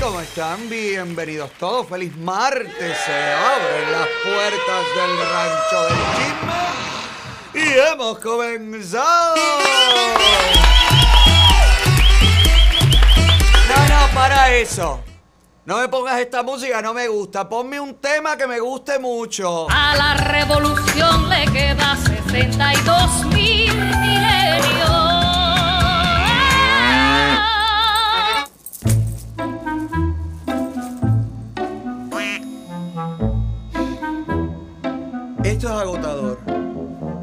¿Cómo están? Bienvenidos todos. Feliz martes. Se abren las puertas del rancho del chisme y hemos comenzado. No, no, para eso. No me pongas esta música, no me gusta. Ponme un tema que me guste mucho. A la revolución le queda 62 agotador.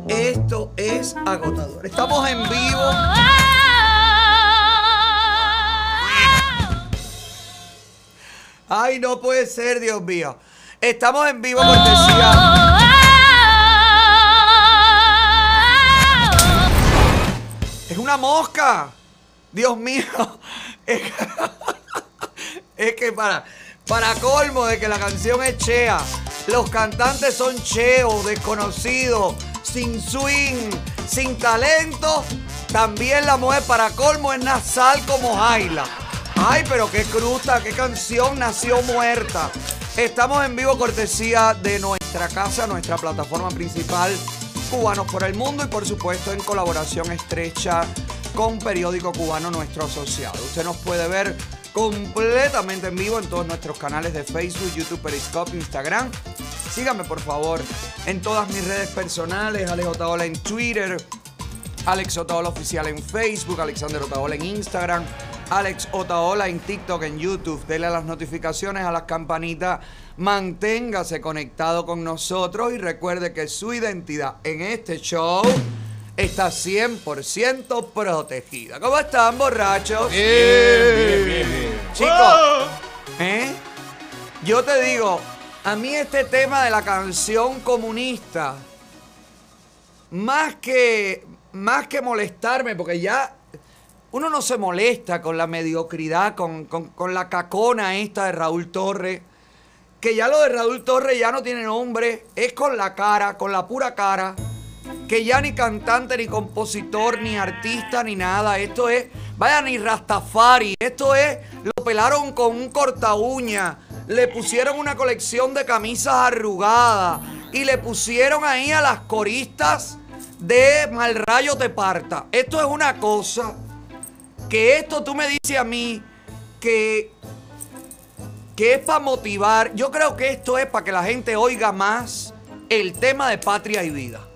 Esto es agotador. Estamos en vivo. Ay, no puede ser, Dios mío. Estamos en vivo, cortesía. Es una mosca. Dios mío. Es que, es que para, para colmo de que la canción es chea, los cantantes son cheos, desconocidos, sin swing, sin talento. También la mujer para colmo es nasal como Jaila. Ay, pero qué cruta, qué canción nació muerta. Estamos en vivo cortesía de nuestra casa, nuestra plataforma principal, Cubanos por el Mundo y por supuesto en colaboración estrecha con Periódico Cubano, nuestro asociado. Usted nos puede ver completamente en vivo en todos nuestros canales de Facebook, YouTube, Periscope, Instagram. Síganme por favor en todas mis redes personales, Alex Otaola en Twitter, Alex Otaola Oficial en Facebook, Alexander Otaola en Instagram, Alex Otaola en TikTok, en YouTube. Dele a las notificaciones, a las campanitas. Manténgase conectado con nosotros y recuerde que su identidad en este show está 100% protegida. ¿Cómo están, borrachos? Bien, bien, bien. Chicos, ¿eh? Yo te digo, a mí este tema de la canción comunista, más que, más que molestarme, porque ya uno no se molesta con la mediocridad, con, con- con la cacona esta de Raúl Torres, que ya lo de Raúl Torres ya no tiene nombre, es con la cara, con la pura cara, que ya ni cantante, ni compositor, ni artista, ni nada, esto es, vaya, ni Rastafari, esto es, lo pelaron con un corta uña, le pusieron una colección de camisas arrugadas y le pusieron ahí a las coristas de Mal Rayo te parta. Esto es una cosa que esto tú me dices a mí que que es para motivar. Yo creo que esto es para que la gente oiga más el tema de patria y vida.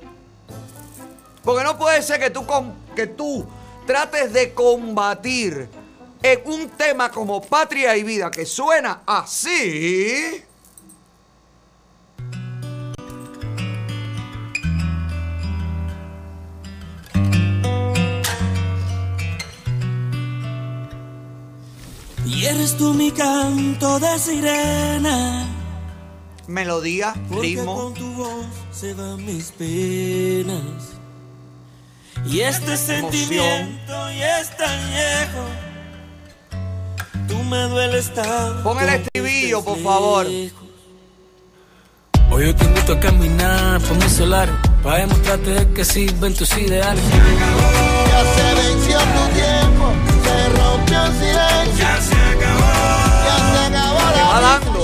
Porque no puede ser que tú, que tú trates de combatir en un tema como patria y vida que suena así. Y eres tú mi canto de sirena, Melodía, porque ritmo. con tu voz se van mis penas. Y este sentimiento ya es tan viejo, tú me dueles tanto. Pon el estribillo, por favor. Hoy yo te invito a caminar por mi solar, para demostrarte que sirven tus ideales. Ya se venció tu tiempo, se rompió el silencio. Ya se acabó. Ya se acabó Te la va risa dando.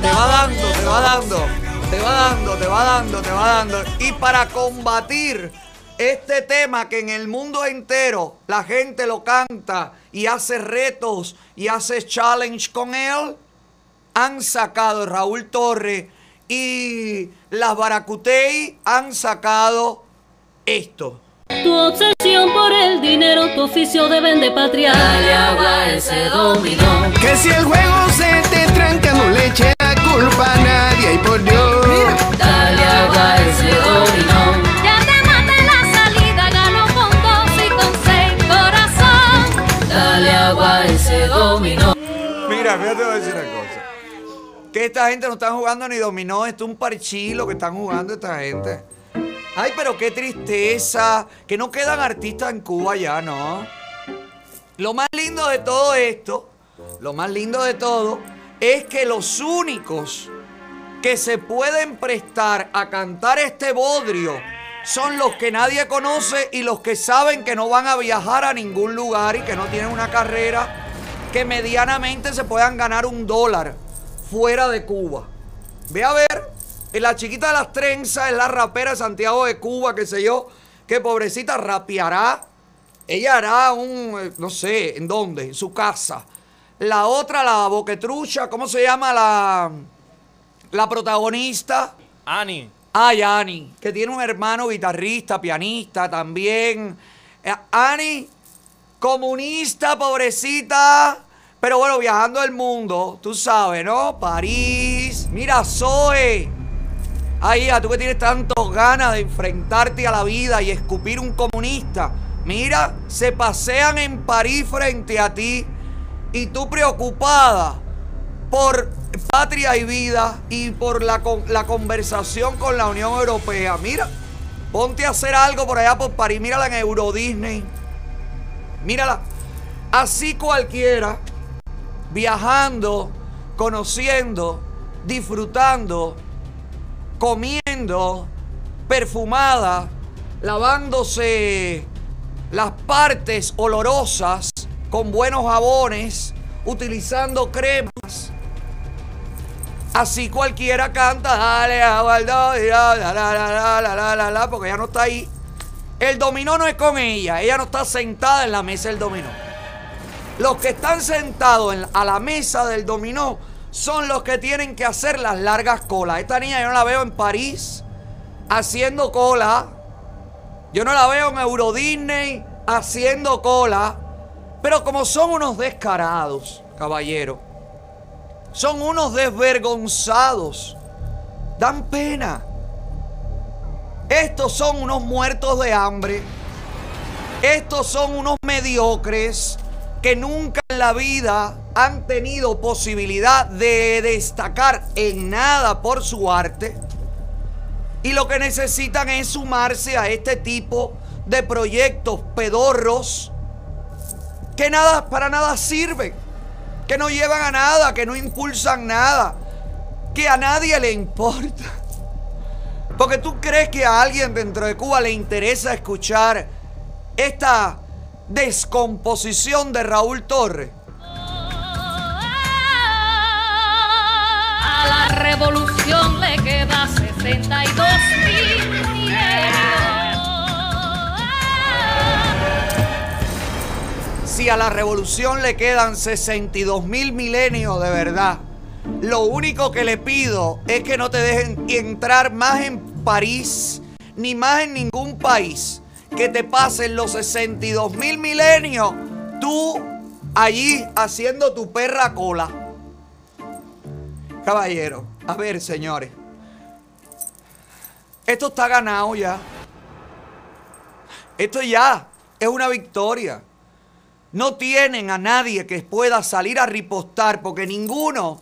Te va dando, te va dando, te va dando, te va dando, te va dando. Y para combatir este tema que en el mundo entero la gente lo canta y hace retos y hace challenge con él, han sacado Raúl Torres y las Baracutey han sacado esto. Tu obsesión por el dinero, tu oficio de vende patria. Dale agua a ese dominó. Que si el juego se te tranca, no le eche la culpa a nadie. Y por Dios. Dale agua a ese dominó. Mira, fíjate, voy a decir una cosa. Que esta gente no está jugando ni dominó, esto es un parchilo que están jugando esta gente. Ay, pero qué tristeza, que no quedan artistas en Cuba ya, ¿no? Lo más lindo de todo esto, lo más lindo de todo, es que los únicos que se pueden prestar a cantar este bodrio son los que nadie conoce y los que saben que no van a viajar a ningún lugar y que no tienen una carrera que medianamente se puedan ganar un dólar fuera de Cuba. Ve a ver, en la chiquita de las trenzas, es la rapera de Santiago de Cuba, qué sé yo, que pobrecita rapeará. Ella hará un, eh, no sé, ¿en dónde? En su casa. La otra, la boquetrucha, ¿cómo se llama la, la protagonista? Ani. Ay, Ani, que tiene un hermano guitarrista, pianista también. Eh, Ani, comunista, pobrecita. Pero bueno, viajando el mundo, tú sabes, ¿no? París. Mira, Zoe. Ay, a tú que tienes tantas ganas de enfrentarte a la vida y escupir un comunista. Mira, se pasean en París frente a ti y tú preocupada por patria y vida y por la, la conversación con la Unión Europea. Mira, ponte a hacer algo por allá por París. Mírala en Euro Disney. Mírala. Así cualquiera, viajando, conociendo, disfrutando, comiendo, perfumada, lavándose las partes olorosas con buenos jabones, utilizando cremas. Así cualquiera canta, dale, la, la, la, la, la, la, la, porque ya no está ahí. El dominó no es con ella, ella no está sentada en la mesa del dominó. Los que están sentados en- a la mesa del dominó son los que tienen que hacer las largas colas. Esta niña yo no la veo en París haciendo cola. Yo no la veo en Euro Disney haciendo cola. Pero como son unos descarados, caballero, son unos desvergonzados, dan pena. Estos son unos muertos de hambre. Estos son unos mediocres que nunca en la vida han tenido posibilidad de destacar en nada por su arte. Y lo que necesitan es sumarse a este tipo de proyectos pedorros que nada para nada sirven, que no llevan a nada, que no impulsan nada, que a nadie le importa. Porque tú crees que a alguien dentro de Cuba le interesa escuchar esta descomposición de Raúl Torres. A la revolución le queda 62 mil Si a la revolución le quedan 62 mil milenios de verdad, lo único que le pido es que no te dejen entrar más en París, ni más en ningún país, que te pasen los 62 mil milenios, tú allí haciendo tu perra cola. Caballero, a ver, señores. Esto está ganado ya. Esto ya es una victoria. No tienen a nadie que pueda salir a ripostar porque ninguno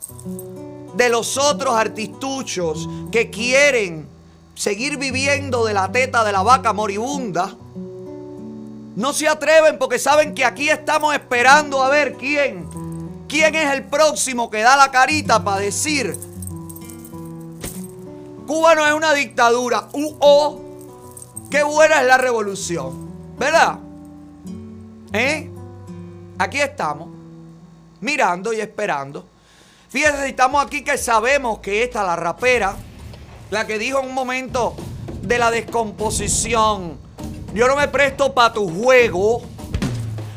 de los otros artistuchos que quieren seguir viviendo de la teta de la vaca moribunda no se atreven porque saben que aquí estamos esperando a ver quién quién es el próximo que da la carita para decir Cuba no es una dictadura u o qué buena es la revolución, ¿verdad? ¿Eh? Aquí estamos, mirando y esperando. Fíjense, estamos aquí que sabemos que esta, la rapera, la que dijo en un momento de la descomposición, yo no me presto para tu juego.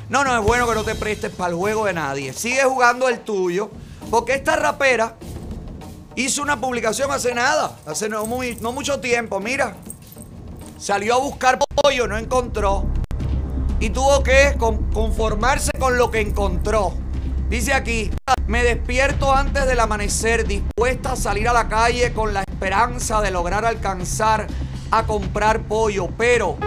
No, no es bueno que no te prestes para el juego de nadie. Sigue jugando el tuyo, porque esta rapera hizo una publicación hace nada, hace no mucho tiempo, mira. Salió a buscar pollo, no encontró y tuvo que con- conformarse con lo que encontró. Dice aquí, me despierto antes del amanecer, dispuesta a salir a la calle con la esperanza de lograr alcanzar a comprar pollo, pero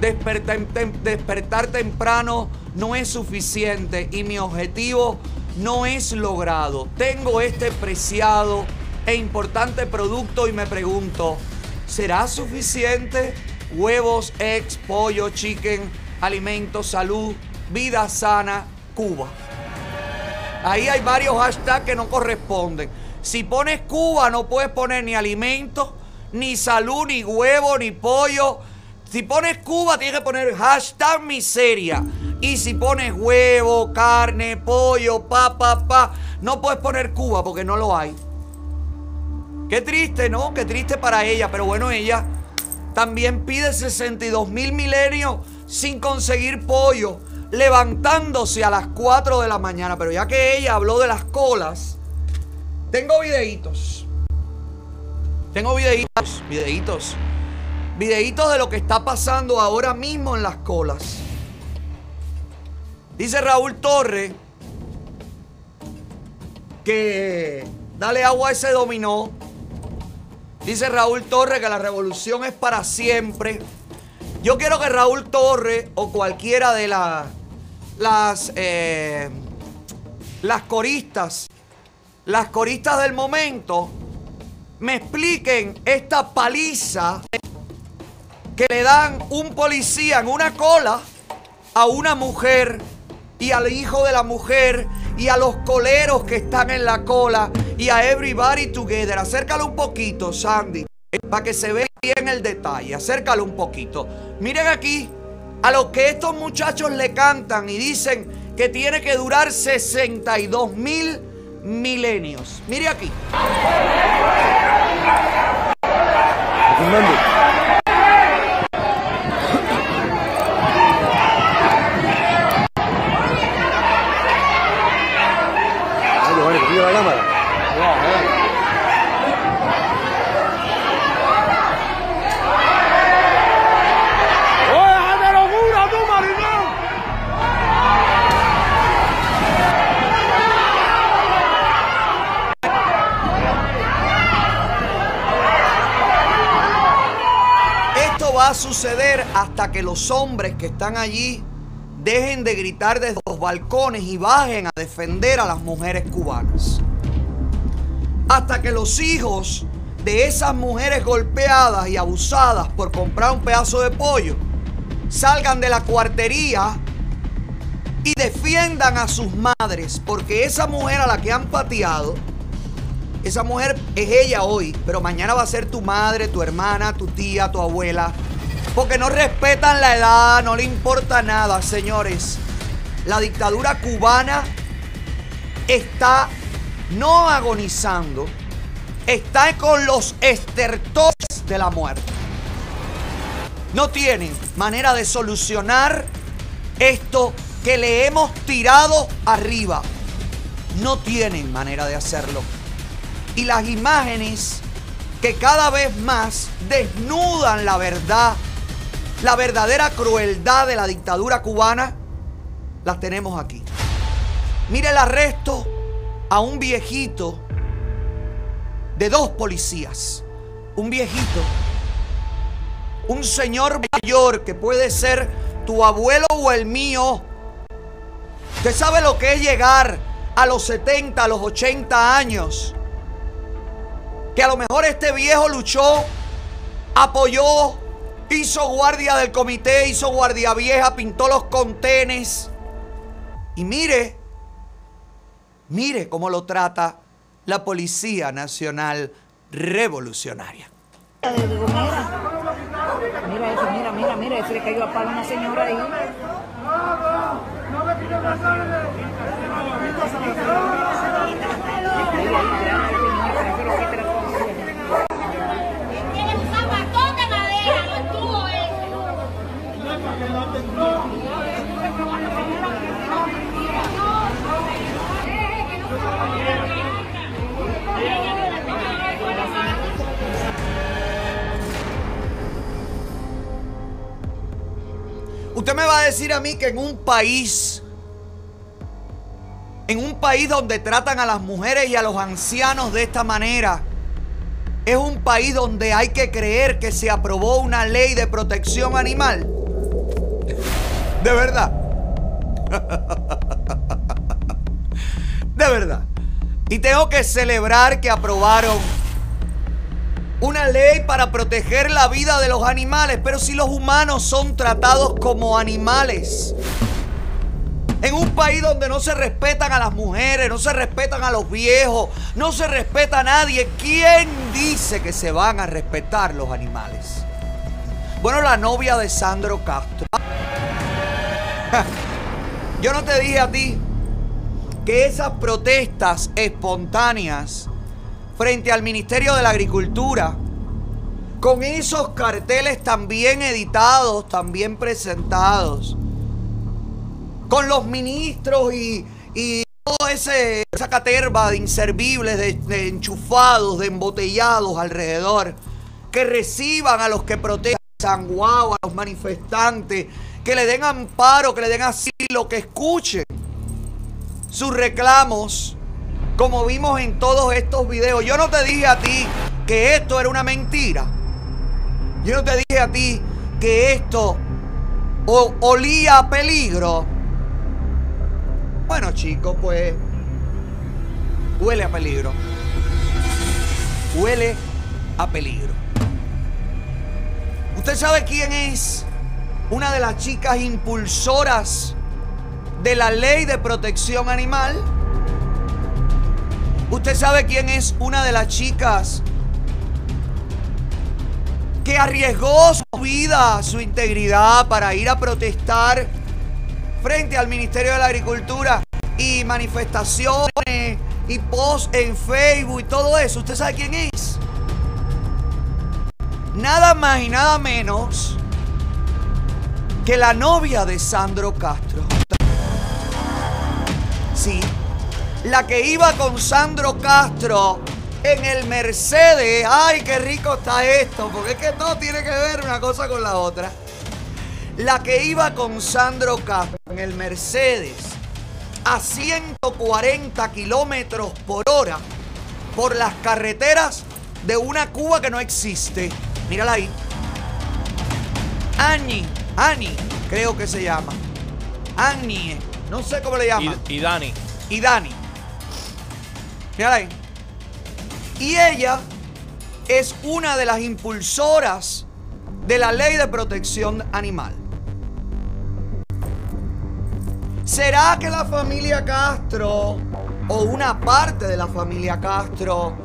despertar, tem- despertar temprano no es suficiente y mi objetivo no es logrado. Tengo este preciado e importante producto y me pregunto, ¿será suficiente? Huevos, eggs, pollo, chicken, alimentos, salud, vida sana, Cuba. Ahí hay varios hashtags que no corresponden. Si pones Cuba no puedes poner ni alimentos, ni salud, ni huevo, ni pollo. Si pones Cuba tienes que poner hashtag miseria. Y si pones huevo, carne, pollo, pa, pa, pa, no puedes poner Cuba porque no lo hay. Qué triste, ¿no? Qué triste para ella. Pero bueno, ella también pide 62 mil milenios sin conseguir pollo, levantándose a las 4 de la mañana. Pero ya que ella habló de las colas, tengo videitos. Tengo videitos, videitos. Videitos de lo que está pasando ahora mismo en las colas. Dice Raúl Torre que dale agua a ese dominó. Dice Raúl Torre que la revolución es para siempre. Yo quiero que Raúl Torre o cualquiera de las eh, las coristas, las coristas del momento, me expliquen esta paliza que le dan un policía en una cola a una mujer y al hijo de la mujer y a los coleros que están en la cola y a everybody together. Acércalo un poquito, Sandy, para que se vea bien el detalle. Acércalo un poquito. Miren aquí a lo que estos muchachos le cantan y dicen que tiene que durar 62 mil milenios. Mire aquí. A suceder hasta que los hombres que están allí dejen de gritar desde los balcones y bajen a defender a las mujeres cubanas. Hasta que los hijos de esas mujeres golpeadas y abusadas por comprar un pedazo de pollo salgan de la cuartería y defiendan a sus madres, porque esa mujer a la que han pateado, esa mujer es ella hoy, pero mañana va a ser tu madre, tu hermana, tu tía, tu abuela, porque no respetan la edad, no le importa nada, señores. La dictadura cubana está no agonizando, está con los estertores de la muerte. No tienen manera de solucionar esto que le hemos tirado arriba. No tienen manera de hacerlo. Y las imágenes que cada vez más desnudan la verdad, la verdadera crueldad de la dictadura cubana, las tenemos aquí. Mire el arresto a un viejito de dos policías. Un viejito. Un señor mayor que puede ser tu abuelo o el mío. Usted sabe lo que es llegar a los 70, a los 80 años. Que a lo mejor este viejo luchó, apoyó, hizo guardia del comité, hizo guardia vieja, pintó los contenes. Y mire, mire cómo lo trata la Policía Nacional Revolucionaria. Mira, mira eso, mira, mira, mira, se le cayó a palo a una señora ahí. Tiene un zapatón de madera, lo estuvo ese. Usted me va a decir a mí que en un país, en un país donde tratan a las mujeres y a los ancianos de esta manera, es un país donde hay que creer que se aprobó una ley de protección animal. De verdad. De verdad. Y tengo que celebrar que aprobaron una ley para proteger la vida de los animales, pero si los humanos son tratados como animales. En un país donde no se respetan a las mujeres, no se respetan a los viejos, no se respeta a nadie, ¿quién dice que se van a respetar los animales? Bueno, la novia de Sandro Castro. Yo no te dije a ti que esas protestas espontáneas frente al Ministerio de la Agricultura, con esos carteles también editados, también presentados, con los ministros y, toda esa caterva de inservibles, de, enchufados, de embotellados alrededor, que reciban a los que protestan, guau, a los manifestantes, que le den amparo, que le den asilo, que escuchen sus reclamos, como vimos en todos estos videos. Yo no te dije a ti que esto era una mentira. Yo no te dije a ti que esto olía a peligro. Bueno, chicos, pues huele a peligro. Huele a peligro. ¿Usted sabe quién es una de las chicas impulsoras de la ley de protección animal? ¿Usted sabe quién es una de las chicas que arriesgó su vida, su integridad para ir a protestar frente al Ministerio de la Agricultura y manifestaciones y posts en Facebook y todo eso? ¿Usted sabe quién es? Nada más y nada menos que la novia de Sandro Castro. Sí, la que iba con Sandro Castro en el Mercedes. Ay, qué rico está esto, porque es que todo tiene que ver una cosa con la otra. La que iba con Sandro Castro en el Mercedes a 140 kilómetros por hora por las carreteras de una Cuba que no existe. Mírala ahí. Annie, Annie, creo que se llama. Annie, no sé cómo le llaman Y, y Dani. y Dani. Mira ahí. Y ella es una de las impulsoras de la ley de protección animal. ¿Será que la familia Castro o una parte de la familia Castro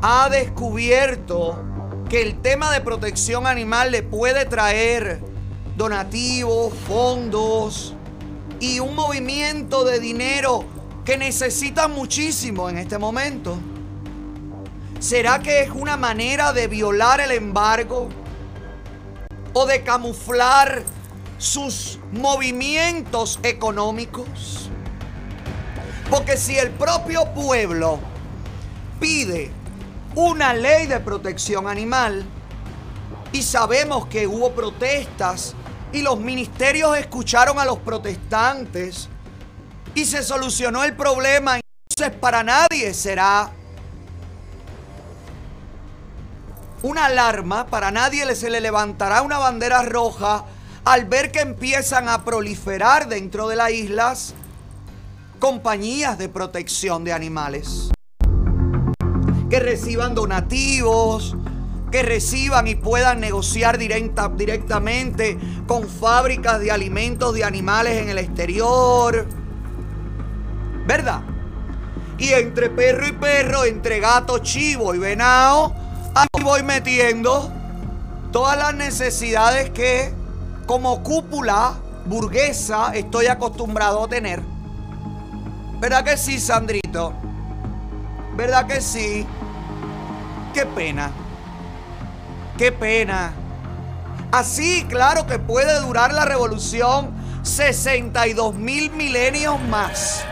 ha descubierto que el tema de protección animal le puede traer donativos, fondos, y un movimiento de dinero que necesitan muchísimo en este momento? ¿Será que es una manera de violar el embargo o de camuflar sus movimientos económicos? Porque si el propio pueblo pide una ley de protección animal y sabemos que hubo protestas y los ministerios escucharon a los protestantes y se solucionó el problema. Entonces para nadie será una alarma, para nadie se le levantará una bandera roja al ver que empiezan a proliferar dentro de las islas compañías de protección de animales. Que reciban donativos, que reciban y puedan negociar directa- directamente con fábricas de alimentos de animales en el exterior. ¿Verdad? Y entre perro y perro, entre gato, chivo y venado, ahí voy metiendo todas las necesidades que como cúpula burguesa estoy acostumbrado a tener. ¿Verdad que sí, Sandrito? ¿Verdad que sí? Qué pena. Qué pena. Así, claro que puede durar la revolución 62 mil milenios más.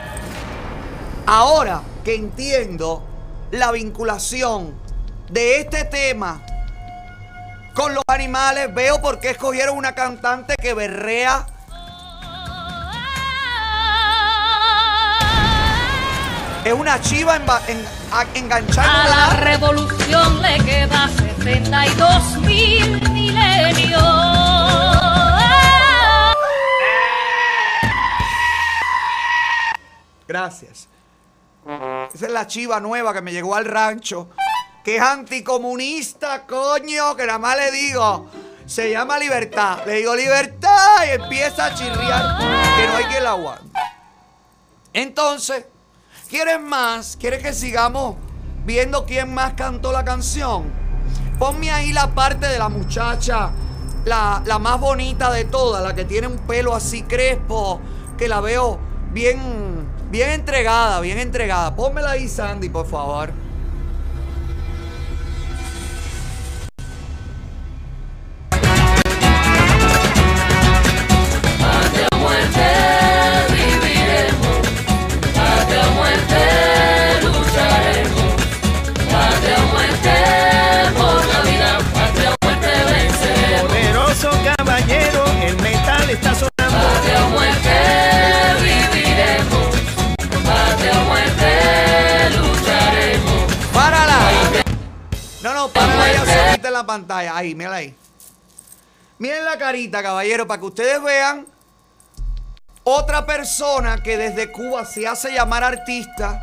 Ahora que entiendo la vinculación de este tema con los animales, veo por qué escogieron una cantante que berrea. Es una chiva enva- en- a- la revolución le queda 72 mil milenios. Gracias. Esa es la chiva nueva que me llegó al rancho. Que es anticomunista, coño. Que nada más le digo. Se llama libertad. Le digo libertad y empieza a chirriar. Que no hay quien la aguante. Entonces, ¿quieres más? ¿Quieres que sigamos viendo quién más cantó la canción? Ponme ahí la parte de la muchacha, la, la más bonita de todas, la que tiene un pelo así crespo, que la veo bien, bien entregada, bien entregada. Pónmela ahí, Sandy, por favor. No, párala ahí solita en la pantalla. Ahí, mírala ahí. Miren la carita, caballero, para que ustedes vean otra persona que desde Cuba se hace llamar artista.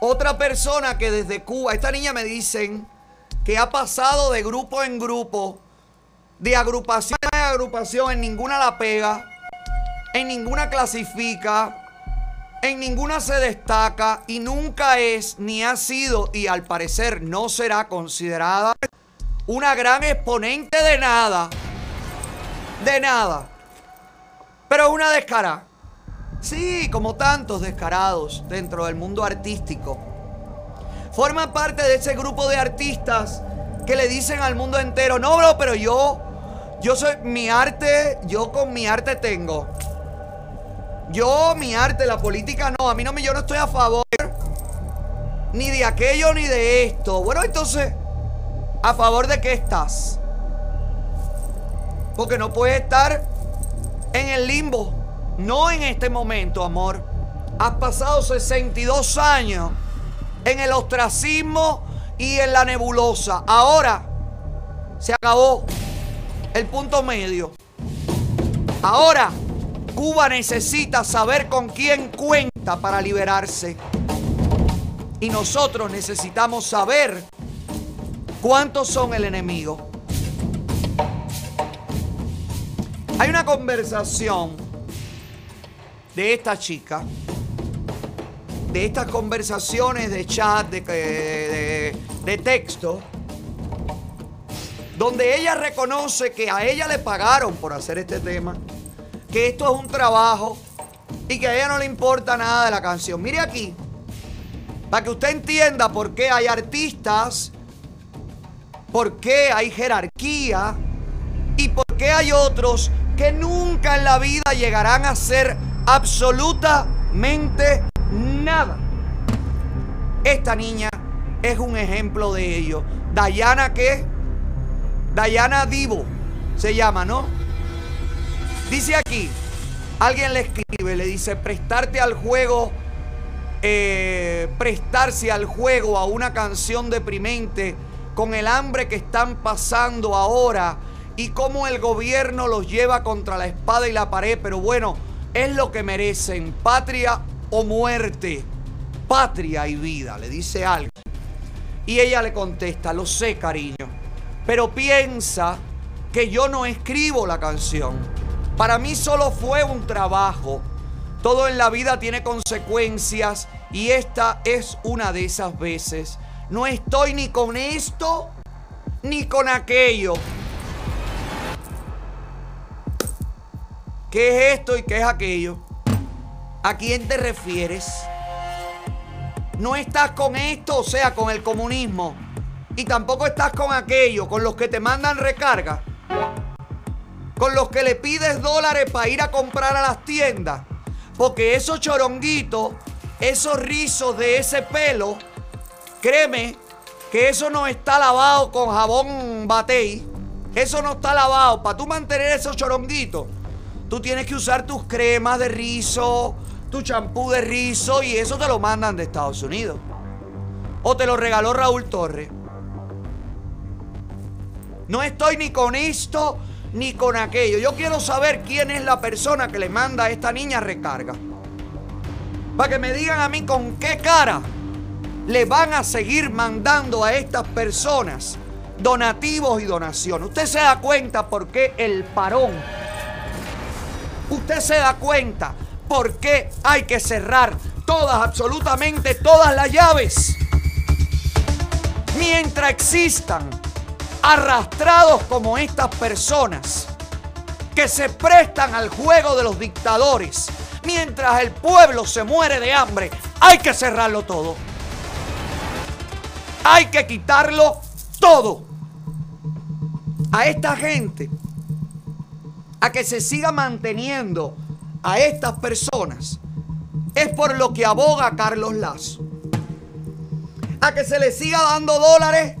Otra persona que desde Cuba, esta niña me dicen que ha pasado de grupo en grupo, de agrupación en agrupación, en ninguna la pega, en ninguna clasifica, en ninguna se destaca y nunca es ni ha sido y al parecer no será considerada una gran exponente de nada. De nada. Pero una descarada. Sí, como tantos descarados dentro del mundo artístico. Forma parte de ese grupo de artistas que le dicen al mundo entero, no, bro, pero yo, yo soy mi arte, yo con mi arte tengo. Yo, mi arte, la política no. A mí no me, yo no estoy a favor ni de aquello ni de esto. Bueno, entonces, ¿a favor de qué estás? Porque no puedes estar en el limbo. No en este momento, amor. Has pasado 62 años en el ostracismo y en la nebulosa. Ahora se acabó el punto medio. Ahora Cuba necesita saber con quién cuenta para liberarse. Y nosotros necesitamos saber cuántos son el enemigo. Hay una conversación de esta chica, de estas conversaciones de chat, de, de- de texto, donde ella reconoce que a ella le pagaron por hacer este tema, que esto es un trabajo y que a ella no le importa nada de la canción. Mire aquí, para que usted entienda por qué hay artistas, por qué hay jerarquía y por qué hay otros que nunca en la vida llegarán a ser absolutamente nada. Esta niña es un ejemplo de ello. Dayana, ¿qué? Dayana Divo se llama, ¿no? Dice aquí, alguien le escribe, le dice, prestarte al juego, eh, prestarse al juego a una canción deprimente con el hambre que están pasando ahora y cómo el gobierno los lleva contra la espada y la pared, pero bueno, es lo que merecen, patria o muerte, patria y vida, le dice algo. Y ella le contesta, lo sé cariño, pero piensa que yo no escribo la canción. Para mí solo fue un trabajo. Todo en la vida tiene consecuencias y esta es una de esas veces. No estoy ni con esto ni con aquello. ¿Qué es esto y qué es aquello? ¿A quién te refieres? No estás con esto, o sea, con el comunismo. Y tampoco estás con aquello, con los que te mandan recarga. Con los que le pides dólares para ir a comprar a las tiendas. Porque esos choronguitos, esos rizos de ese pelo, créeme que eso no está lavado con jabón batey. Eso no está lavado. Para tú mantener esos choronguitos, tú tienes que usar tus cremas de rizo, tu champú de rizo y eso te lo mandan de Estados Unidos. O te lo regaló Raúl Torres. No estoy ni con esto ni con aquello. Yo quiero saber quién es la persona que le manda a esta niña recarga. Para que me digan a mí con qué cara le van a seguir mandando a estas personas donativos y donaciones. Usted se da cuenta por qué el parón. Usted se da cuenta por qué hay que cerrar todas, absolutamente todas las llaves. Mientras existan arrastrados como estas personas que se prestan al juego de los dictadores. Mientras el pueblo se muere de hambre, hay que cerrarlo todo. Hay que quitarlo todo. A esta gente, a que se siga manteniendo a estas personas, es por lo que aboga Carlos Lazo. A que se le siga dando dólares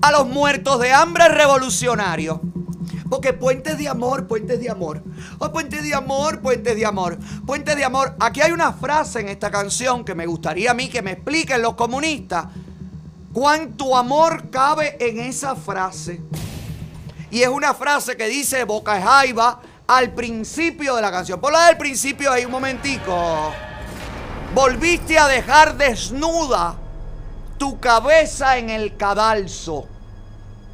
a los muertos de hambre revolucionarios. Porque puentes de amor, puentes de amor. Oh, puentes de amor, puentes de amor. Puentes de amor. Aquí hay una frase en esta canción que me gustaría a mí que me expliquen los comunistas. ¿Cuánto amor cabe en esa frase? Y es una frase que dice Boca Jaiba al principio de la canción. Ponla del principio ahí un momentico. Volviste a dejar desnuda tu cabeza en el cadalso.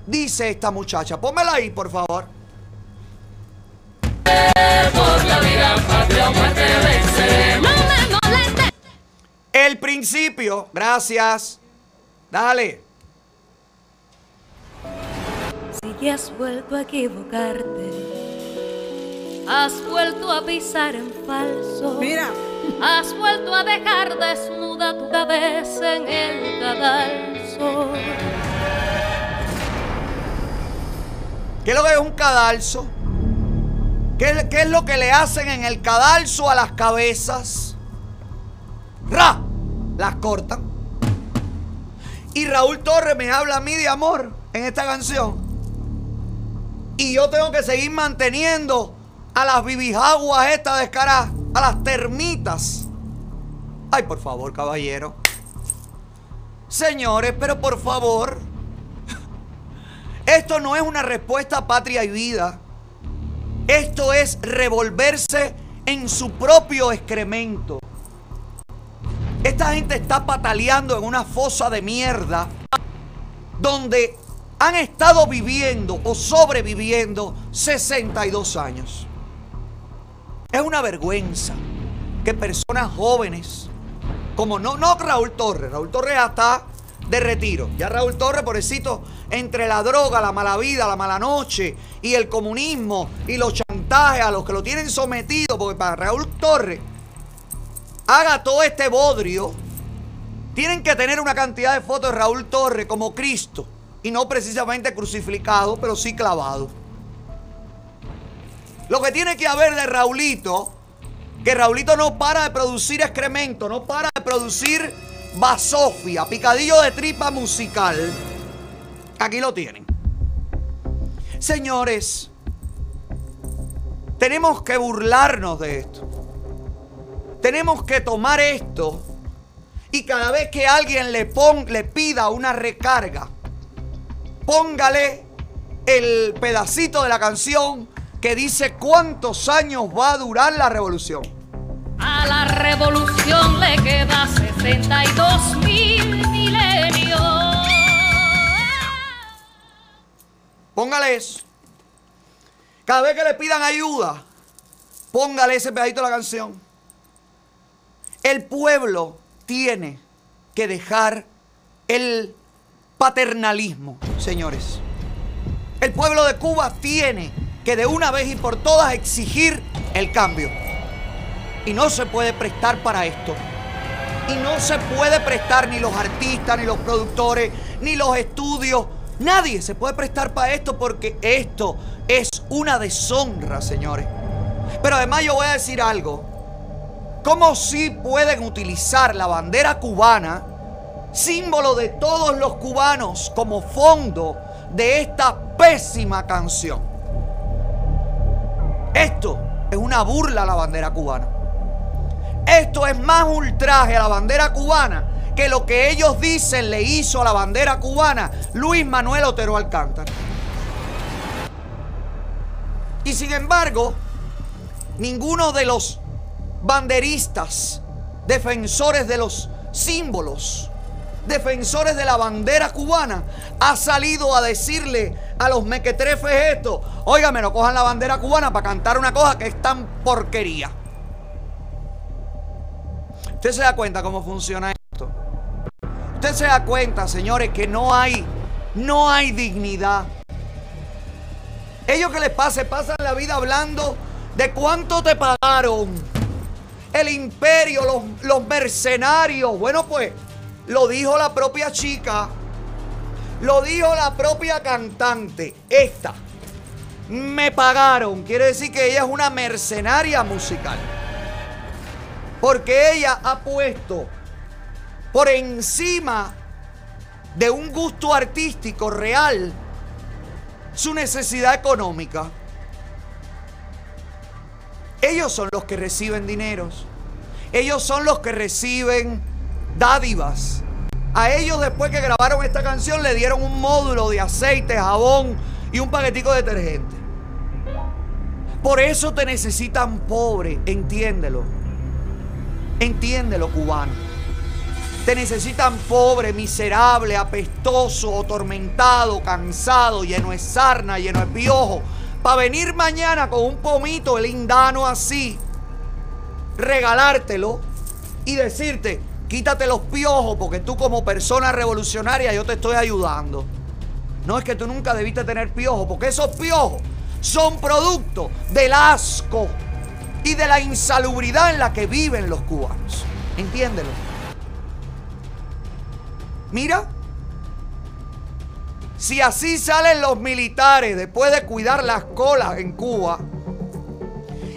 Dice esta muchacha. Pónmela ahí, por favor. Por la vida, patria o muerte venceremos. No me molestes. El principio. Gracias. Dale. Si ya has vuelto a equivocarte, has vuelto a pisar en falso. Mira. Has vuelto a dejar desnuda tu cabeza en el cadalso. ¿Qué es lo que es un cadalso? ¿Qué, es- lo que le hacen en el cadalso a las cabezas? ¡Ra! Las cortan. Y Raúl Torres me habla a mí de amor en esta canción. Y yo tengo que seguir manteniendo a las bibijaguas estas descaradas, a las termitas. Ay, por favor, caballero. Señores, pero por favor. Esto no es una respuesta a patria y vida. Esto es revolverse en su propio excremento. Esta gente está pataleando en una fosa de mierda donde han estado viviendo o sobreviviendo 62 años. Es una vergüenza que personas jóvenes, como no, no Raúl Torres, Raúl Torres ya está de retiro. Ya Raúl Torres, pobrecito, entre la droga, la mala vida, la mala noche y el comunismo y los chantajes a los que lo tienen sometido, porque para Raúl Torres haga todo este bodrio, tienen que tener una cantidad de fotos de Raúl Torres como Cristo y no precisamente crucificado, pero sí clavado. Lo que tiene que haber de Raulito, que Raulito no para de producir excremento, no para de producir basofia, picadillo de tripa musical. Aquí lo tienen. Señores, tenemos que burlarnos de esto. Tenemos que tomar esto y cada vez que alguien le, le pida una recarga, póngale el pedacito de la canción que dice cuántos años va a durar la revolución. A la revolución le queda 62 mil milenios. Póngale eso. Cada vez que le pidan ayuda, póngale ese pedacito de la canción. El pueblo tiene que dejar el paternalismo, señores. El pueblo de Cuba tiene que de una vez y por todas exigir el cambio. Y no se puede prestar para esto. Y no se puede prestar ni los artistas, ni los productores, ni los estudios. Nadie se puede prestar para esto porque esto es una deshonra, señores. Pero además yo voy a decir algo. ¿Cómo sí pueden utilizar la bandera cubana, símbolo de todos los cubanos, como fondo de esta pésima canción? Esto es una burla a la bandera cubana. Esto es más ultraje a la bandera cubana que lo que ellos dicen le hizo a la bandera cubana Luis Manuel Otero Alcántara. Y sin embargo, ninguno de los banderistas, defensores de los símbolos, defensores de la bandera cubana, ha salido a decirle a los mequetrefes esto. Óigame, no cojan la bandera cubana para cantar una cosa que es tan porquería. Usted se da cuenta cómo funciona esto. Usted se da cuenta, señores, que no hay, no hay dignidad. Ellos que les pasa, pasan la vida hablando de cuánto te pagaron. El imperio, los, los mercenarios. Bueno, pues lo dijo la propia chica. Lo dijo la propia cantante. Esta. Me pagaron. Quiere decir que ella es una mercenaria musical. Porque ella ha puesto por encima de un gusto artístico real su necesidad económica. Ellos son los que reciben dineros. Ellos son los que reciben dádivas. A ellos después que grabaron esta canción le dieron un módulo de aceite, jabón y un paquetico de detergente. Por eso te necesitan pobre, entiéndelo. Entiéndelo, cubano. Te necesitan pobre, miserable, apestoso, atormentado, cansado, lleno de sarna, lleno de piojo. Para venir mañana con un pomito lindano así, regalártelo y decirte, quítate los piojos porque tú como persona revolucionaria yo te estoy ayudando. No es que tú nunca debiste tener piojos, porque esos piojos son producto del asco y de la insalubridad en la que viven los cubanos. Entiéndelo. Mira, si así salen los militares después de cuidar las colas en Cuba,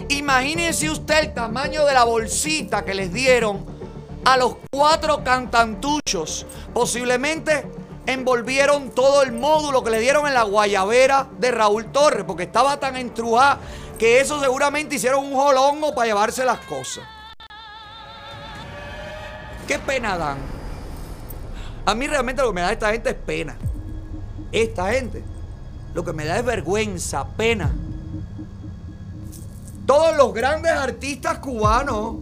imagínense usted el tamaño de la bolsita que les dieron a los cuatro cantantuchos. Posiblemente envolvieron todo el módulo que le dieron en la guayabera de Raúl Torres, porque estaba tan entrujada que eso seguramente hicieron un jolongo para llevarse las cosas. ¿Qué pena dan? A mí realmente lo que me da esta gente es pena. Esta gente. Lo que me da es vergüenza, pena. Todos los grandes artistas cubanos,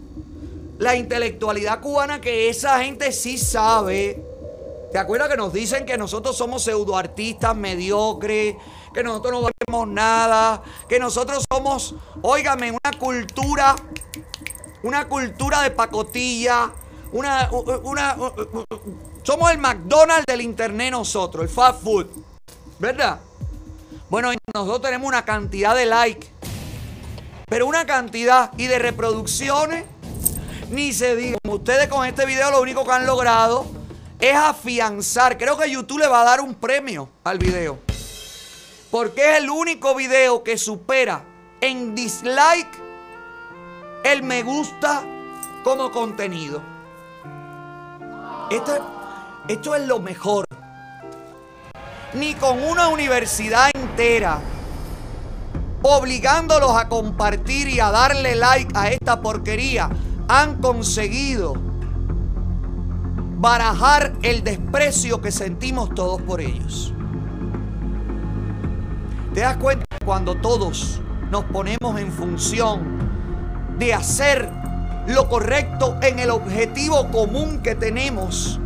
la intelectualidad cubana que esa gente sí sabe. ¿Te acuerdas que nos dicen que nosotros somos pseudoartistas mediocres? Que nosotros no valemos nada. Que nosotros somos, óigame, una cultura, una cultura de pacotilla. Una, una, somos el McDonald's del internet nosotros, el fast food. ¿Verdad? Bueno, nosotros tenemos una cantidad de likes. Pero una cantidad y de reproducciones, ni se diga. Ustedes con este video lo único que han logrado es afianzar. Creo que YouTube le va a dar un premio al video. Porque es el único video que supera en dislike el me gusta como contenido. Esto es lo mejor. Ni con una universidad entera obligándolos a compartir y a darle like a esta porquería han conseguido barajar el desprecio que sentimos todos por ellos. ¿Te das cuenta cuando todos nos ponemos en función de hacer lo correcto en el objetivo común que tenemos?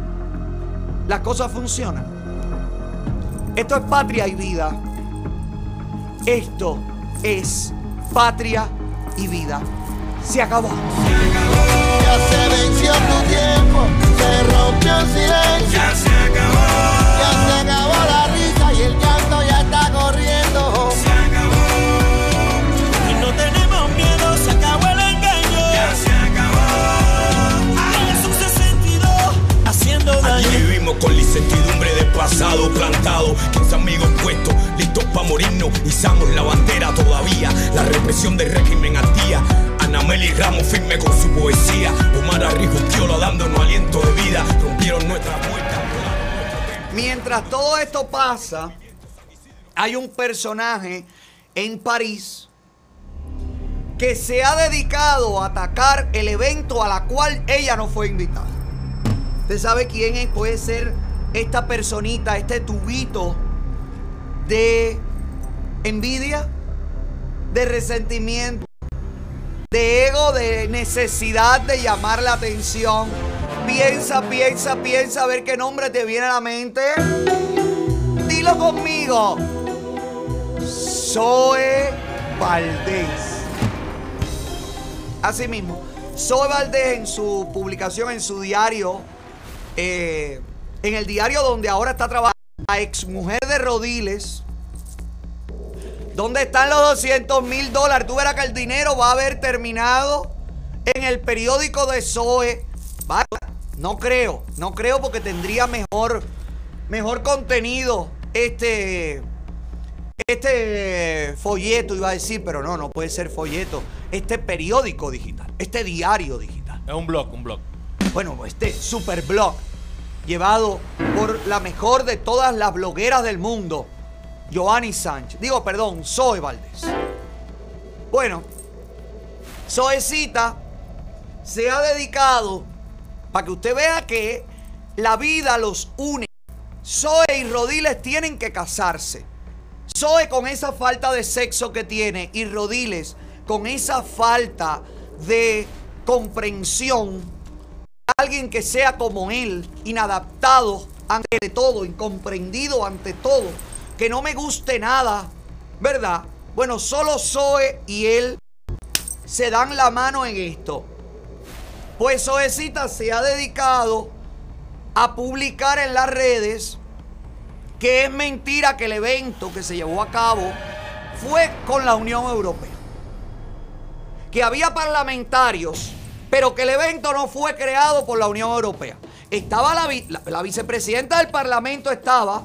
Las cosas funcionan. Esto es patria y vida. Esto es patria y vida. Se acabó. Ya se venció tu tiempo, se rompió el silencio. Ya se acabó. Ya se acabó la risa y el llanto ya está corriendo. Se acabó. Y no tenemos miedo, se acabó el engaño. Ya se acabó. Ay, es un 62 haciendo daño. Aquí vivimos con la incertidumbre del pasado plantado. 15 amigos puestos, listos para morirnos. Izamos la bandera todavía. La represión del régimen al día. Ramos firme con su poesía. Omar dándonos aliento de vida. Rompieron nuestras puertas. Mientras todo esto pasa, hay un personaje en París que se ha dedicado a atacar el evento a la cual ella no fue invitada. ¿Usted sabe quién es? puede ser esta personita, este tubito de envidia, de resentimiento, de ego, de necesidad de llamar la atención? Piensa, piensa, piensa a ver qué nombre te viene a la mente. Dilo conmigo. Zoe Valdés. Así mismo. Zoe Valdés en su publicación, en su diario, eh, en el diario donde ahora está trabajando la ex mujer de Rodiles, ¿Dónde están los 200 mil dólares? Tú verás que el dinero va a haber terminado en el periódico de Zoe. No creo, no creo porque tendría mejor, mejor contenido este, este folleto, iba a decir, pero no, no puede ser folleto. Este periódico digital, este diario digital. Es un blog, un blog. Bueno, este super blog llevado por la mejor de todas las blogueras del mundo, Joanny Sánchez. Digo, perdón, Zoe Valdés. Bueno, Zoecita se ha dedicado para que usted vea que la vida los une. Zoe y Rodiles tienen que casarse. Zoe con esa falta de sexo que tiene y Rodiles con esa falta de comprensión. Alguien que sea como él, inadaptado ante todo, incomprendido ante todo, que no me guste nada, ¿verdad? Bueno, solo Zoe y él se dan la mano en esto. Pues Zoecita se ha dedicado a publicar en las redes que es mentira que el evento que se llevó a cabo fue con la Unión Europea. Que había parlamentarios, pero que el evento no fue creado por la Unión Europea. Estaba la, la vicepresidenta del Parlamento, estaba,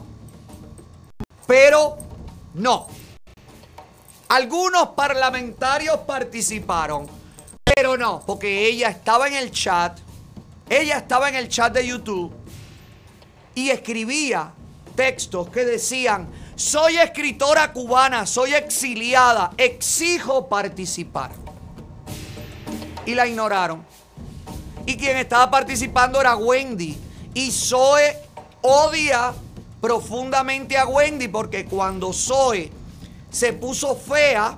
pero no. Algunos parlamentarios participaron, pero no, porque ella estaba en el chat, ella estaba en el chat de YouTube y escribía textos que decían, soy escritora cubana, soy exiliada, exijo participar. Y la ignoraron. Y quien estaba participando era Wendy. Y Zoe odia profundamente a Wendy porque cuando Zoe se puso fea,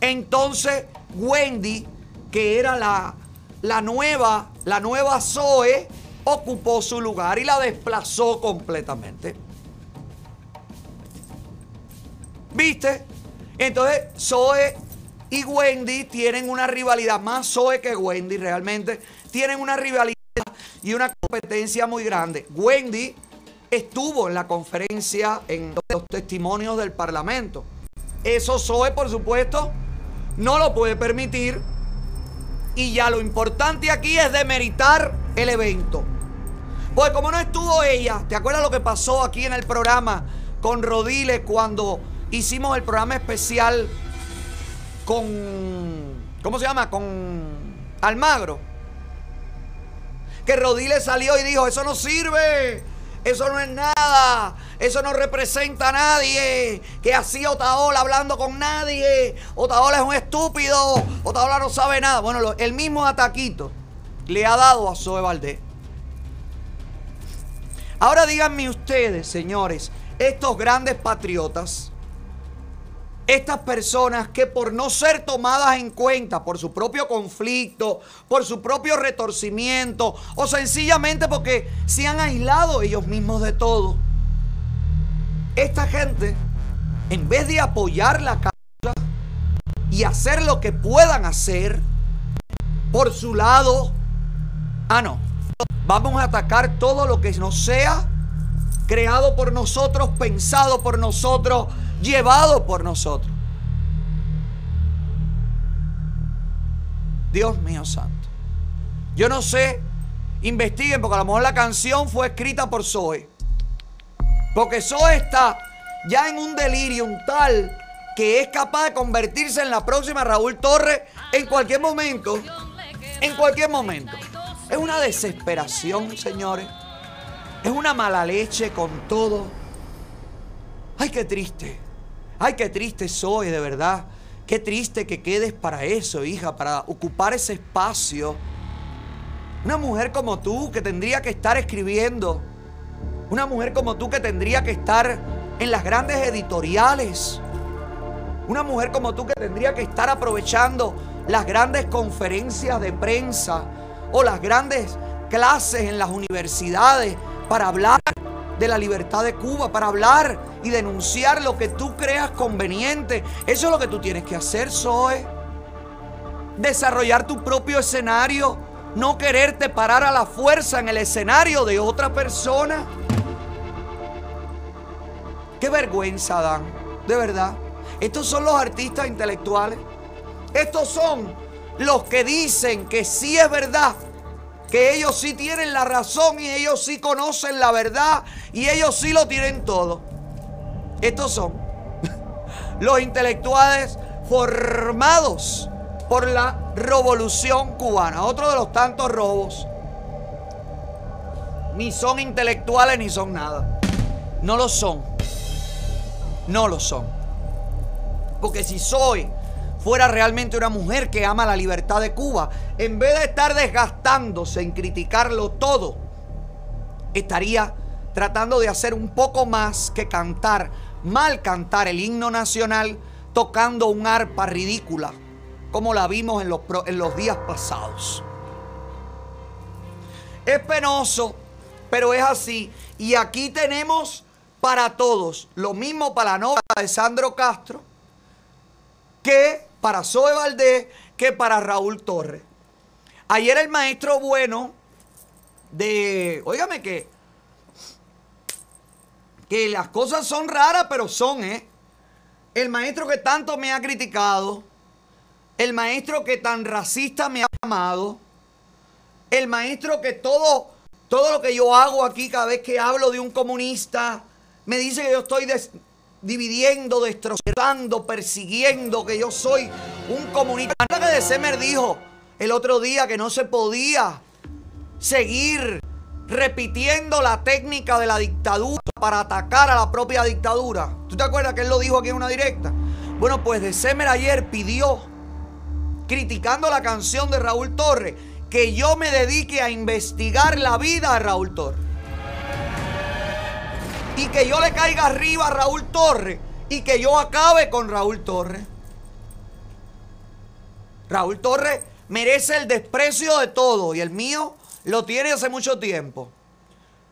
entonces Wendy, que era la, la nueva, la nueva Zoe, ocupó su lugar y la desplazó completamente. ¿Viste? Entonces, Zoe y Wendy tienen una rivalidad, más Zoe que Wendy realmente, tienen una rivalidad y una competencia muy grande. Wendy estuvo en la conferencia en los testimonios del Parlamento. Eso Zoe, por supuesto, no lo puede permitir. Y ya lo importante aquí es demeritar el evento. Pues como no estuvo ella, ¿te acuerdas lo que pasó aquí en el programa con Rodiles cuando hicimos el programa especial con... ¿Cómo se llama? Con Almagro. Que Rodiles salió y dijo, eso no sirve. Eso no es nada. Eso no representa a nadie. Que así Otaola hablando con nadie. Otaola es un estúpido. Otaola no sabe nada. Bueno, el mismo ataquito le ha dado a Zoe Valdés. Ahora díganme ustedes, señores, estos grandes patriotas, estas personas que por no ser tomadas en cuenta por su propio conflicto, por su propio retorcimiento o sencillamente porque se han aislado ellos mismos de todo, esta gente, en vez de apoyar la causa y hacer lo que puedan hacer por su lado, ah no, vamos a atacar todo lo que no sea creado por nosotros, pensado por nosotros, llevado por nosotros. Dios mío santo. Yo no sé, investiguen porque a lo mejor la canción fue escrita por Zoe. Porque Zoe está ya en un delirium tal que es capaz de convertirse en la próxima Raúl Torres en cualquier momento. En cualquier momento. Es una desesperación, señores. Es una mala leche con todo. Ay, qué triste. Ay, qué triste soy, de verdad. Qué triste que quedes para eso, hija, para ocupar ese espacio. Una mujer como tú que tendría que estar escribiendo. Una mujer como tú que tendría que estar en las grandes editoriales. Una mujer como tú que tendría que estar aprovechando las grandes conferencias de prensa o las grandes clases en las universidades para hablar de la libertad de Cuba, para hablar y denunciar lo que tú creas conveniente. Eso es lo que tú tienes que hacer, Zoe. Desarrollar tu propio escenario, no quererte parar a la fuerza en el escenario de otra persona. Qué vergüenza dan, de verdad. Estos son los artistas intelectuales. Estos son los que dicen que sí es verdad, que ellos sí tienen la razón y ellos sí conocen la verdad y ellos sí lo tienen todo. Estos son los intelectuales formados por la revolución cubana. Otro de los tantos robos. Ni son intelectuales ni son nada. No lo son. No lo son. Porque si soy fuera realmente una mujer que ama la libertad de Cuba, en vez de estar desgastándose en criticarlo todo, estaría tratando de hacer un poco más que cantar, mal cantar el himno nacional tocando un arpa ridícula, como la vimos en los, en los días pasados. Es penoso, pero es así. Y aquí tenemos para todos, lo mismo para la novia de Sandro Castro, que para Zoe Valdés, que para Raúl Torres. Ayer el maestro bueno de, óigame que, que las cosas son raras, pero son, ¿eh? El maestro que tanto me ha criticado, el maestro que tan racista me ha amado, el maestro que todo, todo lo que yo hago aquí cada vez que hablo de un comunista, me dice que yo estoy dividiendo, destrozando, persiguiendo, que yo soy un comunista. que de Semer dijo el otro día que no se podía seguir repitiendo la técnica de la dictadura para atacar a la propia dictadura. ¿Tú te acuerdas que él lo dijo aquí en una directa? Bueno, pues de Semer ayer pidió, criticando la canción de Raúl Torres, que yo me dedique a investigar la vida de Raúl Torres y que yo le caiga arriba a Raúl Torres y que yo acabe con Raúl Torres. Raúl Torres merece el desprecio de todo y el mío lo tiene hace mucho tiempo.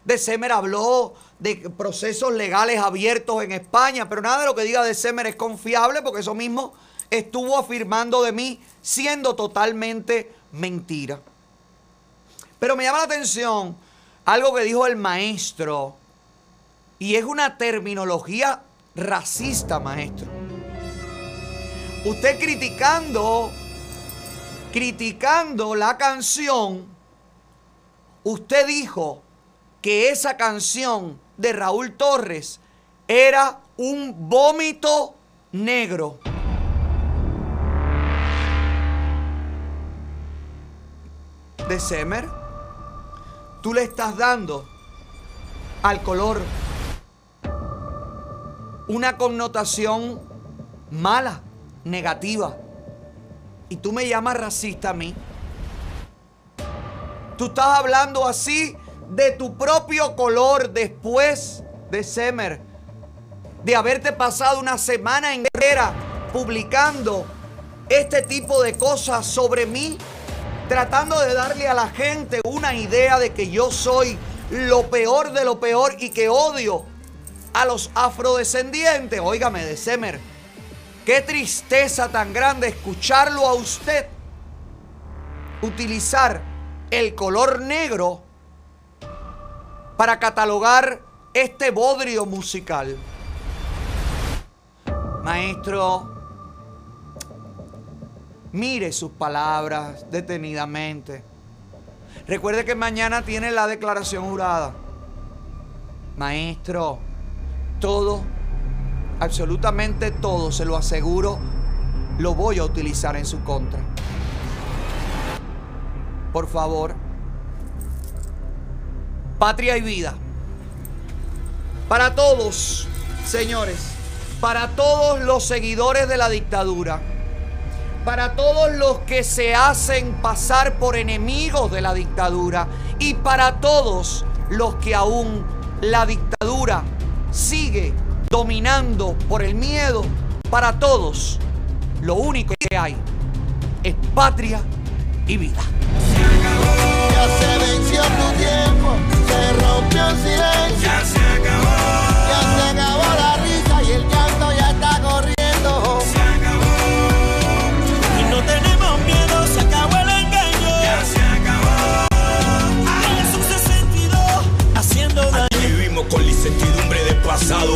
De Semer habló de procesos legales abiertos en España, pero nada de lo que diga de Semer es confiable porque eso mismo estuvo afirmando de mí siendo totalmente mentira. Pero me llama la atención algo que dijo el maestro y es una terminología racista, maestro. Usted criticando, criticando la canción, usted dijo que esa canción de Raúl Torres era un vómito negro. De Semer, tú le estás dando al color una connotación mala, negativa. Y tú me llamas racista a mí. Tú estás hablando así de tu propio color después de Semer. De haberte pasado una semana entera publicando este tipo de cosas sobre mí. Tratando de darle a la gente una idea de que yo soy lo peor de lo peor y que odio a los afrodescendientes. Óigame, de Semer, qué tristeza tan grande escucharlo a usted utilizar el color negro para catalogar este bodrio musical. Maestro, mire sus palabras detenidamente. Recuerde que mañana tiene la declaración jurada. Maestro, todo, absolutamente todo, se lo aseguro, lo voy a utilizar en su contra. Por favor. Patria y vida. Para todos, señores, para todos los seguidores de la dictadura, para todos los que se hacen pasar por enemigos de la dictadura y para todos los que aún la dictadura sigue dominando por el miedo para todos. Lo único que hay es patria y vida.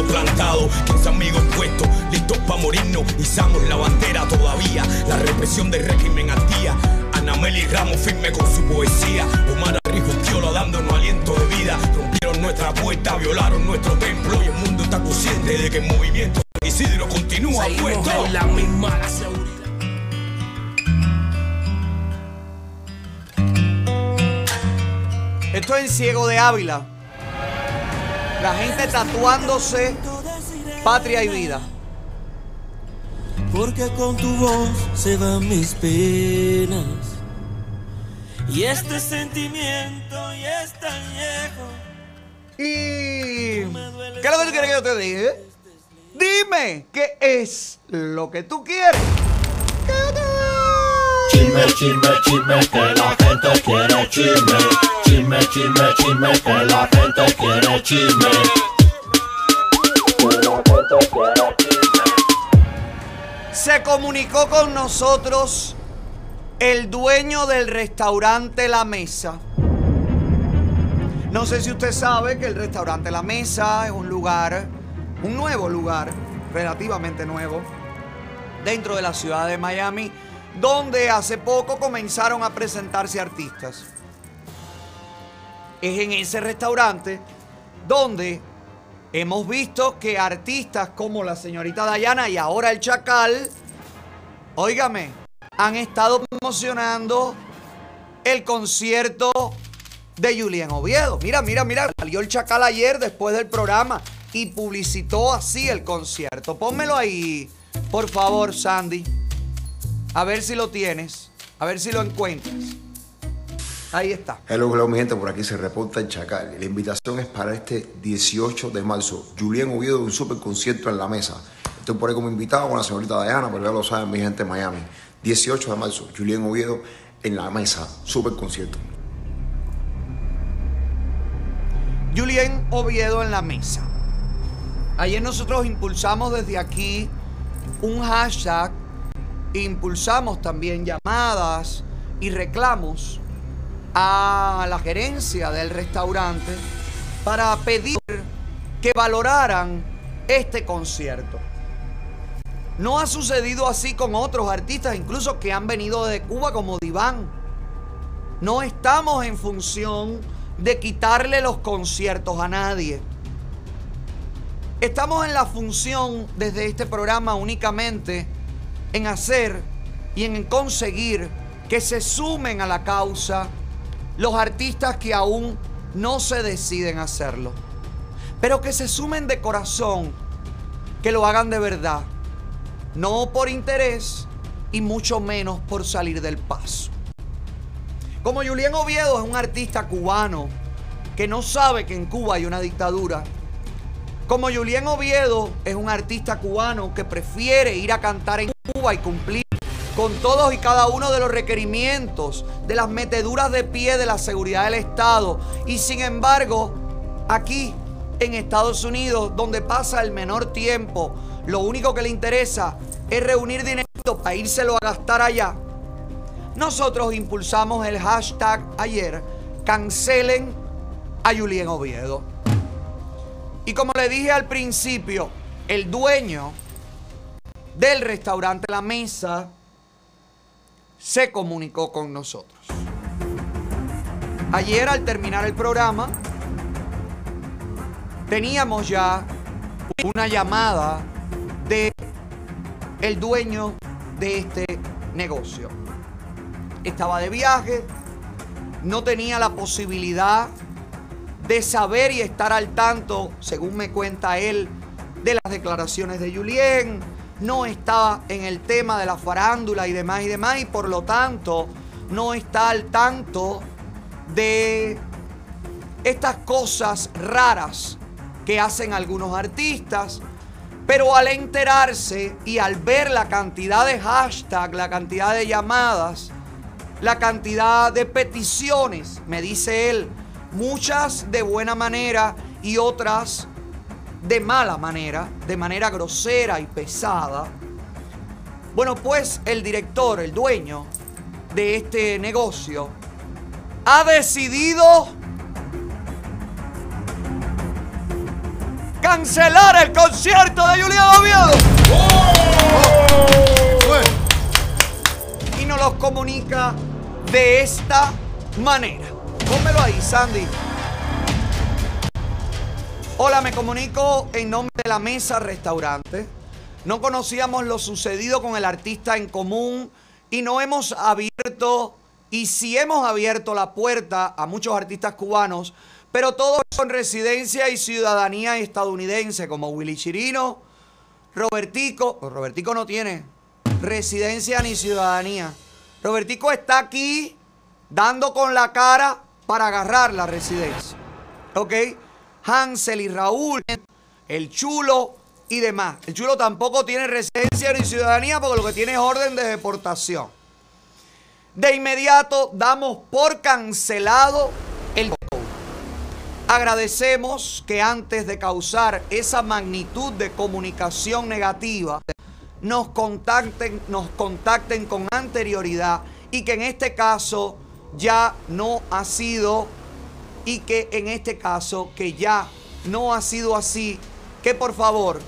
Plantado. 15 amigos puestos, listos para morirnos, izamos la bandera todavía. La represión del régimen tía. Ana Meli Ramos firme con su poesía. Omar Arrijo dándonos aliento de vida. Rompieron nuestra puerta, violaron nuestro templo y el mundo está consciente de que el movimiento Isidro continúa puesto. la misma seguridad. Esto es en Ciego de Ávila. La gente tatuándose patria y vida. Porque con tu voz se van mis penas. Y este sentimiento ya es tan viejo. Y... ¿Qué es lo que tú quieres que yo te diga? Dime, ¿qué es lo que tú quieres? Chisme, chisme, chisme, que la gente quiere chisme. Chisme, chisme, chisme, que la gente quiere chisme. Se comunicó con nosotros el dueño del restaurante La Mesa. No sé si usted sabe que el restaurante La Mesa es un lugar, un nuevo lugar, relativamente nuevo, dentro de la ciudad de Miami, donde hace poco comenzaron a presentarse artistas. Es en ese restaurante donde hemos visto que artistas como la señorita Dayana y ahora el Chacal, óigame, han estado promocionando el concierto de Julián Oviedo. Mira, mira, mira, salió el Chacal ayer después del programa y publicitó así el concierto. Pónmelo ahí, por favor, Sandy. A ver si lo tienes, a ver si lo encuentras. Ahí está. Hello, hello, mi gente, por aquí se reporta el Chacal. La invitación es para este 18 de marzo. Julián Oviedo de un super concierto en la mesa. Estoy por ahí como invitado con la señorita Diana, pero ya lo saben mi gente en Miami. 18 de marzo, Julián Oviedo en la mesa, super concierto. Julián Oviedo en la mesa. Ayer nosotros impulsamos desde aquí un hashtag, impulsamos también llamadas y reclamos a la gerencia del restaurante para pedir que valoraran este concierto. No ha sucedido así con otros artistas, incluso que han venido de Cuba como Diván. No estamos en función de quitarle los conciertos a nadie. Estamos en la función desde este programa únicamente en hacer y en conseguir que se sumen a la causa los artistas que aún no se deciden hacerlo. Pero que se sumen de corazón, que lo hagan de verdad, no por interés y mucho menos por salir del paso. Como Julián Oviedo es un artista cubano que no sabe que en Cuba hay una dictadura. Como Julián Oviedo es un artista cubano que prefiere ir a cantar en Cuba y cumplir con todos y cada uno de los requerimientos de las meteduras de pie de la seguridad del Estado. Y sin embargo, aquí en Estados Unidos, donde pasa el menor tiempo, lo único que le interesa es reunir dinero para írselo a gastar allá. Nosotros impulsamos el hashtag ayer, cancelen a Julián Oviedo. Y como le dije al principio, el dueño del restaurante La Mesa se comunicó con nosotros. Ayer al terminar el programa, teníamos ya una llamada de el dueño de este negocio. Estaba de viaje, no tenía la posibilidad de saber y estar al tanto, según me cuenta él, de las declaraciones de Julien, no estaba en el tema de la farándula y demás y demás, y por lo tanto no está al tanto de estas cosas raras que hacen algunos artistas, pero al enterarse y al ver la cantidad de hashtags, la cantidad de llamadas, la cantidad de peticiones, me dice él, muchas de buena manera y otras de mala manera, de manera grosera y pesada. Bueno, pues el director, el dueño de este negocio, ha decidido cancelar el concierto de Julián Oviedo. Y nos lo comunica de esta manera. Pónmelo ahí, Sandy. Hola, me comunico en nombre de la Mesa Restaurante. No conocíamos lo sucedido con el artista en común y no hemos abierto, y sí hemos abierto la puerta a muchos artistas cubanos, pero todos con residencia y ciudadanía estadounidense, como Willy Chirino, Robertico. pues Robertico no tiene residencia ni ciudadanía. Robertico está aquí dando con la cara para agarrar la residencia. ¿Ok? Hansel y Raúl, el chulo y demás. El chulo tampoco tiene residencia ni ciudadanía porque lo que tiene es orden de deportación. De inmediato damos por cancelado el. Agradecemos que antes de causar esa magnitud de comunicación negativa, nos contacten, nos contacten con anterioridad y que en este caso ya no ha sido y que en este caso que ya no ha sido así, que por favor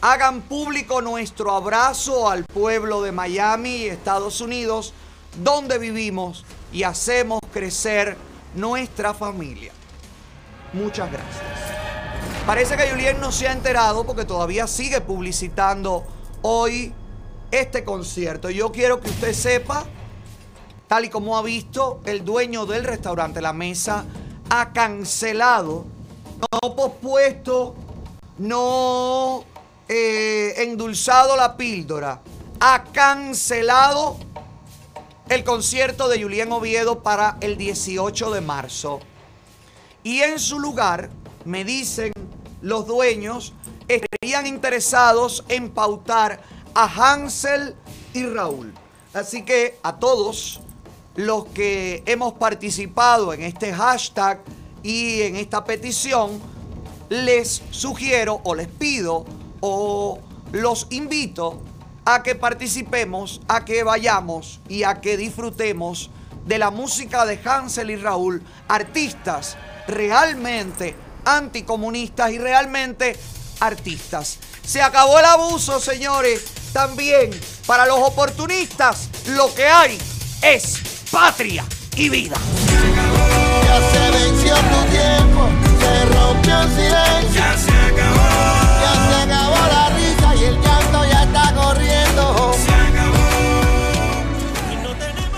hagan público nuestro abrazo al pueblo de Miami Estados Unidos, donde vivimos y hacemos crecer nuestra familia. Muchas gracias. Parece que Julien no se ha enterado porque todavía sigue publicitando hoy este concierto. Yo quiero que usted sepa, tal y como ha visto, el dueño del restaurante La Mesa ha cancelado, no pospuesto, no eh, endulzado la píldora, ha cancelado el concierto de Julián Oviedo para el 18 de marzo. Y en su lugar, me dicen los dueños, estarían interesados en pautar a Hansel y Raúl. Así que a todos los que hemos participado en este hashtag y en esta petición, les sugiero o les pido o los invito a que participemos, a que vayamos y a que disfrutemos de la música de Hansel y Raúl, artistas realmente anticomunistas y realmente artistas. Se acabó el abuso, señores. También para los oportunistas lo que hay es patria y vida. Ya se venció tu tiempo, se rompió el silencio. Ya se acabó. Ya se acabó la risa y el llanto ya está corriendo. Se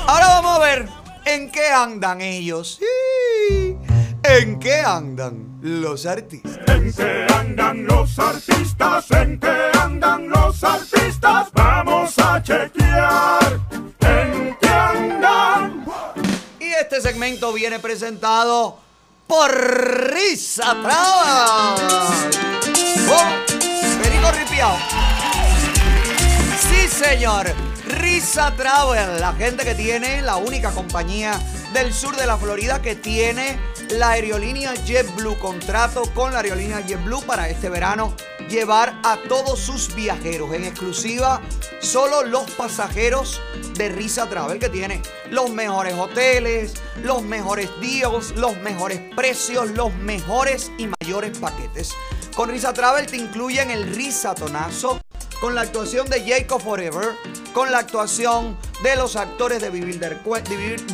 Ahora vamos a ver en qué andan ellos. Sí. ¿En qué andan los artistas? ¿En qué andan los artistas? ¿En qué andan los artistas? Vamos a chequear. ¿En qué andan? Y este segmento viene presentado por Risa. Oh, Perico Ripiao. Sí, señor. Risa Travel, la gente que tiene la única compañía del sur de la Florida que tiene la aerolínea JetBlue, contrato con la aerolínea JetBlue para este verano llevar a todos sus viajeros en exclusiva solo los pasajeros de Risa Travel que tiene los mejores hoteles, los mejores días, los mejores precios, los mejores y mayores paquetes. Con Risa Travel te incluyen el Risa Tonazo con la actuación de Jacob Forever, con la actuación de los actores de Vivir del,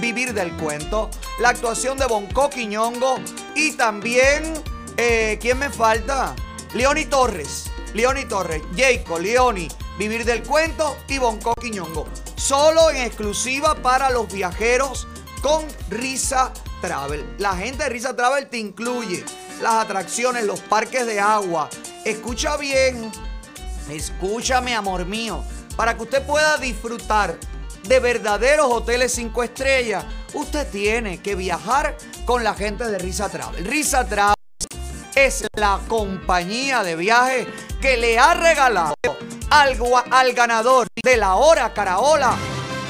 Vivir del Cuento, la actuación de Bonco Quiñongo y también, eh, ¿quién me falta? Leoni Torres, Leoni Torres, Jacob, Leoni, Vivir del Cuento y Bonco Quiñongo. Solo en exclusiva para los viajeros con Risa Travel. La gente de Risa Travel te incluye las atracciones, los parques de agua. Escucha bien, Escúchame, amor mío, para que usted pueda disfrutar de verdaderos hoteles 5 estrellas, usted tiene que viajar con la gente de Risa Travel. Risa Travel es la compañía de viaje que le ha regalado al, al ganador de la hora Caraola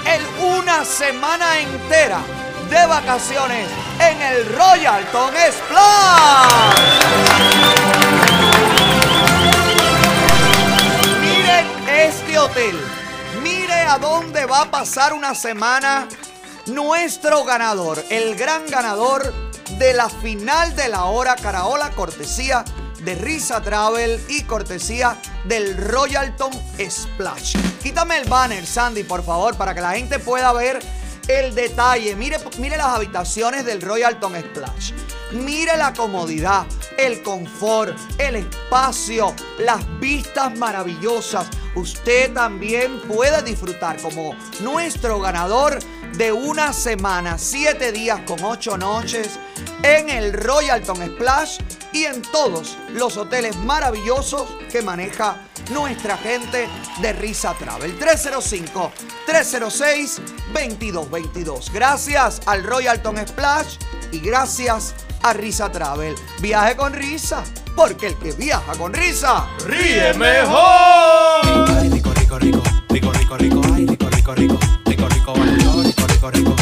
el una semana entera de vacaciones en el Royalton Splash. Miren este hotel. Mire a dónde va a pasar una semana nuestro ganador, el gran ganador de la final de la hora Caraola, cortesía de Risa Travel y cortesía del Royalton Splash. Quítame el banner, Sandy, por favor, para que la gente pueda ver el detalle. Mire, mire las habitaciones del Royalton Splash. Mire la comodidad, el confort, el espacio, las vistas maravillosas. Usted también puede disfrutar como nuestro ganador de una semana, siete días con ocho noches en el Royalton Splash y en todos los hoteles maravillosos que maneja nuestra gente de Risa Travel. 305-306-2222. Gracias al Royalton Splash y gracias a Risa Travel. Viaje con risa, porque el que viaja con risa ríe mejor. rico, rico, rico, rico, rico, rico, ay, rico, rico, rico, rico, rico, ay, rico, rico, rico, rico,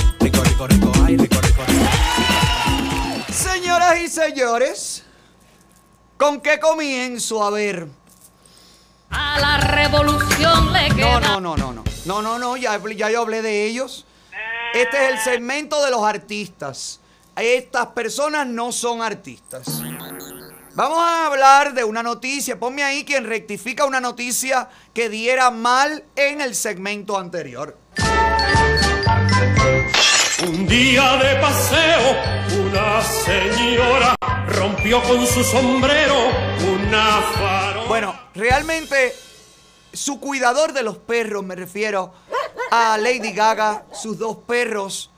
rico, rico, ay, rico, rico, rico. Señoras y señores, ¿con qué comienzo? A ver. A la revolución le queda. No, no, no, no, no. No, no, no, ya, ya yo hablé de ellos. Este es el segmento de los artistas. Estas personas no son artistas. Vamos a hablar de una noticia. Ponme ahí quien rectifica una noticia que diera mal en el segmento anterior. Un día de paseo, una señora rompió con su sombrero una farola. Bueno, realmente su cuidador de los perros, me refiero a Lady Gaga, sus dos perros,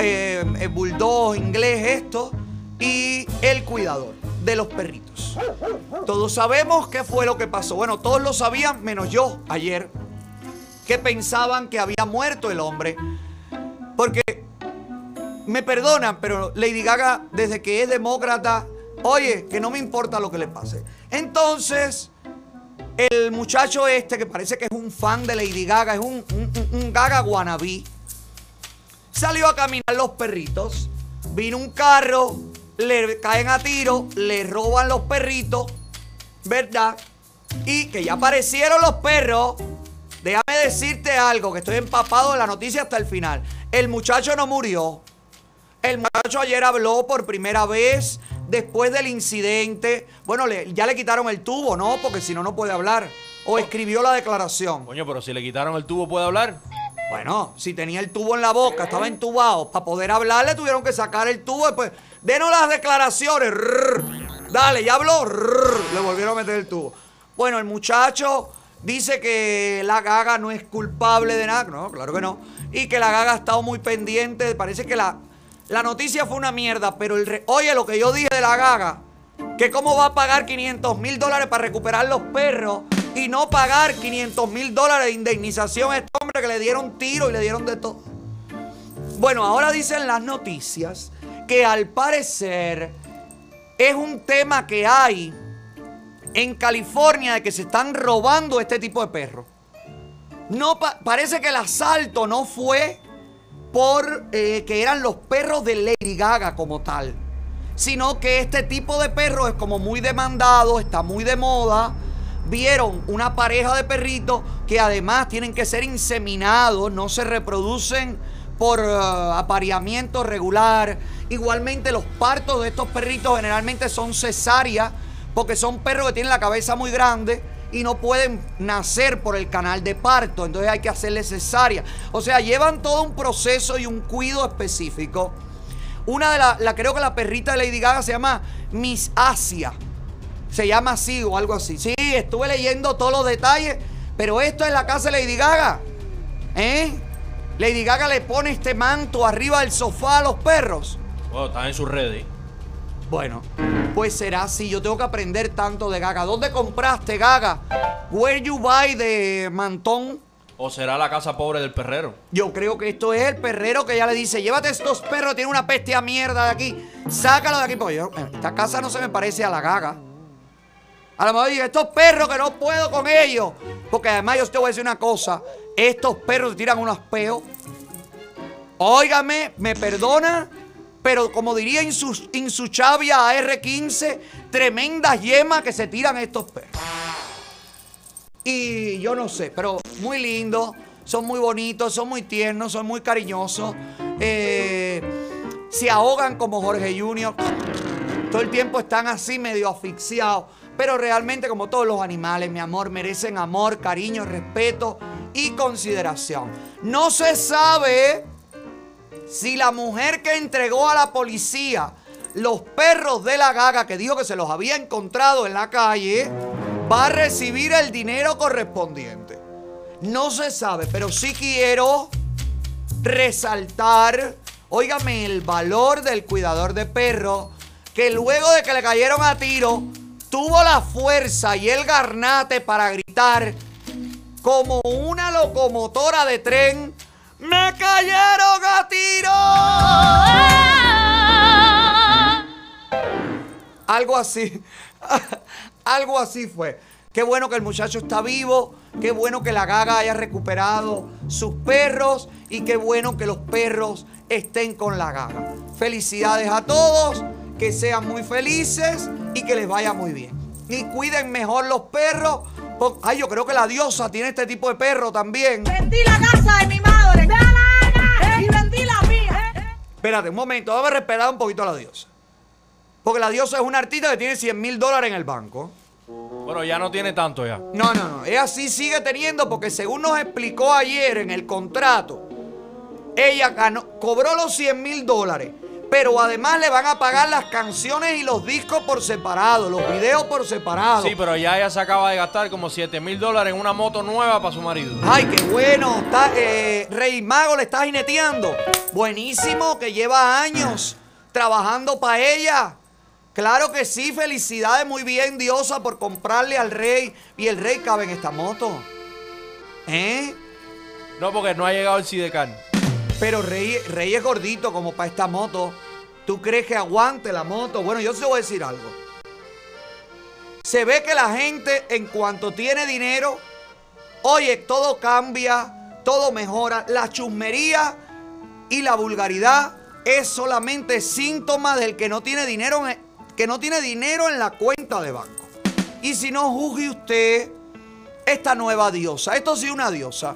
eh, eh, bulldog inglés esto, y el cuidador de los perritos. Todos sabemos qué fue lo que pasó. Bueno, todos lo sabían, menos yo ayer, que pensaban que había muerto el hombre. Porque me perdonan, pero Lady Gaga, desde que es demócrata, oye, que no me importa lo que le pase. Entonces, el muchacho este, que parece que es un fan de Lady Gaga, es un, un- un- Gaga wannabe, salió a caminar los perritos, vino un carro, le caen a tiro, le roban los perritos, ¿verdad? Y que ya aparecieron los perros. Déjame decirte algo, que estoy empapado de la noticia hasta el final. El muchacho no murió. El muchacho ayer habló por primera vez después del incidente. Bueno, le- ya le quitaron el tubo, ¿no? Porque si no, no puede hablar. O escribió la declaración. Coño, pero si le quitaron el tubo, ¿puede hablar? Bueno, si tenía el tubo en la boca, estaba entubado. Para poder hablar, le tuvieron que sacar el tubo. Después, denos las declaraciones. Dale, ya habló. Le volvieron a meter el tubo. Bueno, el muchacho dice que la gaga no es culpable de nada. No, claro que no. Y que la gaga ha estado muy pendiente. Parece que la, la noticia fue una mierda. Pero el oye, lo que yo dije de la gaga, que cómo va a pagar 500 mil dólares para recuperar los perros y no pagar 500 mil dólares de indemnización a este hombre que le dieron tiro y le dieron de todo. Bueno, ahora dicen las noticias que al parecer es un tema que hay en California de que se están robando este tipo de perros. No pa- parece que el asalto no fue por eh, que eran los perros de Lady Gaga como tal, sino que este tipo de perro es como muy demandado, está muy de moda. Vieron una pareja de perritos que además tienen que ser inseminados, no se reproducen por eh, apareamiento regular. Igualmente los partos de estos perritos generalmente son cesáreas porque son perros que tienen la cabeza muy grande y no pueden nacer por el canal de parto, entonces hay que hacerle cesárea. O sea, llevan todo un proceso y un cuido específico. Una de las, la, creo que la perrita de Lady Gaga se llama Miss Asia. Se llama así o algo así. Sí, estuve leyendo todos los detalles, pero esto es la casa de Lady Gaga. ¿Eh? Lady Gaga le pone este manto arriba del sofá a los perros. Bueno, está en sus redes. Bueno, pues será así. Yo tengo que aprender tanto de Gaga. ¿Dónde compraste Gaga? Where you buy de Mantón? ¿O será la casa pobre del perrero? Yo creo que esto es el perrero que ya le dice, llévate estos perros, tiene una peste a mierda de aquí, sácalo de aquí. Porque yo, esta casa no se me parece a la gaga. A lo mejor digo, estos perros que no puedo con ellos. Porque además yo te voy a decir una cosa, estos perros tiran unos peos. Óigame, me perdona, pero como diría Insu- Insuchavia AR15, tremendas yemas que se tiran estos perros. Y yo no sé, pero muy lindos, son muy bonitos, son muy tiernos, son muy cariñosos. Eh, se ahogan como Jorge Junior. Todo el tiempo están así medio asfixiados. Pero realmente, como todos los animales, mi amor, merecen amor, cariño, respeto y consideración. No se sabe si la mujer que entregó a la policía los perros de la gaga, que dijo que se los había encontrado en la calle, va a recibir el dinero correspondiente. No se sabe, pero sí quiero resaltar, óigame, el valor del cuidador de perros, que luego de que le cayeron a tiro, tuvo la fuerza y el garnate para gritar como una locomotora de tren, ¡me cayeron a tiro! Algo así, algo así fue. Qué bueno que el muchacho está vivo, qué bueno que la gaga haya recuperado sus perros y qué bueno que los perros estén con la gaga. Felicidades a todos, que sean muy felices y que les vaya muy bien. Y cuiden mejor los perros. Ay, yo creo que la diosa tiene este tipo de perro también. Vendí la casa de mi madre. Y vendí la mía. Espérate un momento, vamos a respetar un poquito a la diosa. Porque la diosa es una artista que tiene 100 mil dólares en el banco. Bueno, ya no tiene tanto ya. No, no, no. Ella sí sigue teniendo porque según nos explicó ayer en el contrato, ella ganó, cobró los 100 mil dólares. Pero además le van a pagar las canciones y los discos por separado, los videos por separado. Sí, pero ya ella se acaba de gastar como 7 mil dólares en una moto nueva para su marido. Ay, qué bueno. Está, eh, Rey Mago le está jineteando. Buenísimo, que lleva años trabajando para ella. Claro que sí, felicidades, muy bien, Diosa, por comprarle al rey. Y el rey cabe en esta moto. ¿Eh? No, porque no ha llegado el Sidecar. Pero rey, es gordito como para esta moto. ¿Tú crees que aguante la moto? Bueno, yo te voy a decir algo. Se ve que la gente, en cuanto tiene dinero, oye, todo cambia, todo mejora. La chusmería y la vulgaridad es solamente síntoma del que no tiene dinero que no tiene dinero en la cuenta de banco. Y si no juzgue usted esta nueva diosa, esto sí una diosa.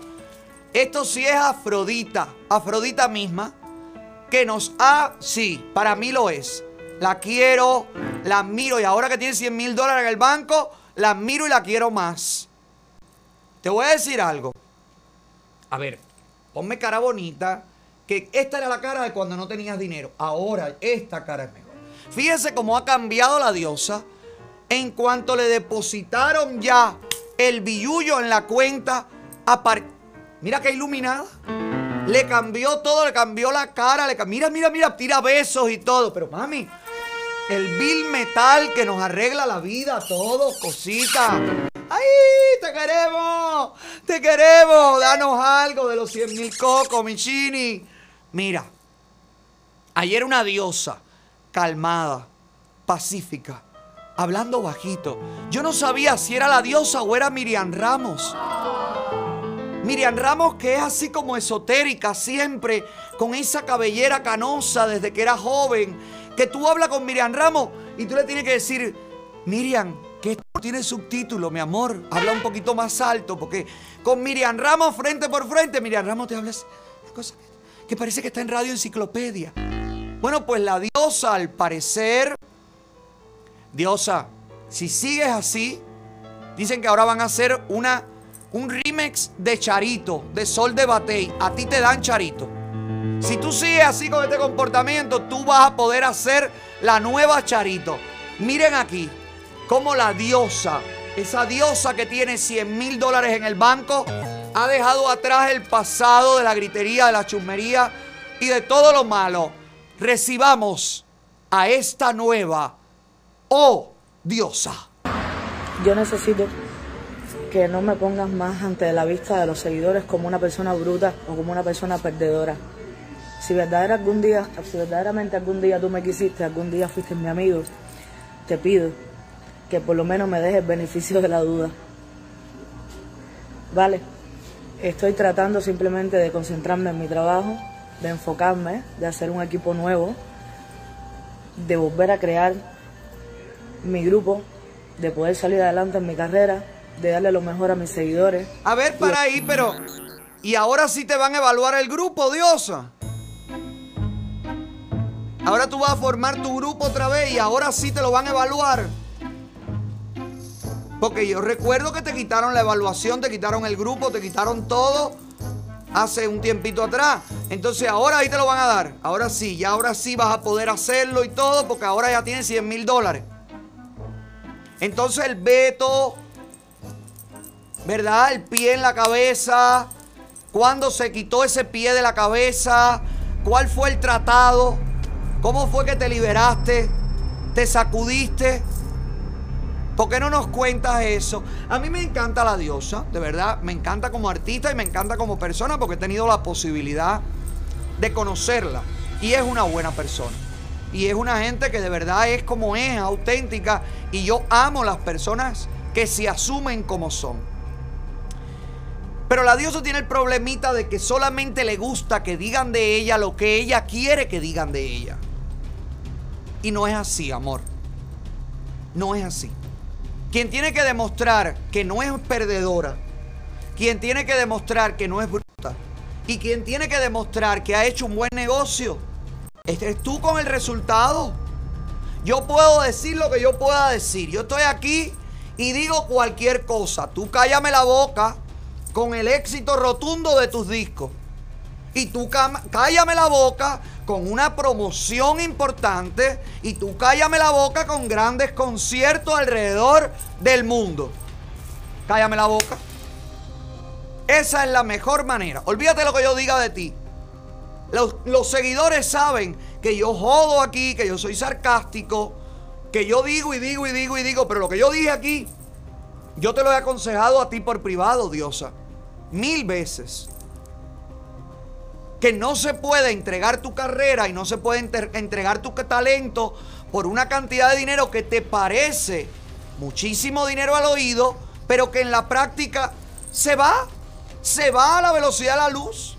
Esto sí es Afrodita, Afrodita misma, que nos ha, sí, para mí lo es. La quiero, la admiro y ahora que tiene 100 mil dólares en el banco, la admiro y la quiero más. Te voy a decir algo. A ver, ponme cara bonita, que esta era la cara de cuando no tenías dinero. Ahora esta cara es mejor. Fíjese cómo ha cambiado la diosa en cuanto le depositaron ya el billullo en la cuenta. apar- Mira qué iluminada. Le cambió todo, le cambió la cara. Le cam- mira, mira, mira, tira besos y todo. Pero mami, el bill metal que nos arregla la vida, todo, cosita. ¡Ay, te queremos! ¡Te queremos! Danos algo de los 100 mil cocos, Michini. Mira, ayer una diosa, calmada, pacífica, hablando bajito. Yo no sabía si era la diosa o era Miriam Ramos. Miriam Ramos que es así como esotérica siempre, con esa cabellera canosa desde que era joven, que tú hablas con Miriam Ramos y tú le tienes que decir, Miriam, que esto tiene subtítulo, mi amor, habla un poquito más alto, porque con Miriam Ramos frente por frente, Miriam Ramos te hablas cosa que parece que está en Radio Enciclopedia. Bueno, pues la diosa al parecer, diosa, si sigues así, dicen que ahora van a hacer una un remix de Charito, de Sol de Batey. A ti te dan Charito. Si tú sigues así con este comportamiento, tú vas a poder hacer la nueva Charito. Miren aquí, cómo la diosa, esa diosa que tiene 100 mil dólares en el banco, ha dejado atrás el pasado de la gritería, de la chusmería y de todo lo malo. Recibamos a esta nueva, oh diosa. Yo necesito que no me pongas más ante la vista de los seguidores como una persona bruta o como una persona perdedora. Si, verdadera algún día, si verdaderamente algún día tú me quisiste, algún día fuiste mi amigo, te pido que por lo menos me dejes el beneficio de la duda. Vale, estoy tratando simplemente de concentrarme en mi trabajo, de enfocarme, de hacer un equipo nuevo, de volver a crear mi grupo, de poder salir adelante en mi carrera, de darle lo mejor a mis seguidores. A ver, para ahí, pero. ¿Y ahora sí te van a evaluar el grupo, diosa? Ahora tú vas a formar tu grupo otra vez y ahora sí te lo van a evaluar. Porque yo recuerdo que te quitaron la evaluación, te quitaron el grupo, te quitaron todo hace un tiempito atrás. Entonces ahora ahí te lo van a dar. Ahora sí, ya ahora sí vas a poder hacerlo y todo porque ahora ya tienes 100 mil dólares. Entonces el veto, ¿verdad? El pie en la cabeza. ¿Cuándo se quitó ese pie de la cabeza? ¿Cuál fue el tratado? ¿Cómo fue que te liberaste? ¿Te sacudiste? ¿Por qué no nos cuentas eso? A mí me encanta la diosa, de verdad. Me encanta como artista y me encanta como persona porque he tenido la posibilidad de conocerla. Y es una buena persona. Y es una gente que de verdad es como es, auténtica. Y yo amo las personas que se asumen como son. Pero la diosa tiene el problemita de que solamente le gusta que digan de ella lo que ella quiere que digan de ella. Y no es así, amor. No es así. Quien tiene que demostrar que no es perdedora, quien tiene que demostrar que no es bruta y quien tiene que demostrar que ha hecho un buen negocio, este es tú con el resultado. Yo puedo decir lo que yo pueda decir. Yo estoy aquí y digo cualquier cosa. Tú cállame la boca con el éxito rotundo de tus discos. Y tú cállame la boca con una promoción importante. Y tú cállame la boca con grandes conciertos alrededor del mundo. Cállame la boca. Esa es la mejor manera. Olvídate lo que yo diga de ti. Los, los seguidores saben que yo jodo aquí, que yo soy sarcástico, que yo digo y digo y digo y digo, pero lo que yo dije aquí, yo te lo he aconsejado a ti por privado, diosa, mil veces. Que no se puede entregar tu carrera y no se puede entregar tu talento por una cantidad de dinero que te parece muchísimo dinero al oído, pero que en la práctica se va, se va a la velocidad de la luz.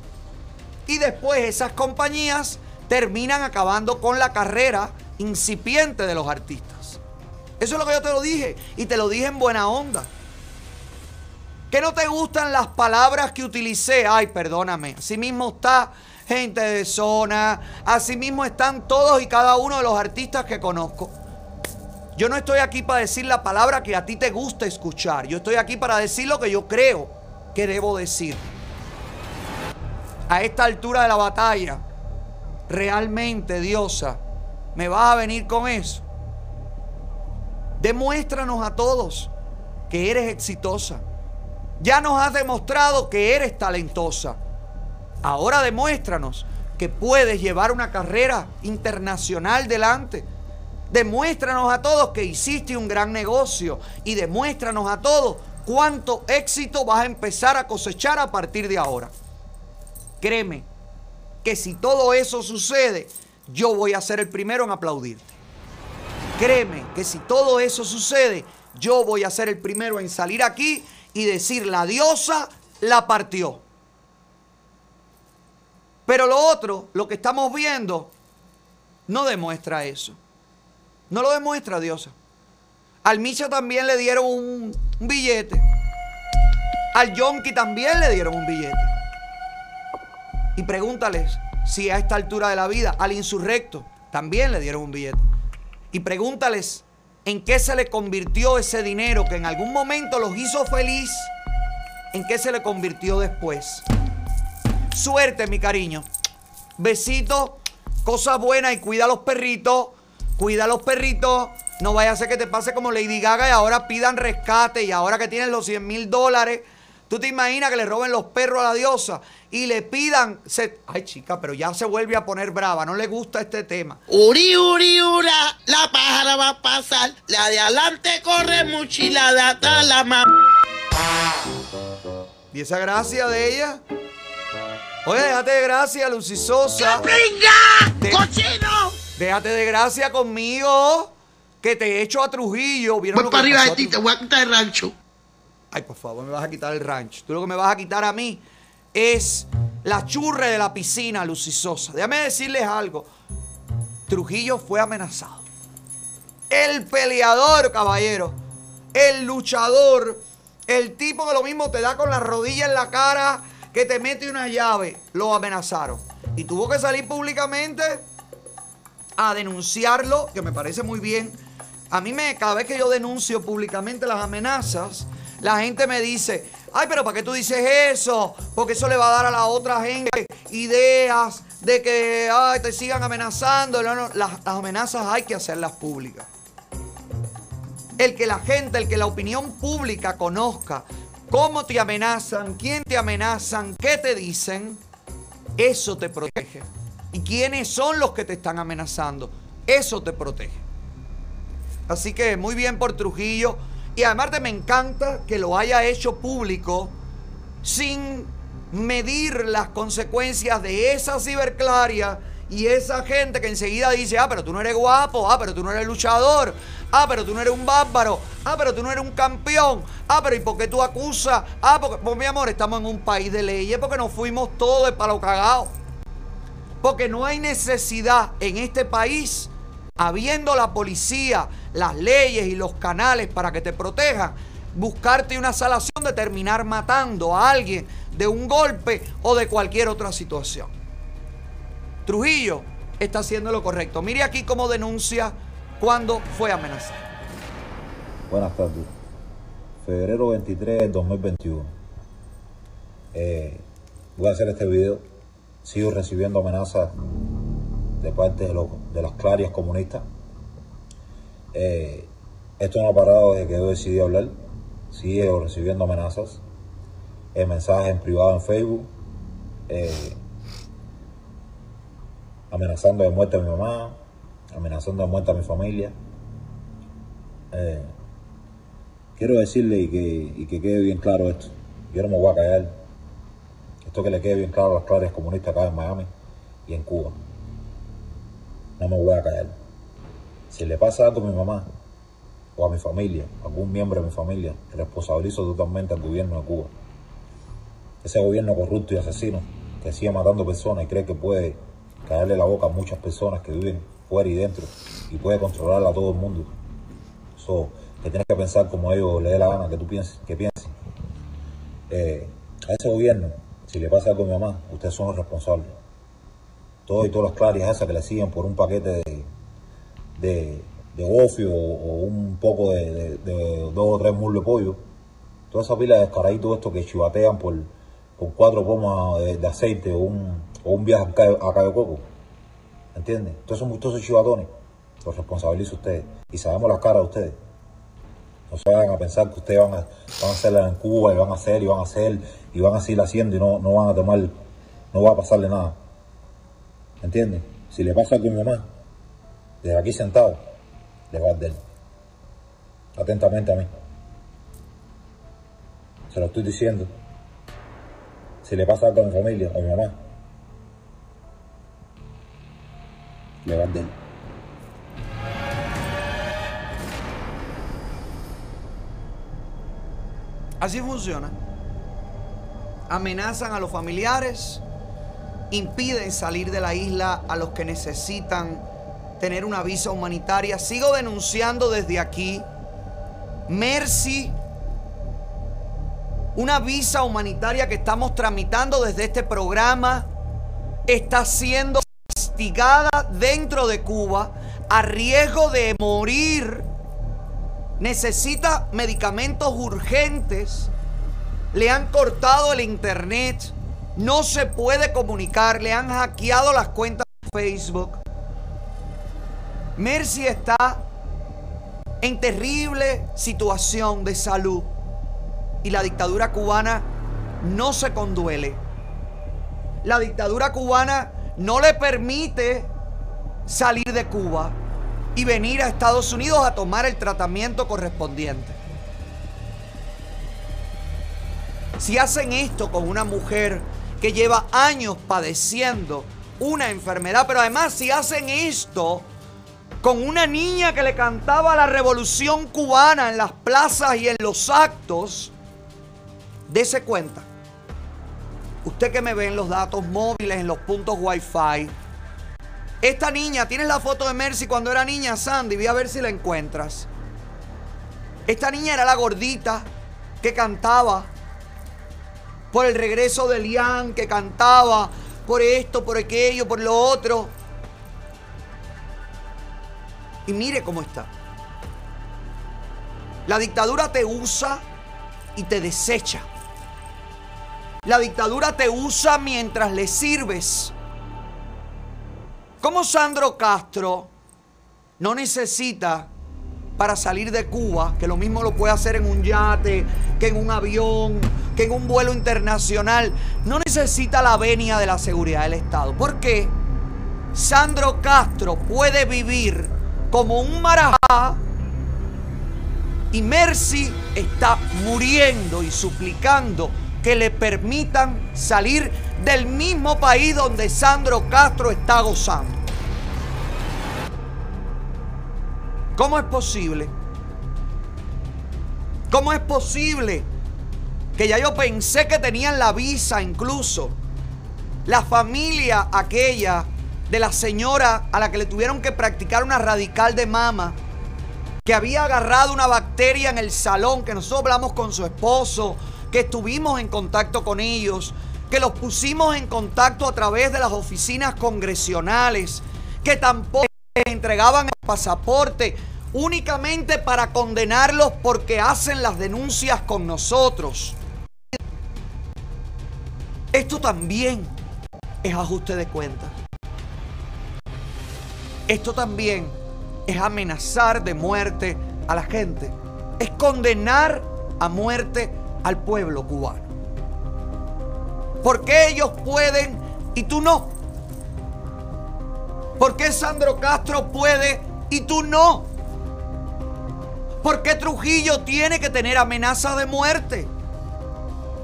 Y después esas compañías terminan acabando con la carrera incipiente de los artistas. Eso es lo que yo te lo dije y te lo dije en buena onda. ¿Que no te gustan las palabras que utilicé? Ay, perdóname. Así mismo está gente de zona. Así mismo están todos y cada uno de los artistas que conozco. Yo no estoy aquí para decir la palabra que a ti te gusta escuchar. Yo estoy aquí para decir lo que yo creo que debo decir. A esta altura de la batalla, realmente, diosa, me vas a venir con eso. Demuéstranos a todos que eres exitosa. Ya nos has demostrado que eres talentosa. Ahora demuéstranos que puedes llevar una carrera internacional delante. Demuéstranos a todos que hiciste un gran negocio y demuéstranos a todos cuánto éxito vas a empezar a cosechar a partir de ahora. Créeme que si todo eso sucede, yo voy a ser el primero en aplaudirte. Créeme que si todo eso sucede, yo voy a ser el primero en salir aquí y decir, la diosa la partió. Pero lo otro, lo que estamos viendo, no demuestra eso. No lo demuestra diosa. Al Misha también le dieron un, billete. Al Yonki también le dieron un billete. Y pregúntales si a esta altura de la vida al insurrecto también le dieron un billete. Y pregúntales en qué se le convirtió ese dinero que en algún momento los hizo feliz. ¿En qué se le convirtió después? Suerte, mi cariño. Besito, cosas buenas y cuida a los perritos. Cuida a los perritos. No vaya a ser que te pase como Lady Gaga y ahora pidan rescate y ahora que tienes los 100 mil dólares ¿Tú te imaginas que le roben los perros a la diosa y le pidan... Ay, chica, pero ya se vuelve a poner brava. No le gusta este tema. Uri, uri, ura, la pájara va a pasar. La de adelante corre mucho y la de atrás la mamá. ¿Y esa gracia de ella? Oye, déjate de gracia, Lucy Sosa. ¡Qué ¡Cochino! Déjate de gracia conmigo. Que te echo a Trujillo. Voy para arriba de ti, te voy a quitar el rancho. Ay, por favor, me vas a quitar el rancho. Tú lo que me vas a quitar a mí es la churre de la piscina, Lucisosa. Déjame decirles algo. Trujillo fue amenazado. El peleador, caballero. El luchador. El tipo que lo mismo te da con la rodilla en la cara, que te mete una llave. Lo amenazaron. Y tuvo que salir públicamente a denunciarlo, que me parece muy bien. A mí me, cada vez que yo denuncio públicamente las amenazas, la gente me dice, ay, pero ¿para qué tú dices eso? Porque eso le va a dar a la otra gente ideas de que ay, te sigan amenazando. Las amenazas hay que hacerlas públicas. El que la gente, el que la opinión pública conozca cómo te amenazan, quién te amenazan, qué te dicen, eso te protege. ¿Y quiénes son los que te están amenazando? Eso te protege. Así que muy bien por Trujillo. Y además de me encanta que lo haya hecho público sin medir las consecuencias de esa ciberclaria y esa gente que enseguida dice, ah, pero tú no eres guapo, ah, pero tú no eres luchador, ah, pero tú no eres un bárbaro, ah, pero tú no eres un campeón, ah, pero ¿y por qué tú acusas? Ah, porque, pues mi amor, estamos en un país de leyes porque nos fuimos todos de palo cagado. Porque no hay necesidad en este país, habiendo la policía, las leyes y los canales para que te protejan, buscarte una salación de terminar matando a alguien de un golpe o de cualquier otra situación. Trujillo está haciendo lo correcto. Mire aquí cómo denuncia cuando fue amenazado. Buenas tardes. Febrero 23 del 2021. Eh, voy a hacer este video. Sigo recibiendo amenazas de parte de, los, de las clarias comunistas. Eh, esto no ha parado desde que yo decidí hablar. Sigo recibiendo amenazas. Eh, mensajes en privado en Facebook. eh, amenazando de muerte a mi mamá. Amenazando de muerte a mi familia. Eh, quiero decirle y que, y que quede bien claro esto. Yo no me voy a callar. Esto que le quede bien claro a las clarias comunistas acá en Miami y en Cuba. No me voy a callar. Si le pasa algo a mi mamá o a mi familia, a algún miembro de mi familia, responsabilizo totalmente al gobierno de Cuba. Ese gobierno corrupto y asesino que sigue matando personas y cree que puede caerle la boca a muchas personas que viven fuera y dentro y puede controlar a todo el mundo. So, que tienes que pensar como ellos le dé la gana que tú pienses, que piensen. Eh, a ese gobierno, si le pasa algo a mi mamá, ustedes son los responsables. Todos y todas las clarias esas que le siguen por un paquete de, de, de gofio o, un poco de, dos o tres muslos de pollo. Toda esa pila de descaraditos estos que chivatean por, por cuatro pomas de, aceite o un, o un viaje a Cayo, a Cayo Coco. ¿Entiendes? Todos esos chivatones. Los responsabilizo ustedes. Y sabemos las caras de ustedes. No se vayan a pensar que ustedes van a, van a hacerla en Cuba y van a hacer y van a hacer y van a seguir haciendo y no, no van a tomar, no va a pasarle nada. ¿Entiendes? Si le pasa a mi mamá, desde aquí sentado, le va a arder. Atentamente a mí. Se lo estoy diciendo. Si le pasa algo a mi familia, a mi mamá, le va a arder. Así funciona. Amenazan a los familiares, impiden salir de la isla a los que necesitan tener una visa humanitaria. Sigo denunciando desde aquí. Mercy, una visa humanitaria que estamos tramitando desde este programa, está siendo castigada dentro de Cuba a riesgo de morir necesita medicamentos urgentes, le han cortado el internet, no se puede comunicar, le han hackeado las cuentas de Facebook. Mercy está en terrible situación de salud y la dictadura cubana no se conduele. La dictadura cubana no le permite salir de Cuba y venir a Estados Unidos a tomar el tratamiento correspondiente. Si hacen esto con una mujer que lleva años padeciendo una enfermedad, pero además si hacen esto con una niña que le cantaba la revolución cubana en las plazas y en los actos, dése cuenta. Usted que me ve en los datos móviles, en los puntos wifi, esta niña, tienes la foto de Mercy cuando era niña, Sandy, voy a ver si la encuentras. Esta niña era la gordita que cantaba por el regreso de Lian, que cantaba por esto, por aquello, por lo otro. Y mire cómo está. La dictadura te usa y te desecha. La dictadura te usa mientras le sirves. Como Sandro Castro no necesita para salir de Cuba, que lo mismo lo puede hacer en un yate, que en un avión, que en un vuelo internacional, no necesita la venia de la seguridad del Estado. ¿Por qué? Sandro Castro puede vivir como un marajá y Mercy está muriendo y suplicando que le permitan salir del mismo país donde Sandro Castro está gozando. ¿Cómo es posible? ¿Cómo es posible que ya yo pensé que tenían la visa incluso? La familia aquella de la señora a la que le tuvieron que practicar una radical de mama, que había agarrado una bacteria en el salón, que nosotros hablamos con su esposo, que estuvimos en contacto con ellos, que los pusimos en contacto a través de las oficinas congresionales, que tampoco entregaban el pasaporte únicamente para condenarlos porque hacen las denuncias con nosotros. Esto también es ajuste de cuentas. Esto también es amenazar de muerte a la gente. Es condenar a muerte al pueblo cubano. ¿Por qué ellos pueden y tú no? ¿Por qué Sandro Castro puede y tú no? ¿Por qué Trujillo tiene que tener amenaza de muerte?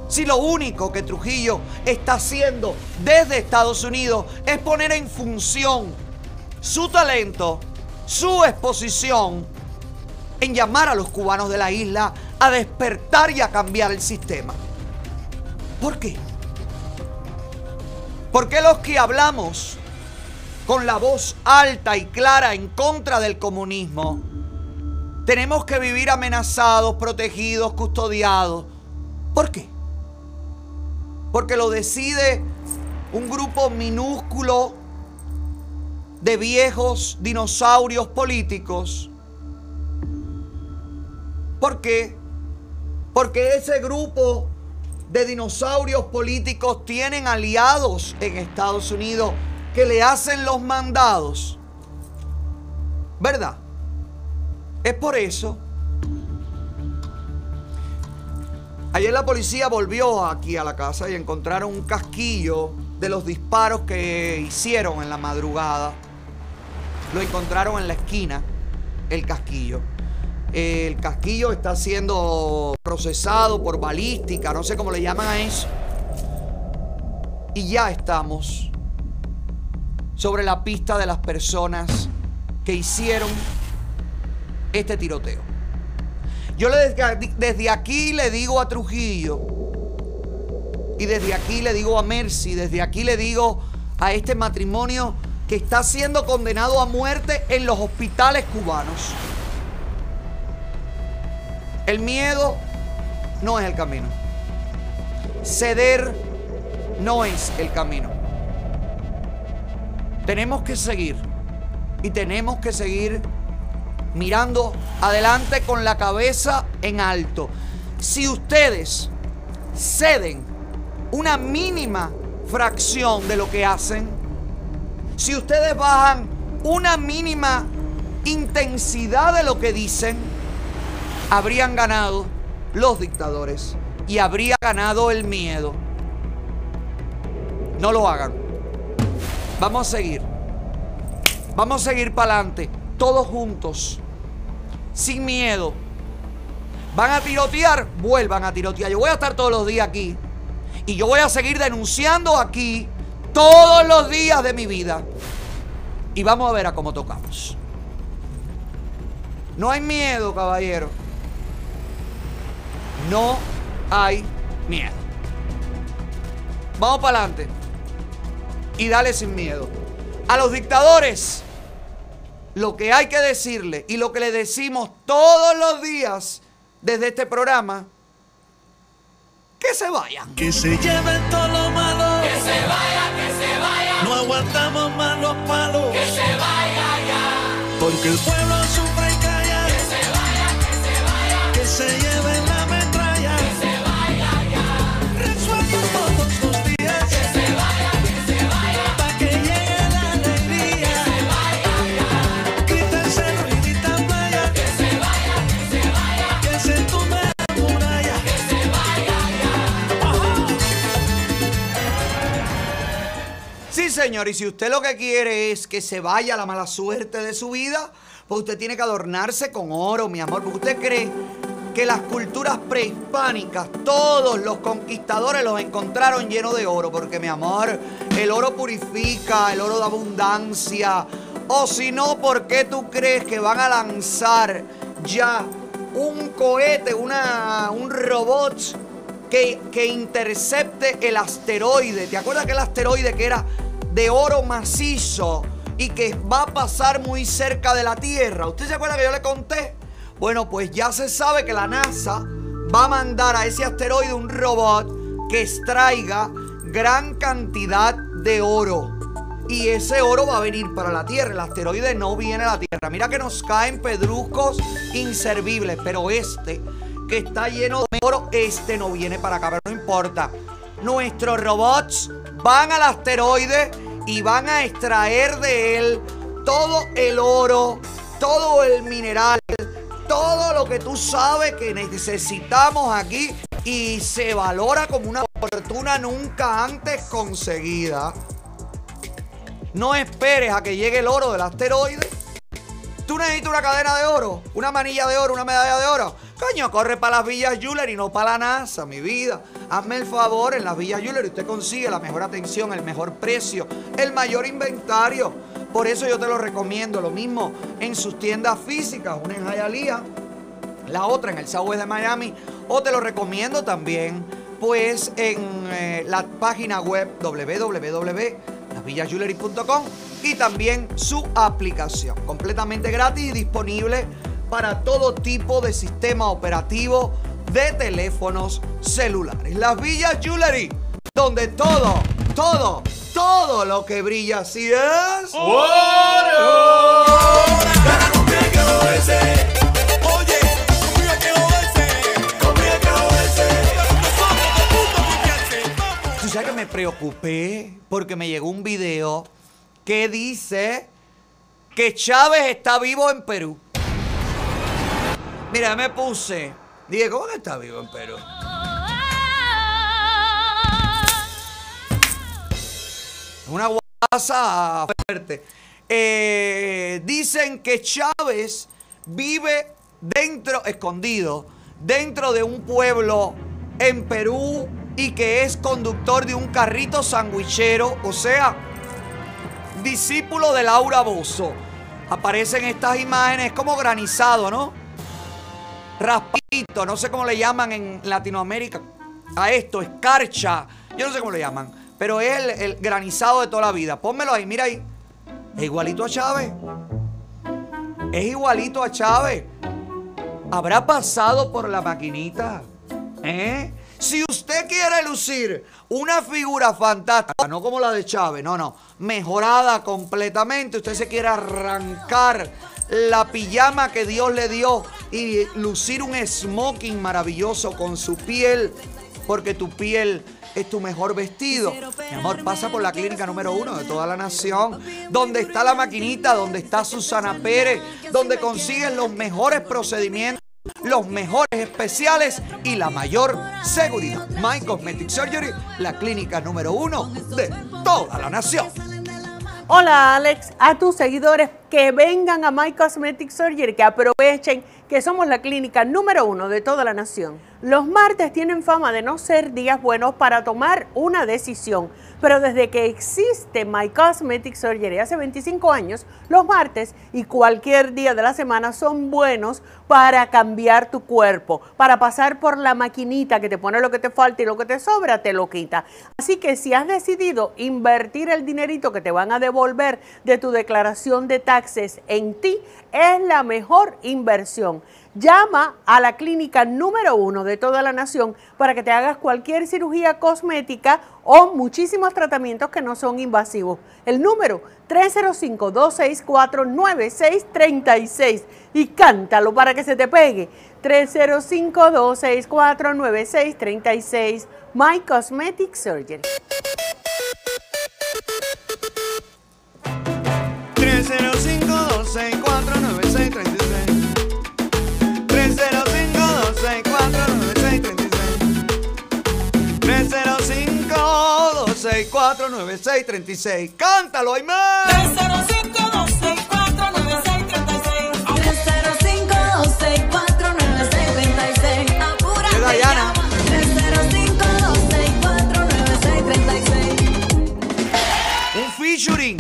Si lo único que Trujillo está haciendo desde Estados Unidos es poner en función su talento, su exposición en llamar a los cubanos de la isla a despertar y a cambiar el sistema. ¿Por qué? ¿Por qué los que hablamos con la voz alta y clara en contra del comunismo tenemos que vivir amenazados, protegidos, custodiados? ¿Por qué? Porque lo decide un grupo minúsculo de viejos dinosaurios políticos. ¿Por qué? Porque ese grupo de dinosaurios políticos tienen aliados en Estados Unidos que le hacen los mandados. ¿Verdad? Es por eso. Ayer la policía volvió aquí a la casa y encontraron un casquillo de los disparos que hicieron en la madrugada. Lo encontraron en la esquina, el casquillo. El casquillo está siendo procesado por balística, no sé cómo le llaman a eso. Y ya estamos sobre la pista de las personas que hicieron este tiroteo. Yo le, desde aquí le digo a Trujillo, y desde aquí le digo a Mercy, desde aquí le digo a este matrimonio que está siendo condenado a muerte en los hospitales cubanos. El miedo no es el camino. Ceder no es el camino. Tenemos que seguir y tenemos que seguir mirando adelante con la cabeza en alto. Si ustedes ceden una mínima fracción de lo que hacen, si ustedes bajan una mínima intensidad de lo que dicen, habrían ganado los dictadores y habría ganado el miedo. No lo hagan. Vamos a seguir. Vamos a seguir para adelante, todos juntos, sin miedo. ¿Van a tirotear? Vuelvan a tirotear. Yo voy a estar todos los días aquí. Y yo voy a seguir denunciando aquí todos los días de mi vida. Y vamos a ver a cómo tocamos. No hay miedo, caballero. No hay miedo. Vamos para adelante. Y dale sin miedo. A los dictadores, lo que hay que decirle y lo que le decimos todos los días desde este programa, que se vayan. Que se lleven todo lo malo. Que se vaya, aguantamos más los palos. Que se vaya ya. Porque el pueblo y señor, y si usted lo que quiere es que se vaya la mala suerte de su vida, pues usted tiene que adornarse con oro, mi amor, porque usted cree que las culturas prehispánicas, todos los conquistadores los encontraron llenos de oro, porque mi amor, el oro purifica, el oro da abundancia. O si no, ¿por qué tú crees que van a lanzar ya un cohete, una, un robot que, que intercepte el asteroide. ¿Te acuerdas que el asteroide que era de oro macizo y que va a pasar muy cerca de la Tierra? ¿Usted se acuerda que yo le conté? Bueno, pues ya se sabe que la NASA va a mandar a ese asteroide un robot que extraiga gran cantidad de oro. Y ese oro va a venir para la Tierra. El asteroide no viene a la Tierra. Mira que nos caen pedruscos inservibles. Pero este, que está lleno de oro, este no viene para acá. Pero no importa. Nuestros robots van al asteroide y van a extraer de él todo el oro, todo el mineral, todo lo que tú sabes que necesitamos aquí y se valora como una fortuna nunca antes conseguida. No esperes a que llegue el oro del asteroide. Tú necesitas una cadena de oro, una manilla de oro, una medalla de oro. Coño, corre para las villas Juller y no para la NASA, mi vida. Hazme el favor, en las villas Juller usted consigue la mejor atención, el mejor precio, el mayor inventario. Por eso yo te lo recomiendo. Lo mismo en sus tiendas físicas, una en Hialeah, la otra en el Southwest de Miami. O te lo recomiendo también, pues en eh, la página web www.lasvillasjewelry.com y también su aplicación, completamente gratis y disponible para todo tipo de sistema operativo de teléfonos celulares. Las Villas Jewelry, donde todo, todo, todo lo que brilla así es Tú sabes que me preocupé porque me llegó un video que dice que Chávez está vivo en Perú. Mira, me puse. Dije, ¿cómo que está vivo en Perú? Una guasa fuerte. Eh, dicen que Chávez vive dentro, escondido, dentro de un pueblo en Perú y que es conductor de un carrito sandwichero, o sea, discípulo de Laura Bozo. Aparecen estas imágenes como granizado, ¿no? Raspito, no sé cómo le llaman en Latinoamérica a esto, escarcha, yo no sé cómo le llaman, pero es el, granizado de toda la vida. Pónmelo ahí, mira ahí. Es igualito a Chávez. Es igualito a Chávez. ¿Habrá pasado por la maquinita? ¿Eh? Si usted quiere lucir una figura fantástica, no como la de Chávez, no, no, mejorada completamente, usted se quiere arrancar la pijama que Dios le dio y lucir un smoking maravilloso con su piel, porque tu piel es tu mejor vestido. Mi amor, pasa por la clínica número uno de toda la nación, donde está la maquinita, donde está Susana Pérez, donde consiguen los mejores procedimientos los mejores especiales y la mayor seguridad. My Cosmetic Surgery, la clínica número uno de toda la nación. Hola Alex, a tus seguidores que vengan a My Cosmetic Surgery, que aprovechen que somos la clínica número uno de toda la nación. Los martes tienen fama de no ser días buenos para tomar una decisión, pero desde que existe My Cosmetic Surgery hace 25 años, los martes y cualquier día de la semana son buenos para cambiar tu cuerpo, para pasar por la maquinita que te pone lo que te falta y lo que te sobra te lo quita. Así que si has decidido invertir el dinerito que te van a devolver de tu declaración de taxes en ti, es la mejor inversión. Llama a la clínica número uno de toda la nación para que te hagas cualquier cirugía cosmética o muchísimos tratamientos que no son invasivos. El número 305-264-9636 y cántalo para que se te pegue. 305-264-9636 My Cosmetic Surgery. 305-264-9636 305-264-9636 ¡Cántalo, Aymar! 305-264-9636 Apúrate, Es Dayana. llama. 305-264-9636 Un featuring.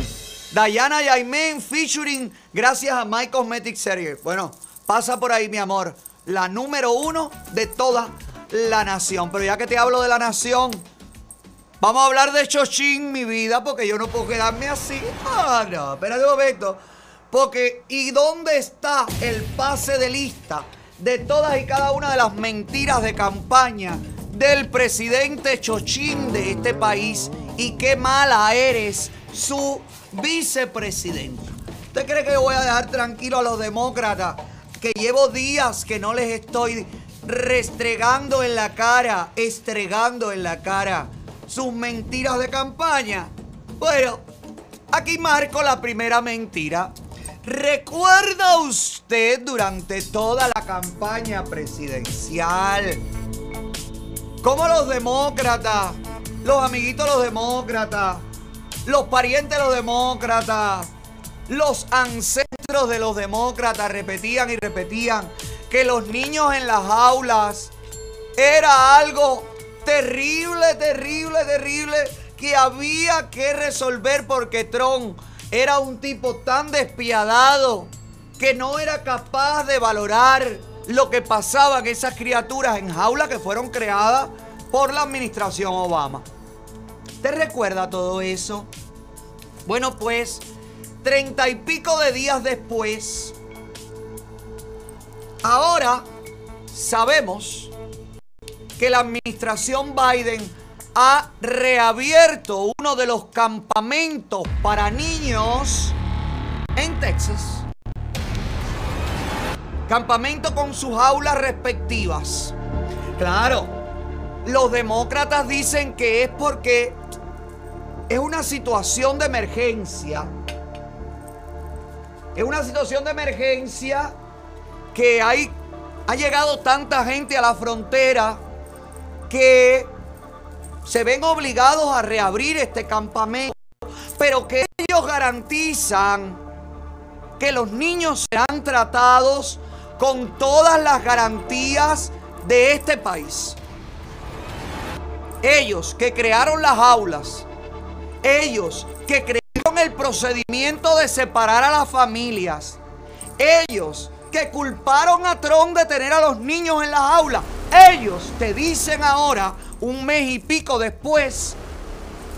Dayana Yaimen featuring gracias a My Cosmetic Series. Bueno, pasa por ahí, mi amor. La número uno de toda la nación. Pero ya que te hablo de la nación, vamos a hablar de Chochín, mi vida, porque yo no puedo quedarme así. Ah, no, espérate un momento. Porque, ¿y dónde está el pase de lista de todas y cada una de las mentiras de campaña del presidente Chochín de este país? Y qué mala eres, su vicepresidenta. ¿Usted cree que yo voy a dejar tranquilo a los demócratas? Que llevo días que no les estoy restregando en la cara, estregando en la cara sus mentiras de campaña. Bueno, aquí marco la primera mentira. ¿Recuerda usted durante toda la campaña presidencial cómo los demócratas, los amiguitos de los demócratas, los parientes de los demócratas, los ancestros de los demócratas repetían y repetían que los niños en las aulas era algo terrible, terrible, terrible que había que resolver porque Trump era un tipo tan despiadado que no era capaz de valorar lo que pasaba en esas criaturas en jaulas que fueron creadas por la administración Obama. ¿Te recuerda todo eso? Bueno, pues, treinta y pico de días después, ahora sabemos que la administración Biden ha reabierto uno de los campamentos para niños en Texas. Campamento con sus aulas respectivas. Claro, los demócratas dicen que es porque es una situación de emergencia. Es una situación de emergencia que hay, ha llegado tanta gente a la frontera que se ven obligados a reabrir este campamento, pero que ellos garantizan que los niños serán tratados con todas las garantías de este país. Ellos que crearon las aulas, ellos que crearon el procedimiento de separar a las familias, ellos que culparon a Trump de tener a los niños en las aulas, ellos te dicen ahora, un mes y pico después,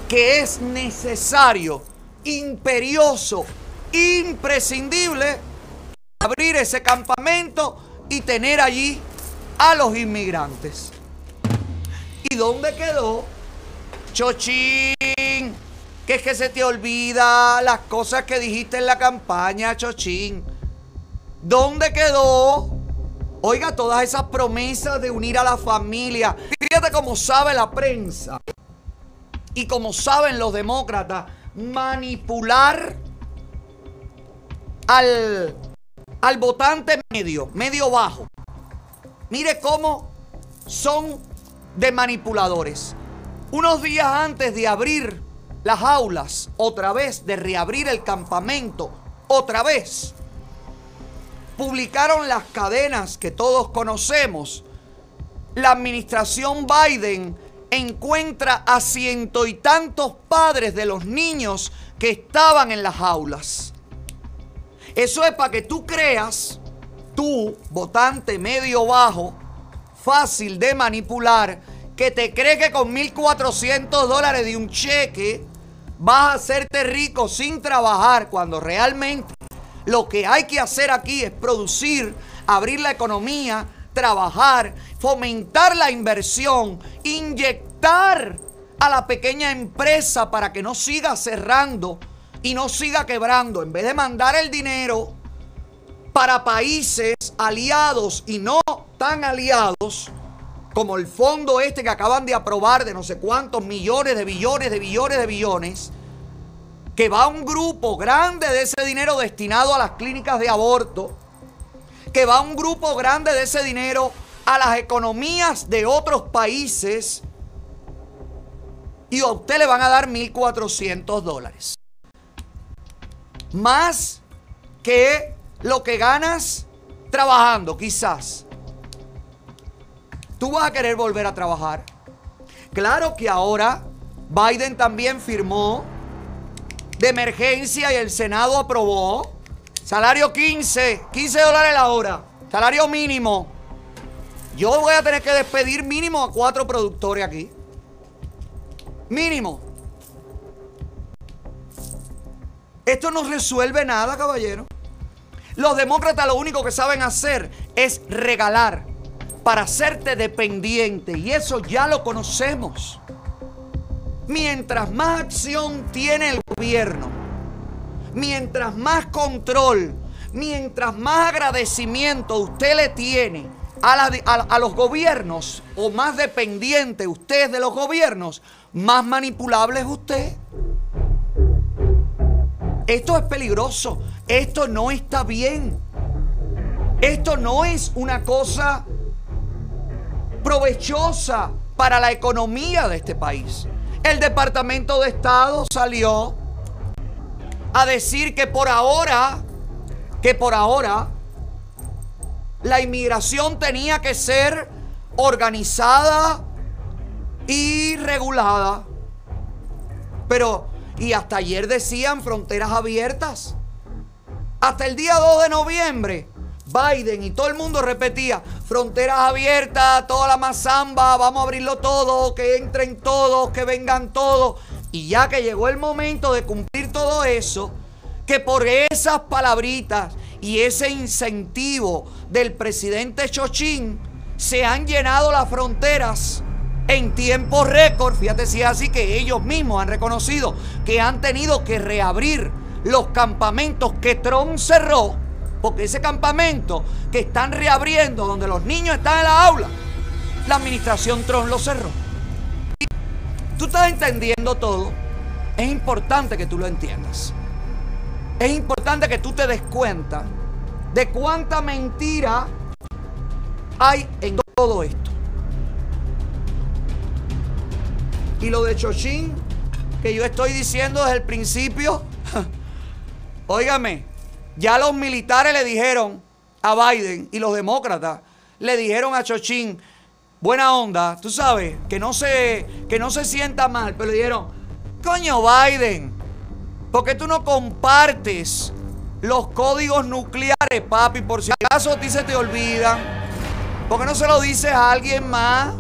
que es necesario, imperioso, imprescindible abrir ese campamento y tener allí a los inmigrantes. ¿Y dónde quedó? Chochín, que es que se te olvida las cosas que dijiste en la campaña, Chochín. ¿Dónde quedó? Oiga, todas esas promesas de unir a la familia. Fíjate cómo sabe la prensa y como saben los demócratas manipular al, al votante medio, medio bajo. Mire cómo son de manipuladores. Unos días antes de abrir las aulas, otra vez, de reabrir el campamento, otra vez, publicaron las cadenas que todos conocemos. La administración Biden encuentra a ciento y tantos padres de los niños que estaban en las aulas. Eso es para que tú creas, tú, votante medio bajo, fácil de manipular, que te cree que con 1.400 dólares de un cheque vas a hacerte rico sin trabajar, cuando realmente lo que hay que hacer aquí es producir abrir la economía, trabajar, fomentar la inversión, inyectar a la pequeña empresa para que no siga cerrando y no siga quebrando. En vez de mandar el dinero para países aliados y no tan aliados, como el fondo este que acaban de aprobar de no sé cuántos millones de billones de billones de billones, que va un grupo grande de ese dinero destinado a las clínicas de aborto, que va un grupo grande de ese dinero a las economías de otros países y a usted le van a dar 1.400 dólares. Más que lo que ganas trabajando, quizás. Tú vas a querer volver a trabajar. Claro que ahora Biden también firmó de emergencia y el Senado aprobó salario 15, 15 dólares la hora, salario mínimo. Yo voy a tener que despedir mínimo a cuatro productores aquí. Mínimo. Esto no resuelve nada, caballero. Los demócratas lo único que saben hacer es regalar para hacerte dependiente. Y eso ya lo conocemos. Mientras más acción tiene el gobierno, mientras más control, mientras más agradecimiento usted le tiene a, los gobiernos o más dependiente usted de los gobiernos, más manipulable es usted. Esto es peligroso. Esto no está bien. Esto no es una cosa provechosa para la economía de este país. El Departamento de Estado salió a decir que por ahora, que por ahora, la inmigración tenía que ser organizada y regulada. Pero, y hasta ayer decían fronteras abiertas. Hasta el día 2 de noviembre, Biden y todo el mundo repetía, fronteras abiertas, toda la mazamba, vamos a abrirlo todo, que entren todos, que vengan todos. Y ya que llegó el momento de cumplir todo eso, que por esas palabritas y ese incentivo del presidente Chochín se han llenado las fronteras en tiempo récord. Fíjate si así que ellos mismos han reconocido que han tenido que reabrir los campamentos que Trump cerró. Porque ese campamento que están reabriendo, donde los niños están en la aula, la administración Trump lo cerró. Tú estás entendiendo todo. Es importante que tú lo entiendas. Es importante que tú te des cuenta de cuánta mentira hay en todo esto. Y lo de Chochín, que yo estoy diciendo desde el principio, óigame, ya los militares le dijeron a Biden y los demócratas le dijeron a Chochín, buena onda, tú sabes, que no se, que no se sienta mal, pero le dijeron, coño Biden, ¿por qué tú no compartes los códigos nucleares, papi? Por si acaso a ti se te olvidan. ¿Por qué no se lo dices a alguien más?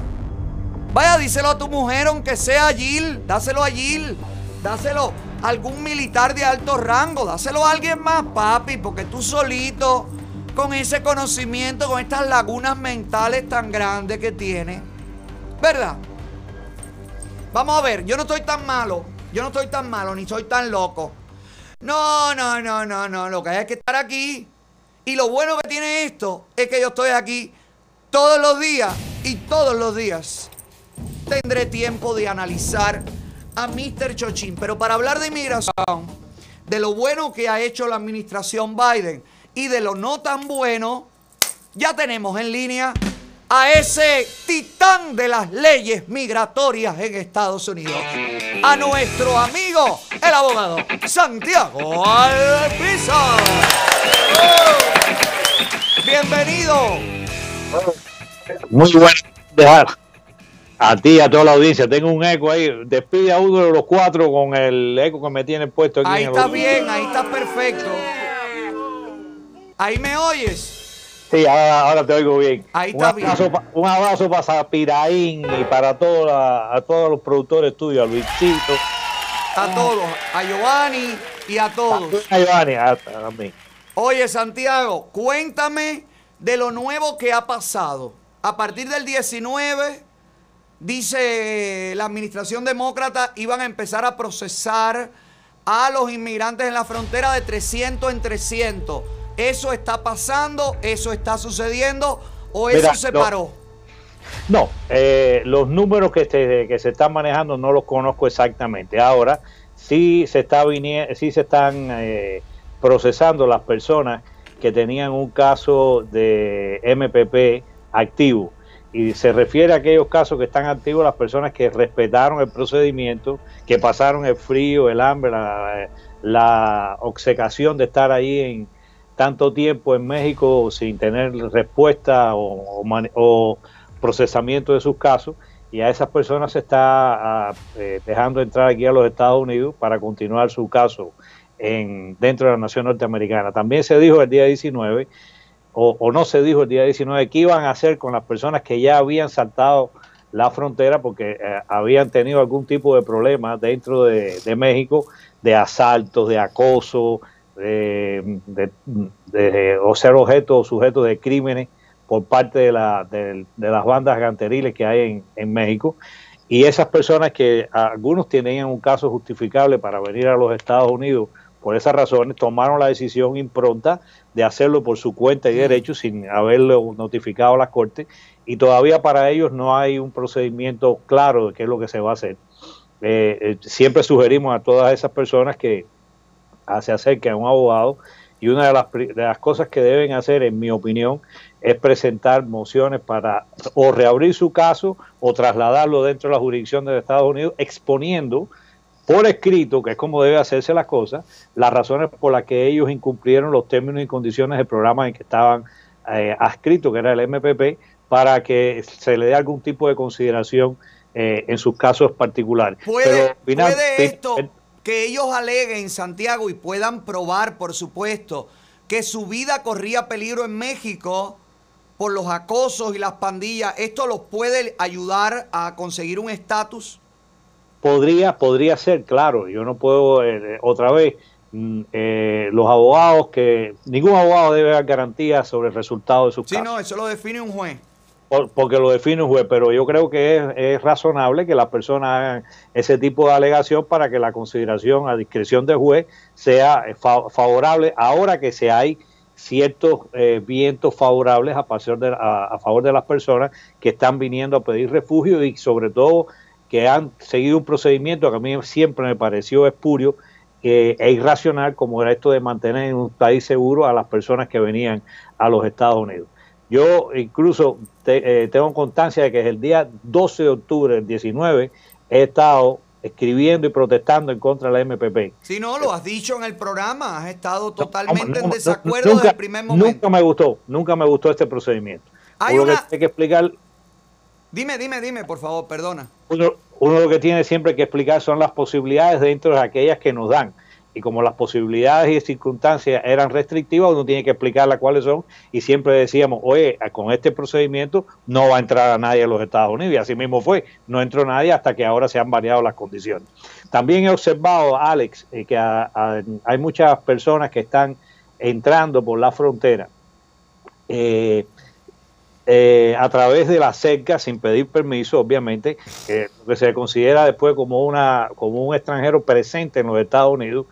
Vaya, díselo a tu mujer, aunque sea Jill. Dáselo a Jill. Dáselo algún militar de alto rango. Dáselo a alguien más, papi, porque tú solito, con ese conocimiento, con estas lagunas mentales tan grandes que tienes. ¿Verdad? Vamos a ver, yo no estoy tan malo. Yo no estoy tan malo, ni soy tan loco. No, no, no, no, no. Lo que hay es que estar aquí. Y lo bueno que tiene esto es que yo estoy aquí todos los días y todos los días tendré tiempo de analizar a Mr. Chochín. Pero para hablar de inmigración, de lo bueno que ha hecho la administración Biden y de lo no tan bueno, ya tenemos en línea a ese titán de las leyes migratorias en Estados Unidos. A nuestro amigo, el abogado Santiago Alpiza. Bienvenido. Muy bueno dejar a ti y a toda la audiencia. Tengo un eco ahí. Despide a uno de los cuatro con el eco que me tiene puesto aquí. Ahí en el está bien, ahí está perfecto. Ahí me oyes. Sí, ahora, ahora te oigo bien. Ahí un está bien. abrazo, pa- Un abrazo para Zapiraín y para toda a todos los productores tuyos, a Luisito, A todos, a Giovanni y a todos. a Giovanni, a, a mí. Oye, Santiago, cuéntame de lo nuevo que ha pasado. A partir del 19, dice la administración demócrata, iban a empezar a procesar a los inmigrantes en la frontera de 300 en 300. ¿Eso está pasando? ¿Eso está sucediendo? ¿O eso Mira, se no. paró? No, eh, los números que se, que se están manejando no los conozco exactamente. Ahora sí se está sí se están eh, procesando las personas que tenían un caso de MPP activo y se refiere a aquellos casos que están activos las personas que respetaron el procedimiento, que pasaron el frío, el hambre, la, la obcecación de estar ahí en tanto tiempo en México sin tener respuesta o, o procesamiento de sus casos y a esas personas se está ah, eh, dejando entrar aquí a los Estados Unidos para continuar su caso en, dentro de la nación norteamericana. También se dijo el día 19, o, no se dijo el día 19, qué iban a hacer con las personas que ya habían saltado la frontera porque eh, habían tenido algún tipo de problema dentro de, México, de asaltos, de acoso, de, o ser objeto o sujeto de crímenes por parte de, la, las bandas ganteriles que hay en, en México. Y esas personas que algunos tenían un caso justificable para venir a los Estados Unidos por esas razones, tomaron la decisión impronta de hacerlo por su cuenta y derecho sin haberlo notificado a la Corte. Y todavía para ellos no hay un procedimiento claro de qué es lo que se va a hacer. Eh, eh, siempre sugerimos a todas esas personas que a- se acerquen a un abogado y una de las, de las cosas que deben hacer, en mi opinión, es presentar mociones para o reabrir su caso o trasladarlo dentro de la jurisdicción de Estados Unidos, exponiendo por escrito, que es como debe hacerse las cosas, las razones por las que ellos incumplieron los términos y condiciones del programa en que estaban eh, adscritos, que era el MPP, para que se le dé algún tipo de consideración eh, en sus casos particulares. ¿Puede, Pero, final- puede esto que ellos aleguen, Santiago, y puedan probar, por supuesto, que su vida corría peligro en México por los acosos y las pandillas, ¿esto los puede ayudar a conseguir un estatus? Podría, podría ser, claro. Yo no puedo, eh, eh, otra vez, mm, eh, los abogados que, ningún abogado debe dar garantías sobre el resultado de sus Sí, casos, no, eso lo define un juez. por- porque lo define un juez, pero yo creo que es, es razonable que las personas hagan ese tipo de alegación para que la consideración a discreción del juez sea eh, fa- favorable, ahora que se hay ciertos eh, vientos favorables a, de, a- a favor de las personas que están viniendo a pedir refugio y sobre todo que han seguido un procedimiento que a mí siempre me pareció espurio eh, e irracional como era esto de mantener en un país seguro a las personas que venían a los Estados Unidos. Yo incluso te- eh, tengo constancia de que desde el día 12 de octubre del 19 he estado escribiendo y protestando en contra de la MPP. Si no, lo has dicho en el programa, has estado totalmente No, en desacuerdo nunca, desde el primer momento. nunca me gustó, nunca me gustó este procedimiento. Hay Uno que una- tiene que explicar, Dime, dime, dime, por favor, perdona. uno, uno lo que tiene siempre que explicar son las posibilidades dentro de aquellas que nos dan. Y como las posibilidades y circunstancias eran restrictivas, uno tiene que explicarlas cuáles son. Y siempre decíamos, oye, con este procedimiento no va a entrar a nadie a los Estados Unidos. Y así mismo fue, no entró nadie hasta que ahora se han variado las condiciones. También he observado, Alex, eh, que hay muchas personas que están entrando por la frontera. eh, eh, a través de la cerca sin pedir permiso, obviamente, que se considera después como una como un extranjero presente en los Estados Unidos.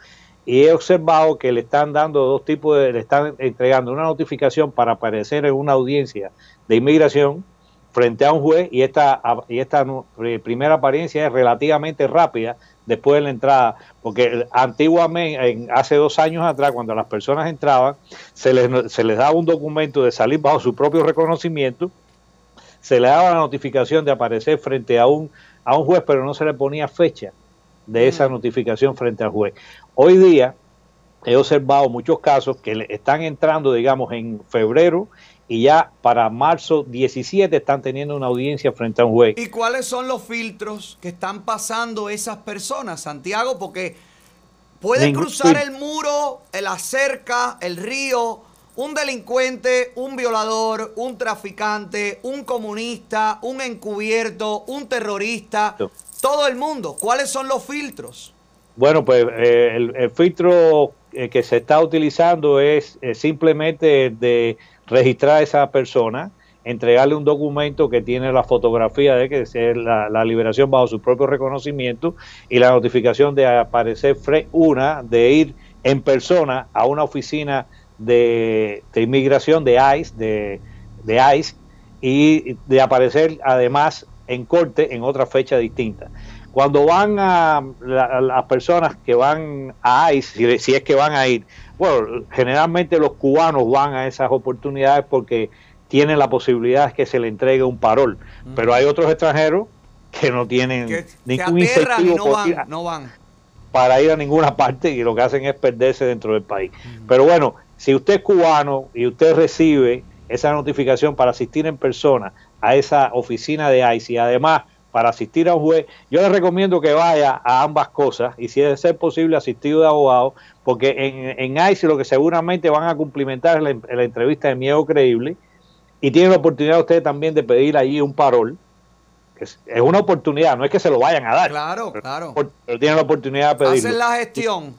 Y he observado que le están dando dos tipos de, le están entregando una notificación para aparecer en una audiencia de inmigración frente a un juez y esta y esta pri- primera apariencia es relativamente rápida después de la entrada, porque antiguamente, en- hace dos años atrás, cuando las personas entraban, se les, se les daba un documento de salir bajo su propio reconocimiento, se le daba la notificación de aparecer frente a un, a un juez, pero no se le ponía fecha de esa notificación frente al juez. Hoy día he observado muchos casos que están entrando, digamos, en febrero y ya para marzo 17 están teniendo una audiencia frente a un juez. ¿Y cuáles son los filtros que están pasando esas personas, Santiago? Porque puede cruzar el muro, la cerca, el río, un delincuente, un violador, un traficante, un comunista, un encubierto, un terrorista, todo el mundo. ¿Cuáles son los filtros? Bueno, pues eh, el, el filtro eh, que se está utilizando es eh, simplemente de registrar a esa persona, entregarle un documento que tiene la fotografía de que es la, liberación bajo su propio reconocimiento y la notificación de aparecer fre- una de ir en persona a una oficina de, de inmigración de ICE, de, de ICE, y de aparecer además en corte en otra fecha distinta. Cuando van a, la- a las personas que van a ICE, si, si es que van a ir, bueno, generalmente los cubanos van a esas oportunidades porque tienen la posibilidad de que se le entregue un parol, pero hay otros extranjeros que no tienen Que, ningún incentivo no por ir a- van, no van. para ir a ninguna parte y lo que hacen es perderse dentro del país. Pero bueno, si usted es cubano y usted recibe esa notificación para asistir en persona a esa oficina de ICE y además para asistir a un juez, yo le recomiendo que vaya a ambas cosas y si es ser posible asistido de abogado, porque en, en ICE lo que seguramente van a cumplimentar es la, la entrevista de miedo creíble y tiene la oportunidad usted también de pedir allí un parol, que es, es una oportunidad, no es que se lo vayan a dar, Claro, claro. pero tiene la oportunidad de pedirlo Hacen la gestión.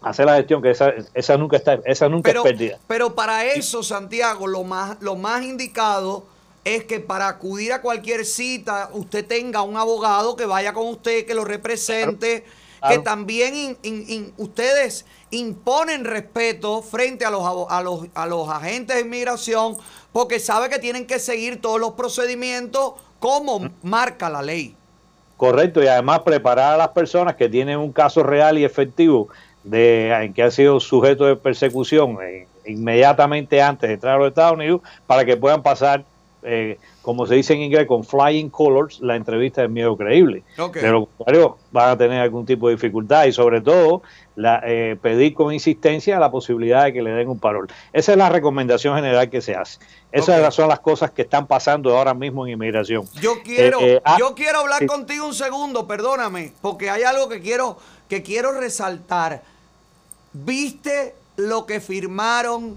hacer la gestión que esa, esa nunca está esa nunca Pero, es pérdida pero para eso, Santiago, lo más, lo más indicado es que para acudir a cualquier cita usted tenga un abogado que vaya con usted, que lo represente, Claro. que también in- in- in- ustedes imponen respeto frente a los, a, los, a los agentes de inmigración porque sabe que tienen que seguir todos los procedimientos como marca la ley. correcto y además preparar a las personas que tienen un caso real y efectivo de en que han sido sujetos de persecución eh, inmediatamente antes de entrar a los Estados Unidos para que puedan pasar eh, como se dice en inglés con flying colors la entrevista de miedo creíble Ok. de lo contrario van a tener algún tipo de dificultad y sobre todo la, eh, pedir con insistencia la posibilidad de que le den un parol. Esa es la recomendación general que se hace. Esas son las cosas que están pasando ahora mismo en inmigración. Yo quiero, Eh, ah, yo quiero hablar contigo un segundo, perdóname, porque hay algo que quiero, que quiero resaltar. ¿Viste lo que firmaron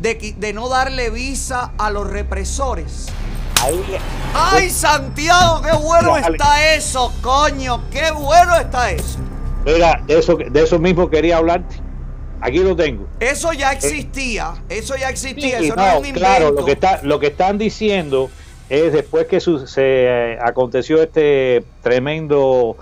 de, no darle visa a los represores? ¡Ay, Santiago, qué bueno está eso, coño! ¡Qué bueno está eso! Mira, de eso, de eso mismo quería hablarte. Aquí lo tengo. Eso ya existía, eso ya existía, Sí, eso no, no, es un invento. claro, lo que, está, lo que están diciendo es después que su- se eh, aconteció este tremendo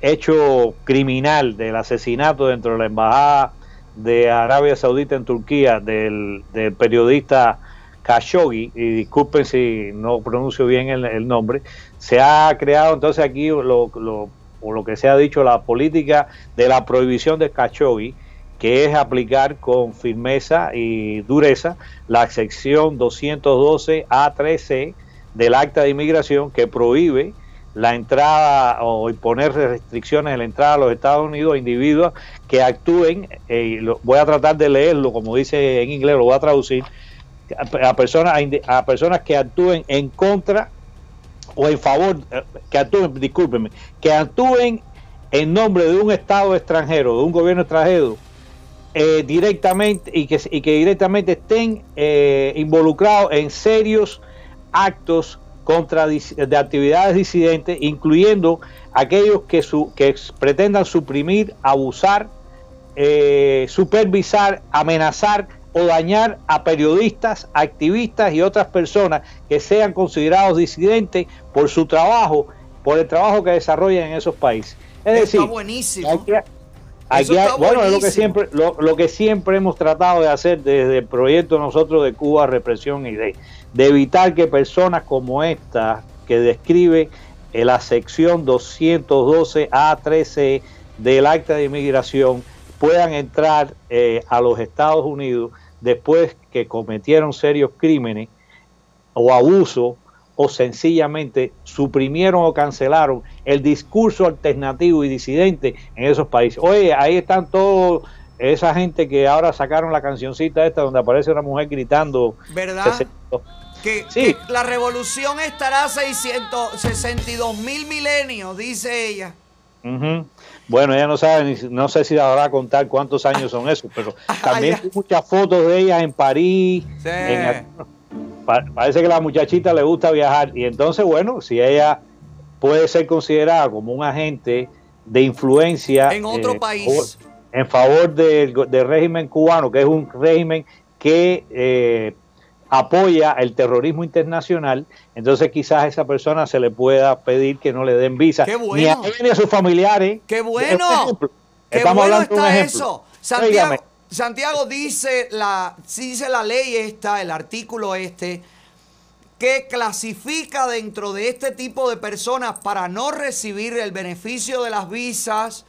hecho criminal del asesinato dentro de la embajada de Arabia Saudita en Turquía del, periodista Khashoggi, y disculpen si no pronuncio bien el, nombre, se ha creado entonces aquí lo, lo- lo que se ha dicho la política de la prohibición de Khashoggi, que es aplicar con firmeza y dureza la sección 212 A13 del acta de inmigración que prohíbe la entrada o imponer restricciones en la entrada a los Estados Unidos a individuos que actúen, eh, voy a tratar de leerlo como dice en inglés, lo voy a traducir, a, personas, a, personas que actúen en contra o en favor, eh, que actúen, discúlpenme, que actúen en nombre de un Estado extranjero, de un gobierno extranjero, eh, directamente y que, y que directamente estén involucrados en serios actos contra de actividades disidentes, incluyendo aquellos que, su, que pretendan suprimir, abusar, eh, supervisar, amenazar o dañar a periodistas, activistas y otras personas que sean considerados disidentes por su trabajo, por el trabajo que desarrollan en esos países. Es decir, está buenísimo. Aquí, aquí Eso hay- está bueno, es lo que buenísimo. siempre, lo, lo que siempre hemos tratado de hacer desde el proyecto nosotros de Cuba Represión y Ley, de evitar que personas como esta que describe en la sección 212 A13 del acta de inmigración puedan entrar eh, a los Estados Unidos después que cometieron serios crímenes o abuso o sencillamente suprimieron o cancelaron el discurso alternativo y disidente en esos países. Oye, ahí están todos esa gente que ahora sacaron la cancioncita esta donde aparece una mujer gritando. ¿Verdad? 60. Que, Sí. que la revolución estará a 662 mil milenios, dice ella. Bueno, ella no sabe, ni- no sé si habrá contar cuántos años son esos, pero también hay muchas fotos de ella en París. Sí. en- pa- parece que a la muchachita le gusta viajar y entonces, bueno, si ella puede ser considerada como un agente de influencia En otro eh, país. en favor del, del régimen cubano, que es un régimen que eh, apoya el terrorismo internacional, entonces quizás a esa persona se le pueda pedir que no le den visa, ¡Qué bueno! ni a él ni a sus familiares. ¡Qué bueno! ¡Qué Estamos bueno hablando de un está ejemplo. eso! Santiago, Santiago dice la, dice la ley esta, el artículo este, que clasifica dentro de este tipo de personas para no recibir el beneficio de las visas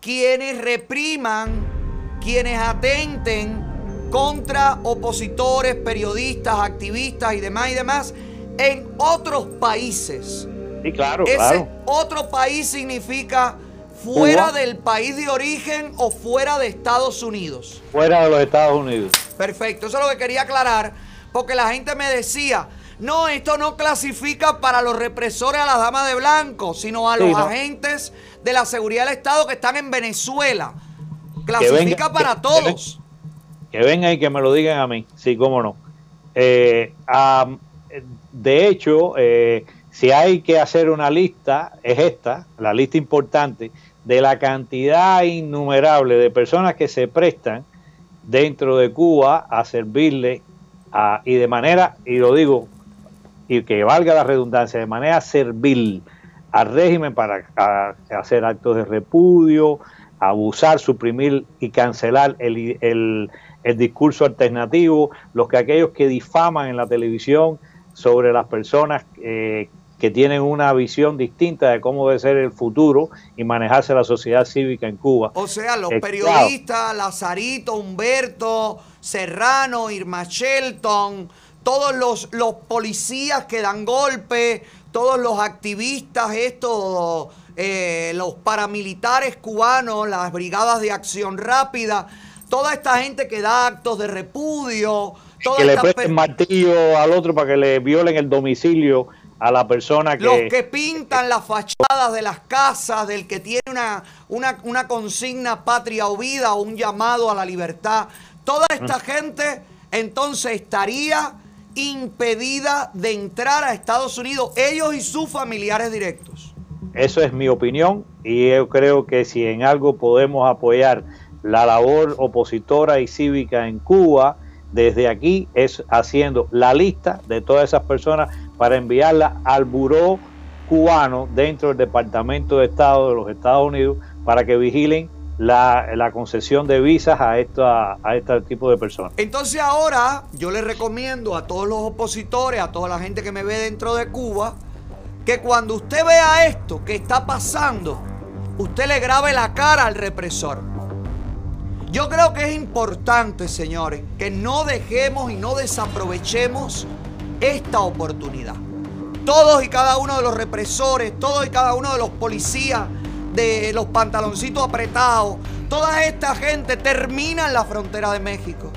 quienes repriman, quienes atenten contra opositores, periodistas, activistas y demás y demás en otros países. Sí, claro, Ese claro. otro país significa fuera Cuba. del país de origen o fuera de Estados Unidos. Fuera de los Estados Unidos. Perfecto, eso es lo que quería aclarar, porque la gente me decía, no, esto no clasifica para los represores a las damas de blanco, sino a Sí, los no. agentes de la seguridad del Estado que están en Venezuela. Clasifica venga- para que- todos. Que vengan y que me lo digan a mí, sí, cómo no. Eh, de hecho, eh, si hay que hacer una lista, es esta, la lista importante, de la cantidad innumerable de personas que se prestan dentro de Cuba a servirle a- y de manera, y lo digo, y que valga la redundancia, de manera servil al régimen para hacer actos de repudio, abusar, suprimir y cancelar el, el- el discurso alternativo, los que aquellos que difaman en la televisión sobre las personas eh, que tienen una visión distinta de cómo debe ser el futuro y manejarse la sociedad cívica en Cuba. O sea, los Eh, periodistas, Lazarito, Humberto, Serrano, Irma Shelton, todos los, los policías que dan golpe, todos los activistas, estos, eh, los paramilitares cubanos, las brigadas de acción rápida, toda esta gente que da actos de repudio, toda que le presten martillo al otro para que le violen el domicilio a la persona que... Los que pintan las fachadas de las casas, del que tiene una, una, una consigna patria o vida o un llamado a la libertad. Toda esta gente entonces estaría impedida de entrar a Estados Unidos, ellos y sus familiares directos. Eso es mi opinión y yo creo que si en algo podemos apoyar la labor opositora y cívica en Cuba, desde aquí es haciendo la lista de todas esas personas para enviarla al buró cubano dentro del Departamento de Estado de los Estados Unidos para que vigilen la, la concesión de visas a, esta, a este tipo de personas. Entonces ahora yo les recomiendo a todos los opositores, a toda la gente que me ve dentro de Cuba, que cuando usted vea esto que está pasando, usted le grabe la cara al represor. Yo creo que es importante, señores, que no dejemos y no desaprovechemos esta oportunidad. Todos y cada uno de los represores, todos y cada uno de los policías de los pantaloncitos apretados, toda esta gente termina en la frontera de México.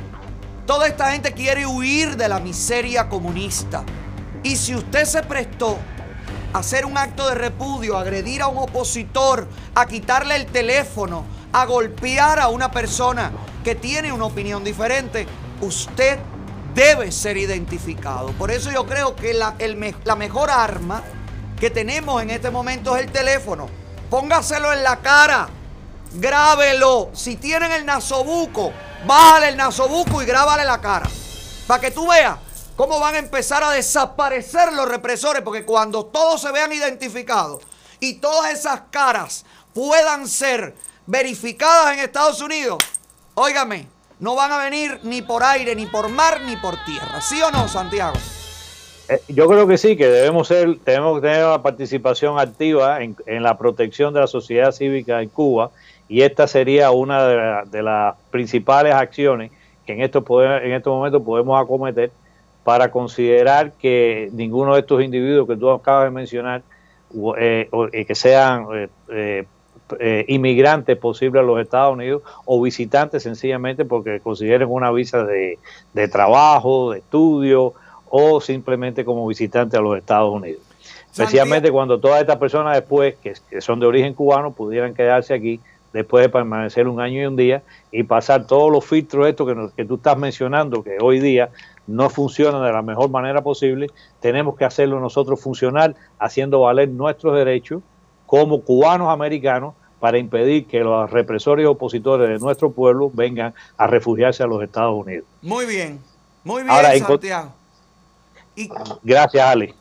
Toda esta gente quiere huir de la miseria comunista. Y si usted se prestó a hacer un acto de repudio, a agredir a un opositor, a quitarle el teléfono, a golpear a una persona que tiene una opinión diferente, usted debe ser identificado. Por eso yo creo que la, el la mejor arma que tenemos en este momento es el teléfono. Póngaselo en la cara, grábelo. Si tienen el nasobuco, bájale el nasobuco y grábale la cara. Para que tú veas cómo van a empezar a desaparecer los represores, porque cuando todos se vean identificados y todas esas caras puedan ser verificadas en Estados Unidos, óigame, no van a venir ni por aire, ni por mar, ni por tierra. ¿Sí o no, Santiago? Eh, Yo creo que sí, que debemos ser, tenemos que tener una participación activa en, la protección de la sociedad cívica en Cuba y esta sería una de, la- de las principales acciones que en estos, momentos podemos acometer para considerar que ninguno de estos individuos que tú acabas de mencionar, eh, eh, que sean eh, inmigrantes posibles a los Estados Unidos o visitantes sencillamente porque consideren una visa de, de trabajo, de estudio o simplemente como visitante a los Estados Unidos. Especialmente cuando todas estas personas después, que, que son de origen cubano, pudieran quedarse aquí después de permanecer un año y un día y pasar todos los filtros estos que, nos- que tú estás mencionando, que hoy día no funcionan de la mejor manera posible, tenemos que hacerlo nosotros funcionar haciendo valer nuestros derechos como cubanos americanos para impedir que los represores y opositores de nuestro pueblo vengan a refugiarse a los Estados Unidos. Muy bien, muy bien, Ahora, Santiago. Y, Gracias, Ale.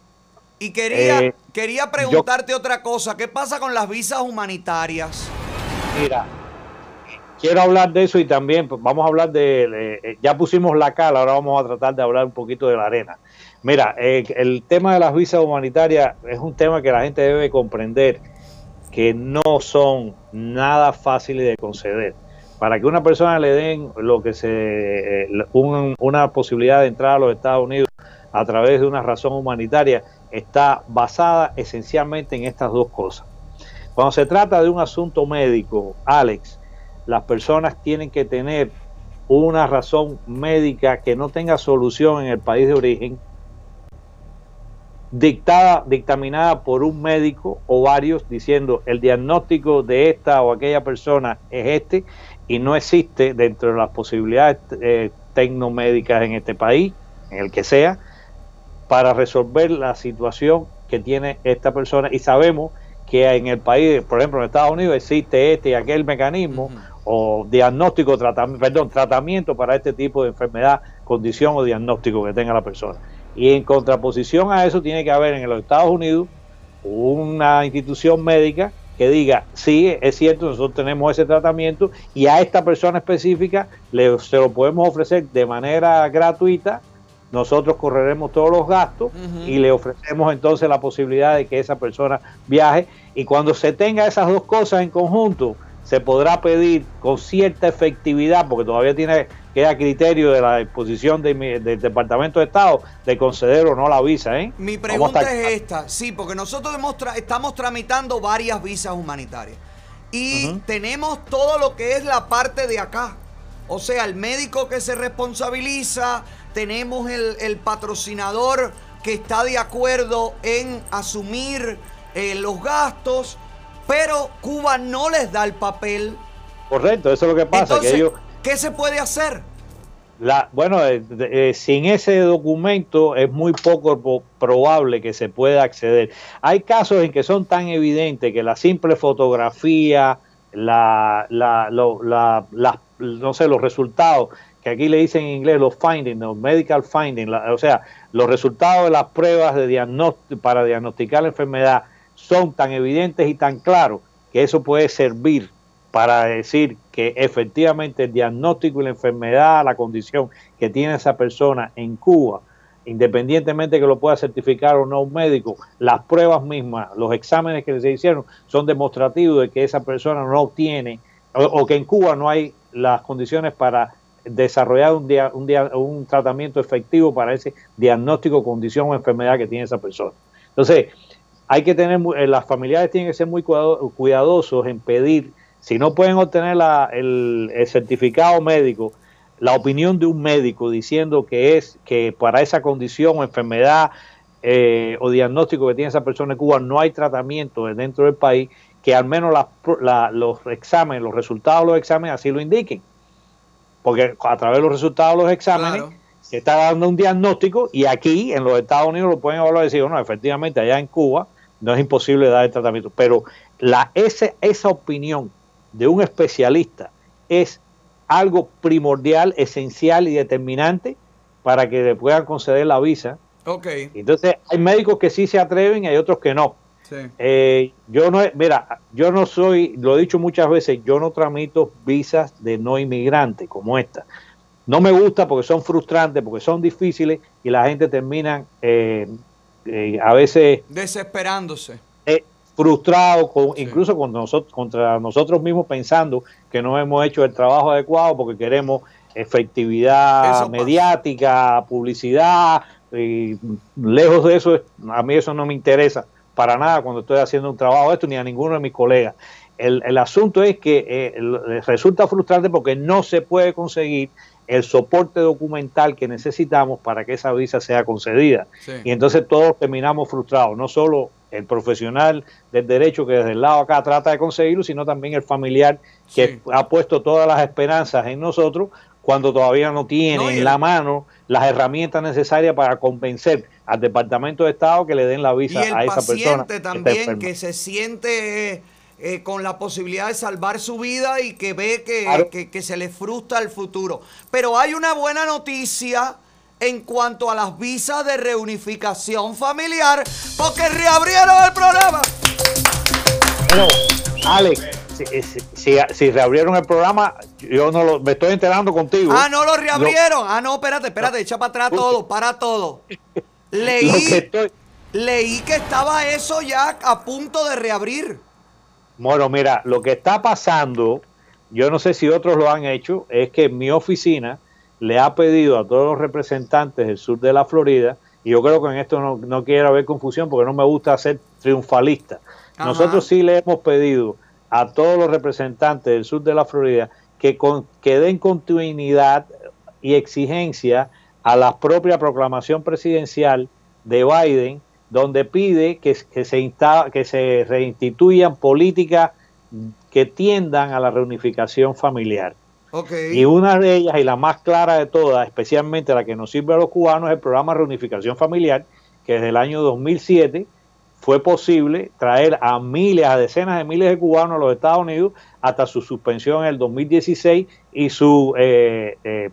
y quería, Eh, quería preguntarte otra cosa. ¿Qué pasa con las visas humanitarias? Mira, quiero hablar de eso y también pues, vamos a hablar de, de- eh, ya pusimos la cala, ahora vamos a tratar de hablar un poquito de la arena. Mira, eh, el tema de las visas humanitarias es un tema que la gente debe comprender que no son nada fáciles de conceder. Para que una persona le den lo que se eh, un- una posibilidad de entrar a los Estados Unidos a través de una razón humanitaria está basada esencialmente en estas dos cosas. Cuando se trata de un asunto médico, Alex, las personas tienen que tener una razón médica que no tenga solución en el país de origen, dictada, dictaminada por un médico o varios, diciendo el diagnóstico de esta o aquella persona es este y no existe dentro de las posibilidades eh, tecnomédicas en este país, en el que sea, para resolver la situación que tiene esta persona y sabemos que en el país, por ejemplo en Estados Unidos existe este y aquel mecanismo o diagnóstico, tratam- perdón, tratamiento para este tipo de enfermedad, condición o diagnóstico que tenga la persona. Y en contraposición a eso tiene que haber en los Estados Unidos una institución médica que diga, sí, es cierto, nosotros tenemos ese tratamiento y a esta persona específica le, se lo podemos ofrecer de manera gratuita nosotros correremos todos los gastos y le ofrecemos entonces la posibilidad de que esa persona viaje. Y cuando se tenga esas dos cosas en conjunto se podrá pedir con cierta efectividad porque todavía tiene queda criterio de la disposición de mi- del Departamento de Estado de conceder o no la visa ¿eh? Mi a pregunta estar- es esta, sí, porque nosotros hemos tra- estamos tramitando varias visas humanitarias y tenemos todo lo que es la parte de acá. O sea, el médico que se responsabiliza, tenemos el, el patrocinador que está de acuerdo en asumir eh, los gastos, pero Cuba no les da el papel. correcto eso es lo que pasa Entonces, que ellos ¿qué se puede hacer? La, bueno, eh, eh, sin ese documento es muy poco po- probable que se pueda acceder. Hay casos en que son tan evidentes que la simple fotografía, la, la, lo- la- las- no sé, los resultados, que aquí le dicen en inglés los findings, los medical findings, la- o sea, los resultados de las pruebas de diagnóstico para diagnosticar la enfermedad son tan evidentes y tan claros que eso puede servir para decir que efectivamente el diagnóstico y la enfermedad, la condición que tiene esa persona en Cuba, independientemente que lo pueda certificar o no un médico, las pruebas mismas, los exámenes que se hicieron son demostrativos de que esa persona no tiene o, que en Cuba no hay las condiciones para desarrollar un, dia- un, dia- un tratamiento efectivo para ese diagnóstico, condición o enfermedad que tiene esa persona. Entonces, hay que tener, eh, las familiares tienen que ser muy cuidado- cuidadosos en pedir, si no pueden obtener la- el, el certificado médico, la opinión de un médico diciendo que es que para esa condición o enfermedad eh, o diagnóstico que tiene esa persona en Cuba no hay tratamiento dentro del país, que al menos pr- la- los exámenes, los resultados de los exámenes así lo indiquen. Porque a través de los resultados de los exámenes se está dando un diagnóstico y aquí en los Estados Unidos lo pueden evaluar y decir, bueno, efectivamente allá en Cuba no es imposible dar el tratamiento. Pero la, ese, esa opinión de un especialista es algo primordial, esencial y determinante para que le puedan conceder la visa. Entonces, hay médicos que sí se atreven y hay otros que no. Sí. Eh, yo no, mira, yo no soy, lo he dicho muchas veces, yo no tramito visas de no inmigrante como esta. No me gusta porque son frustrantes, porque son difíciles y la gente termina eh, eh, a veces Desesperándose. Eh, frustrado, con, incluso con nosotros, contra nosotros mismos pensando que no hemos hecho el trabajo adecuado porque queremos efectividad mediática, publicidad, y lejos de eso, a mí eso no me interesa para nada cuando estoy haciendo un trabajo de esto, ni a ninguno de mis colegas. El, el asunto es que eh, el- resulta frustrante porque no se puede conseguir el soporte documental que necesitamos para que esa visa sea concedida. Sí. Y entonces todos terminamos frustrados, no solo el profesional del derecho que desde el lado acá trata de conseguirlo, sino también el familiar que ha puesto todas las esperanzas en nosotros cuando todavía no tiene No, en el- la mano las herramientas necesarias para convencer al Departamento de Estado que le den la Y visa el a esa persona. que también que se siente eh, con la posibilidad de salvar su vida y que ve que, Claro. que- que se le frustra el futuro. Pero hay una buena noticia en cuanto a las visas de reunificación familiar, porque reabrieron el programa. Bueno, Alex, si, si- si- si reabrieron el programa, yo no lo, me estoy enterando contigo. Ah, no lo reabrieron. Ah, no, espérate, espérate, echa para atrás todo, para todo. Leí, Lo que estoy- leí que estaba eso ya a punto de reabrir. Bueno, mira, lo que está pasando, yo no sé si otros lo han hecho, es que mi oficina le ha pedido a todos los representantes del sur de la Florida, y yo creo que en esto no, no quiero haber confusión porque no me gusta ser triunfalista. Ajá. Nosotros sí le hemos pedido a todos los representantes del sur de la Florida que, con, que den continuidad y exigencia a la propia proclamación presidencial de Biden, donde pide que, que se, insta- que se reinstituyan políticas que tiendan a la reunificación familiar. Y una de ellas, y la más clara de todas, especialmente la que nos sirve a los cubanos, es el programa Reunificación Familiar, que desde el año 2007 fue posible traer a miles, a decenas de miles de cubanos a los Estados Unidos hasta su suspensión en el 2016 y su eh, eh,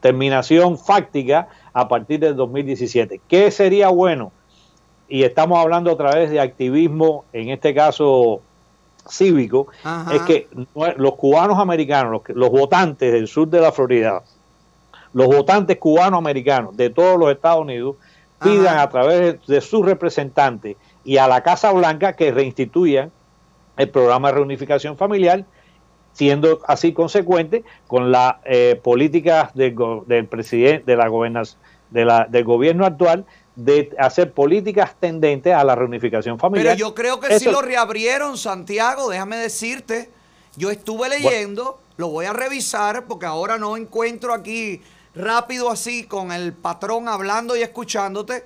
terminación fáctica a partir del 2017. ¿Qué sería bueno? Y estamos hablando otra vez de activismo, en este caso cívico, Ajá. es que los cubanos americanos, los, votantes del sur de la Florida, los votantes cubano-americanos de todos los Estados Unidos, pidan a través de, sus representantes y a la Casa Blanca que reinstituyan el programa de reunificación familiar, siendo así consecuente con las políticas del, presidente, de la gobernación, de la, del gobierno actual de hacer políticas tendentes a la reunificación familiar. Pero yo creo que sí Eso- lo reabrieron, Santiago, déjame decirte. Yo estuve leyendo, lo voy a revisar porque ahora no encuentro aquí rápido así con el patrón hablando y escuchándote,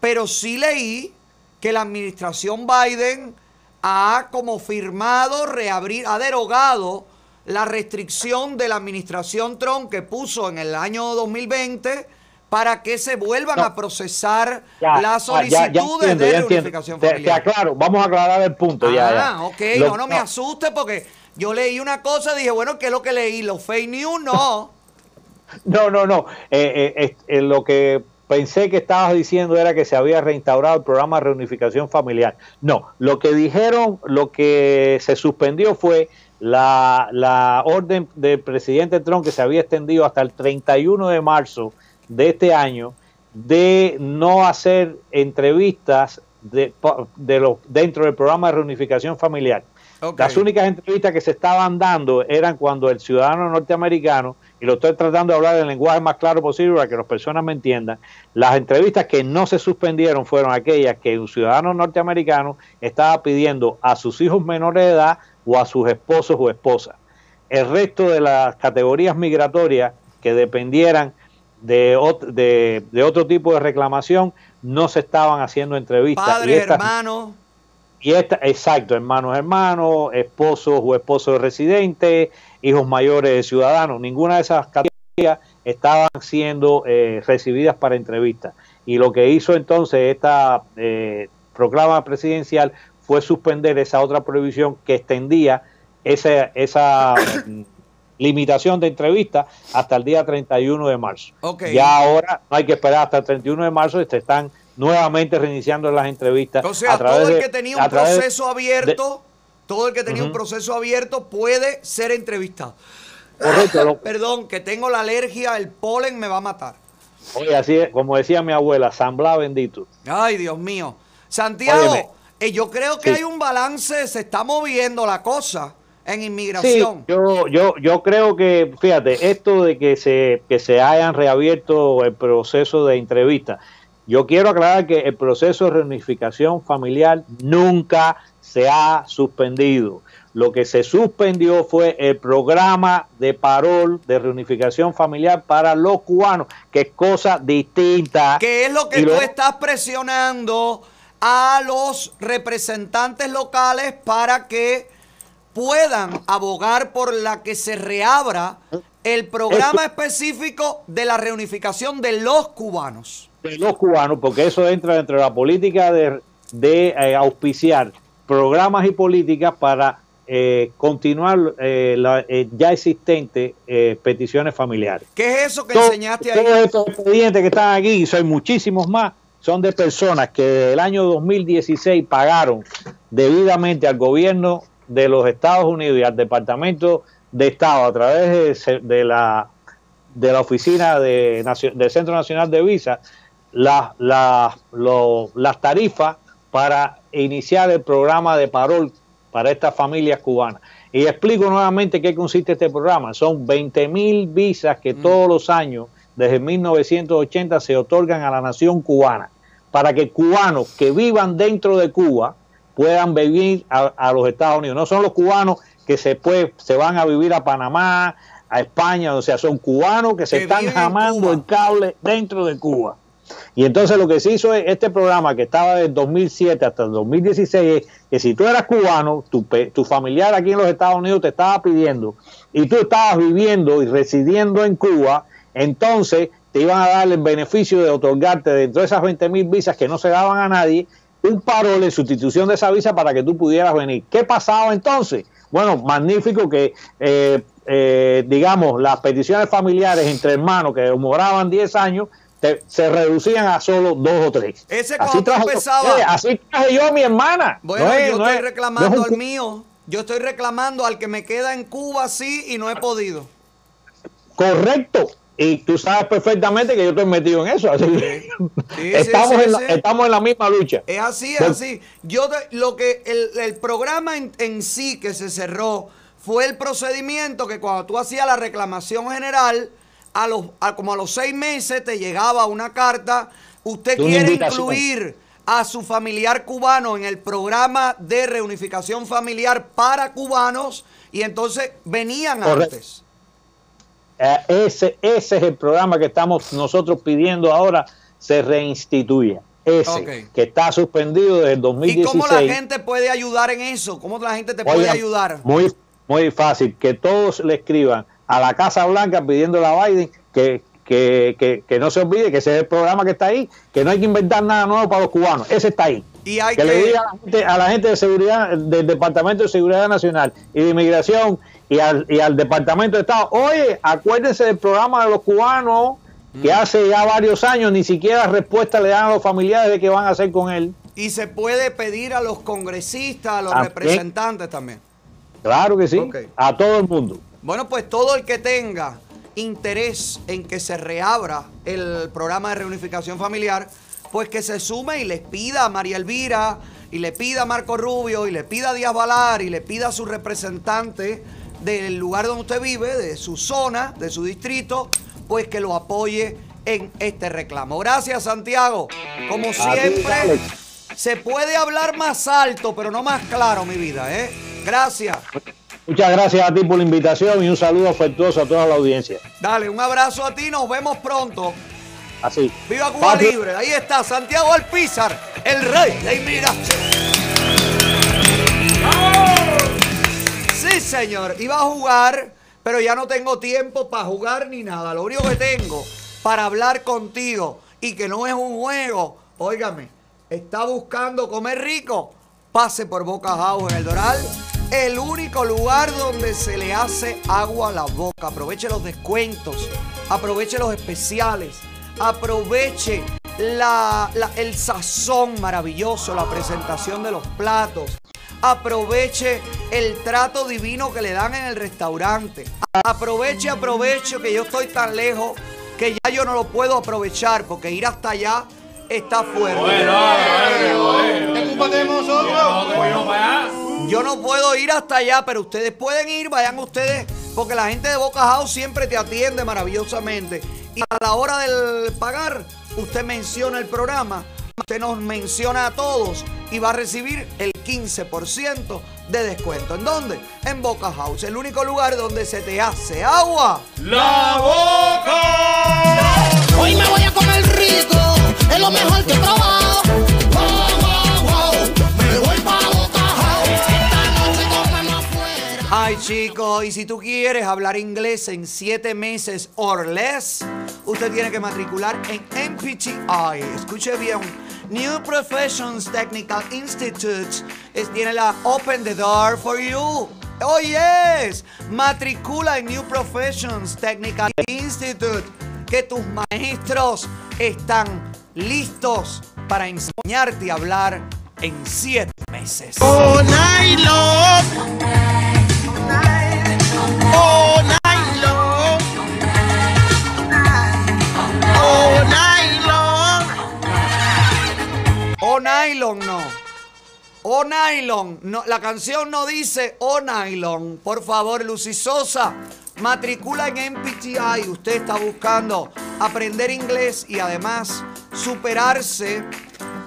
pero sí leí que la administración Biden ha como firmado reabrir, ha derogado la restricción de la administración Trump que puso en el año 2020 para que se vuelvan No. a procesar Ya, las ah, ya- ya solicitudes entiendo, de reunificación Te- te familiar. aclaro, vamos a aclarar el punto ya, ya. Ah, ok, no, no me asuste porque yo leí una cosa y dije, bueno, ¿qué es lo que leí? ¿Los fake news? No. No, no, no. Eh, eh, eh, lo que pensé que estabas diciendo era que se había reinstaurado el programa de reunificación familiar. No, lo que dijeron, lo que se suspendió fue la, la orden del presidente Trump que se había extendido hasta el 31 de marzo de este año de no hacer entrevistas de, de los, dentro del programa de reunificación familiar. Las únicas entrevistas que se estaban dando eran cuando el ciudadano norteamericano, y lo estoy tratando de hablar en el lenguaje más claro posible para que las personas me entiendan, las entrevistas que no se suspendieron fueron aquellas que un ciudadano norteamericano estaba pidiendo a sus hijos menores de edad o a sus esposos o esposas. El resto de las categorías migratorias que dependieran de, ot- de, de otro tipo de reclamación no se estaban haciendo entrevistas. Y Padres, hermanos. y esta, exacto, hermanos, hermanos, esposos o esposos de residentes, hijos mayores de ciudadanos, ninguna de esas categorías estaban siendo eh, recibidas para entrevistas. Y lo que hizo entonces esta eh, proclama presidencial fue suspender esa otra prohibición que extendía esa, esa limitación de entrevistas hasta el día 31 de marzo. Ok. Ya ahora no hay que esperar hasta el 31 de marzo y se están nuevamente reiniciando las entrevistas. O sea, a todo el que tenía un de- proceso abierto, todo el que tenía un proceso abierto puede ser entrevistado. Correcto, lo- Perdón, que tengo la alergia, el polen me va a matar. Oye, así es, como decía mi abuela, San Blas bendito. Ay, Dios mío. Santiago, eh, yo creo que Sí. hay un balance, se está moviendo la cosa en Sí, inmigración. yo, yo, yo creo que, fíjate, esto de que se, que se hayan reabierto el proceso de entrevista, yo quiero aclarar que el proceso de reunificación familiar nunca se ha suspendido. Lo que se suspendió fue el programa de parol de reunificación familiar para los cubanos, que es cosa distinta. ¿Qué es lo que Y tú lo- estás presionando a los representantes locales para que puedan abogar por la que se reabra el programa específico de la reunificación de los cubanos? de los cubanos, porque eso entra dentro de la política de, de, eh, auspiciar programas y políticas para eh, continuar eh, la eh, ya existente eh, peticiones familiares. ¿Qué es eso que Todo- enseñaste ahí? Todos estos expedientes que están aquí, y son muchísimos más, son de personas que desde el año 2016 pagaron debidamente al gobierno de los Estados Unidos y al Departamento de Estado a través de, la, de la oficina de, del Centro Nacional de Visa la- la- lo- las tarifas para iniciar el programa de parol para estas familias cubanas. Y explico nuevamente qué consiste este programa. Son 20 mil visas que todos los años, desde 1980, se otorgan a la nación cubana para que cubanos que vivan dentro de Cuba puedan vivir a, a los Estados Unidos. No son los cubanos que se, puede, se van a vivir a Panamá, a España, o sea, son cubanos que se Que están jamando el cable dentro de Cuba. Y entonces lo que se hizo es este programa que estaba desde 2007 hasta el 2016 es que si tú eras cubano, tu, tu familiar aquí en los Estados Unidos te estaba pidiendo y tú estabas viviendo y residiendo en Cuba, entonces te iban a dar el beneficio de otorgarte dentro de esas 20 mil visas que no se daban a nadie, un parol en sustitución de esa visa para que tú pudieras venir. ¿Qué pasaba entonces? Bueno, magnífico que, eh, eh, digamos, las peticiones familiares entre hermanos que demoraban 10 años te- se reducían a solo dos o tres. Ese cuando tú empezabas- oye, así traje yo a mi hermana. Bueno, No es- yo no estoy es- reclamando no es al mío. Yo estoy reclamando al que me queda en Cuba, sí, y no he podido. Correcto. Y tú sabes perfectamente que yo estoy metido en eso. así que sí, estamos, sí, en la, estamos en la misma lucha. Es así, es así. Yo te- lo que el, el programa en, en sí que se cerró fue el procedimiento que cuando tú hacías la reclamación general, a los, a como a los seis meses te llegaba una carta. Usted una quiere invitación. incluir a su familiar cubano en el programa de reunificación familiar para cubanos y entonces venían Correcto. antes. Eh, ese, ese es el programa que estamos nosotros pidiendo ahora se reinstituya. Ese Ok. que está suspendido desde el ¿Y 2016. cómo la gente puede ayudar en eso? ¿Cómo la gente te puede ayudar? Muy, muy fácil, que todos le escriban a la Casa Blanca pidiéndole a Biden que, que, que, que no se olvide que ese es el programa que está ahí, que no hay que inventar nada nuevo para los cubanos, ese está ahí. Y hay que, que- le diga a la, gente, a la gente de seguridad del Departamento de Seguridad Nacional y de Inmigración y al, y al Departamento de Estado, oye, acuérdense del programa de los cubanos que hace ya varios años ni siquiera respuesta le dan a los familiares de qué van a hacer con él. Y se puede pedir a los congresistas, a los representantes también. Claro que sí, a todo el mundo. Bueno, pues todo el que tenga interés en que se reabra el programa de reunificación familiar, pues que se sume y les pida a María Elvira, y le pida a Marco Rubio, y le pida a Díaz Valar, y le pida a su representante del lugar donde usted vive, de su zona, de su distrito, pues que lo apoye en este reclamo. Gracias, Santiago. Como siempre, se puede hablar más alto, pero no más claro, mi vida, ¿eh? Gracias. Muchas gracias a ti por la invitación y un saludo afectuoso a toda la audiencia. Dale, un abrazo a ti, nos vemos pronto. Así. Viva Cuba Patria- Libre, ahí está Santiago Alpizar, el rey de inmigración. Sí, señor, iba a jugar, pero ya no tengo tiempo para jugar ni nada. Lo único que tengo para hablar contigo y que no es un juego, óigame, está buscando comer rico, pase por Boca House en el Doral. El único lugar donde se le hace agua a la boca. Aproveche los descuentos, aproveche los especiales, aproveche el sazón maravilloso, la presentación de los platos. Aproveche el trato divino que le dan en el restaurante. Aproveche, aproveche que yo estoy tan lejos que ya yo no lo puedo aprovechar porque ir hasta allá está fuerte. ¿Qué culpa tenemos nosotros? Yo no puedo ir hasta allá, pero ustedes pueden ir, vayan ustedes, porque la gente de Boca House siempre te atiende maravillosamente. Y a la hora del pagar, usted menciona el programa, usted nos menciona a todos y va a recibir el 15% de descuento. ¿En dónde? En Boca House, el único lugar donde se te hace agua. ¡La boca! Hoy me voy a comer rico, es lo mejor que he probado. Wow, wow, wow, me voy pa' Boca House. Esta noche comemos afuera. Ay chicos, y si tú quieres hablar inglés en 7 meses or less, usted tiene que matricular en MPTI. Escuche bien, New Professions Technical Institute es- tiene la Open the Door for You. Oh yes, matricula en New Professions Technical Institute, que tus maestros están listos para enseñarte a hablar en siete meses. Oh, nylon no. O nylon. No, la canción no dice o nylon. Por favor, Lucy Sosa. Matricula en MPTI. Usted está buscando aprender inglés y además superarse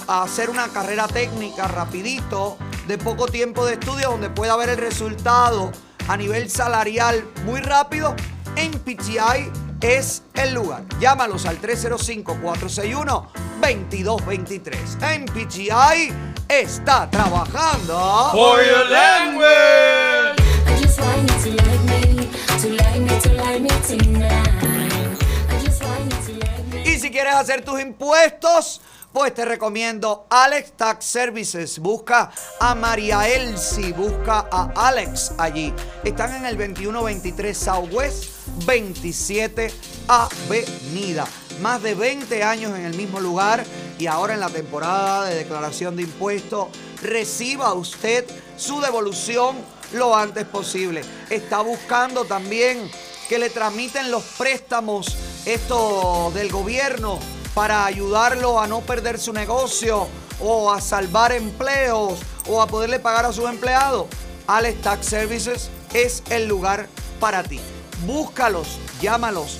a hacer una carrera técnica rapidito, de poco tiempo de estudio, donde pueda ver el resultado a nivel salarial muy rápido. MPTI es el lugar. Llámalos al 305-461-2223. MPTI está trabajando. For your language. I just want you to like me, to like me, to like me tonight. I just want you to like me. Y si quieres hacer tus impuestos, pues te recomiendo Alex Tax Services. Busca a María Elsie, busca a Alex allí. Están en el 2123 Southwest 27 Avenida. Más de 20 años en el mismo lugar y ahora en la temporada de declaración de impuestos, reciba usted su devolución lo antes posible. Está buscando también que le tramiten los préstamos esto del gobierno para ayudarlo a no perder su negocio o a salvar empleos o a poderle pagar a sus empleados. Alex Tax Services es el lugar para ti. Búscalos, llámalos,